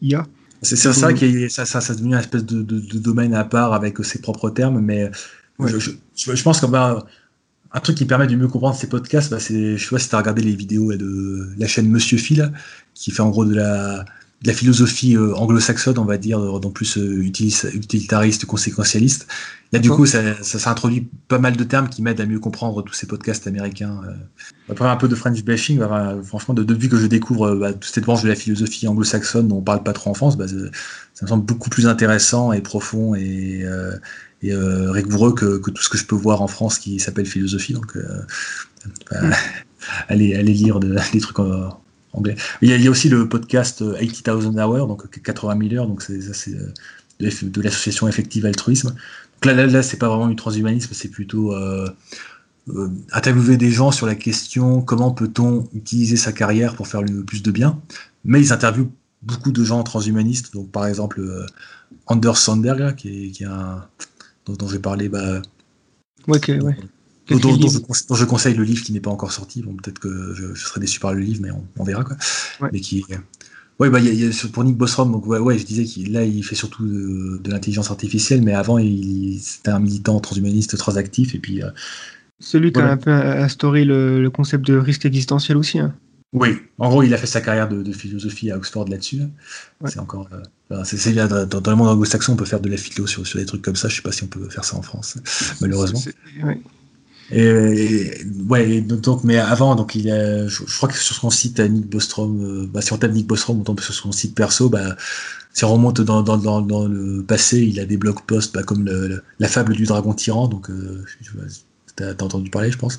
IA. C'est ça qui ça, ça, ça devenu une espèce de, domaine à part avec ses propres termes mais je, je, pense que bah, un truc qui permet de mieux comprendre ces podcasts, bah, c'est, je sais pas si tu as regardé les vidéos de la chaîne Monsieur Phil, qui fait en gros de la, de la philosophie euh, anglo-saxonne, on va dire, non plus euh, utilitariste, conséquentialiste. Là, du coup, ça, ça, introduit pas mal de termes qui m'aident à mieux comprendre tous ces podcasts américains. Euh. Après un peu de French bashing, bah, franchement, depuis que je découvre bah, toute cette branche de la philosophie anglo-saxonne dont on parle pas trop en France, bah, ça me semble beaucoup plus intéressant et profond et, et rigoureux que, que, tout ce que je peux voir en France qui s'appelle philosophie. Donc, bah, mm. <laughs> allez, allez lire des trucs en, il y, a, aussi le podcast 80,000 euh, Hours, donc 80 000 heures, donc c'est euh, de, l'association effective altruisme. Donc là, là, là c'est pas vraiment du transhumanisme, c'est plutôt euh, euh, interviewer des gens sur la question comment peut-on utiliser sa carrière pour faire le plus de bien. Mais ils interviewent beaucoup de gens transhumanistes, donc par exemple Anders Sandberg, qui est, qui un, dont, j'ai parlé. Bah, ouais dont, je, conseille le livre qui n'est pas encore sorti. Bon, peut-être que je, serai déçu par le livre, mais on, verra quoi. Mais qui, ouais, bah, y a, pour Nick Bostrom, donc ouais, ouais je disais qu'il là il fait surtout de, l'intelligence artificielle, mais avant il, c'était un militant transhumaniste très actif et puis. Euh, Celui qui a un peu instauré le, concept de risque existentiel aussi. Hein. Oui, en gros, il a fait sa carrière de, philosophie à Oxford là-dessus. C'est encore, euh, c'est, dans, dans, le monde anglo-saxon, on peut faire de la philo sur, sur des trucs comme ça. Je sais pas si on peut faire ça en France, malheureusement. Et, ouais, donc, mais avant, donc il a, je, crois que sur son site Nick Bostrom, euh, bah, si on tape Nick Bostrom, on tombe sur son site perso, bah, si on remonte dans, dans, dans, dans le passé, il a des blog posts bah, comme le, la fable du dragon tyran, donc euh, t'as as entendu parler, je pense.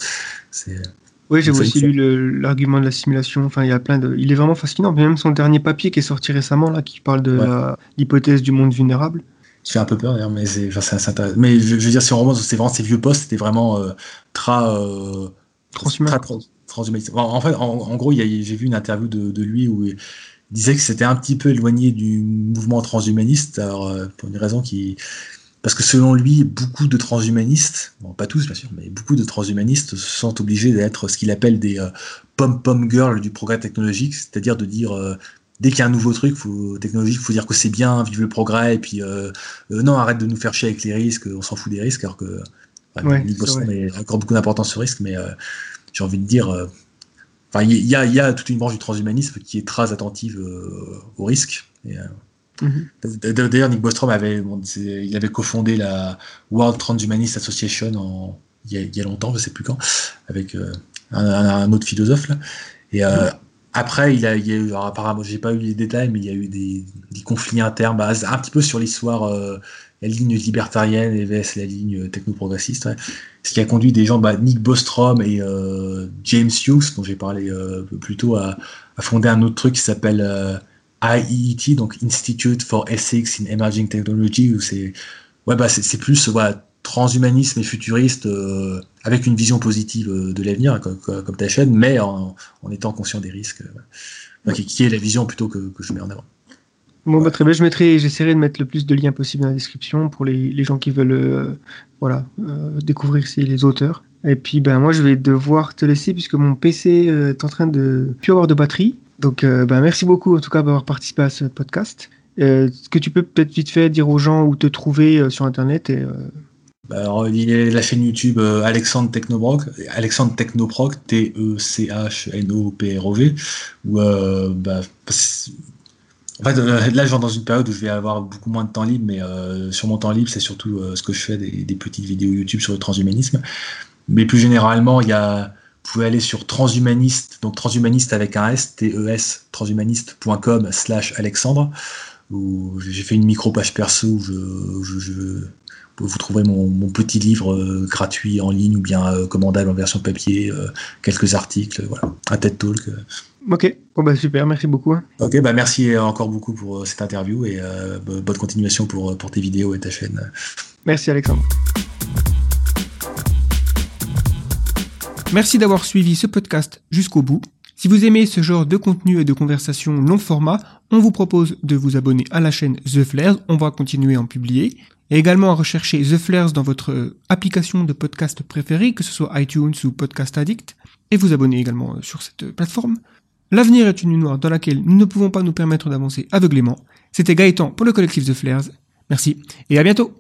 Oui, j'ai aussi lu l'argument de la simulation. Enfin, il y a plein de. Il est vraiment fascinant. Même son dernier papier qui est sorti récemment là, qui parle de l'hypothèse du monde vulnérable qui fait un peu peur d'ailleurs, mais c'est intéressant. Mais je, veux dire, si on remonte, c'est vraiment ces vieux postes, c'était vraiment euh, très, euh, transhumaniste. En, fait, en, gros, j'ai vu une interview de, lui où il disait que c'était un petit peu éloigné du mouvement transhumaniste, alors, euh, pour une raison qui. Parce que selon lui, beaucoup de transhumanistes, bon, pas tous bien sûr, mais beaucoup de transhumanistes se sont obligés d'être ce qu'il appelle des pom-pom girls du progrès technologique, c'est-à-dire de dire dès qu'il y a un nouveau truc faut, technologique, il faut dire que c'est bien, vive le progrès, et puis euh, euh, non, arrête de nous faire chier avec les risques, on s'en fout des risques, alors que ouais, met encore beaucoup d'importance sur risque, mais euh, j'ai envie de dire, enfin, il y, y, a toute une branche du transhumanisme qui est très attentive aux risques. Mm-hmm. D'ailleurs, Nick Bostrom avait, il avait cofondé la World Transhumanist Association en, il, y a, longtemps, je sais plus quand, avec un, autre philosophe là. Et mm-hmm. Après, il, y a eu, alors apparemment, j'ai pas eu les détails, mais il y a eu des, des conflits internes, bah, un petit peu sur l'histoire, euh, la ligne libertarienne et vs la ligne techno-progressiste. Ce qui a conduit des gens, bah, Nick Bostrom et euh, James Hughes, dont j'ai parlé euh, plus tôt, à, à, fonder un autre truc qui s'appelle euh, IET, donc Institute for Ethics in Emerging Technology, où c'est ouais, bah, c'est plus voilà, transhumanisme et futuriste euh, avec une vision positive euh, de l'avenir, comme, ta chaîne, mais en, étant conscient des risques. qui, est la vision plutôt que, que je mets en avant. Bon, bah, très bien. Je mettrai, j'essaierai de mettre le plus de liens possible dans la description pour les, les gens qui veulent, euh, voilà, euh, découvrir les auteurs. Et puis, ben, moi, je vais devoir te laisser puisque mon PC euh, est en train de plus avoir de batterie. Donc, ben, merci beaucoup en tout cas d'avoir participé à ce podcast. Est-ce que tu peux peut-être vite fait dire aux gens où te trouver sur Internet et, alors, il y a la chaîne YouTube Alexandre Technobroc, Alexandre Technoproc, T-E-C-H-N-O-P-R-O-V, où bah, en fait, euh, là, je vais dans une période où je vais avoir beaucoup moins de temps libre, mais euh, sur mon temps libre, c'est surtout euh, ce que je fais, des, petites vidéos YouTube sur le transhumanisme. Mais plus généralement, il y a, vous pouvez aller sur transhumaniste, donc transhumaniste avec un S, T-E-S, transhumaniste.com slash Alexandre, où j'ai fait une micro-page perso où je, vous trouverez mon, petit livre gratuit en ligne ou bien commandable en version papier, quelques articles, voilà, un TED Talk. Ok, bon bah super, merci beaucoup. Hein. Ok, bah merci encore beaucoup pour euh, cette interview et euh, bonne continuation pour, euh, pour tes vidéos et ta chaîne. Merci Alexandre. Merci d'avoir suivi ce podcast jusqu'au bout. Si vous aimez ce genre de contenu et de conversation long format, on vous propose de vous abonner à la chaîne The Flares. On va continuer à en publier. Et également à rechercher The Flares dans votre application de podcast préférée, que ce soit iTunes ou Podcast Addict. Et vous abonner également sur cette plateforme. L'avenir est une nuit noire dans laquelle nous ne pouvons pas nous permettre d'avancer aveuglément. C'était Gaëtan pour le collectif The Flares. Merci et à bientôt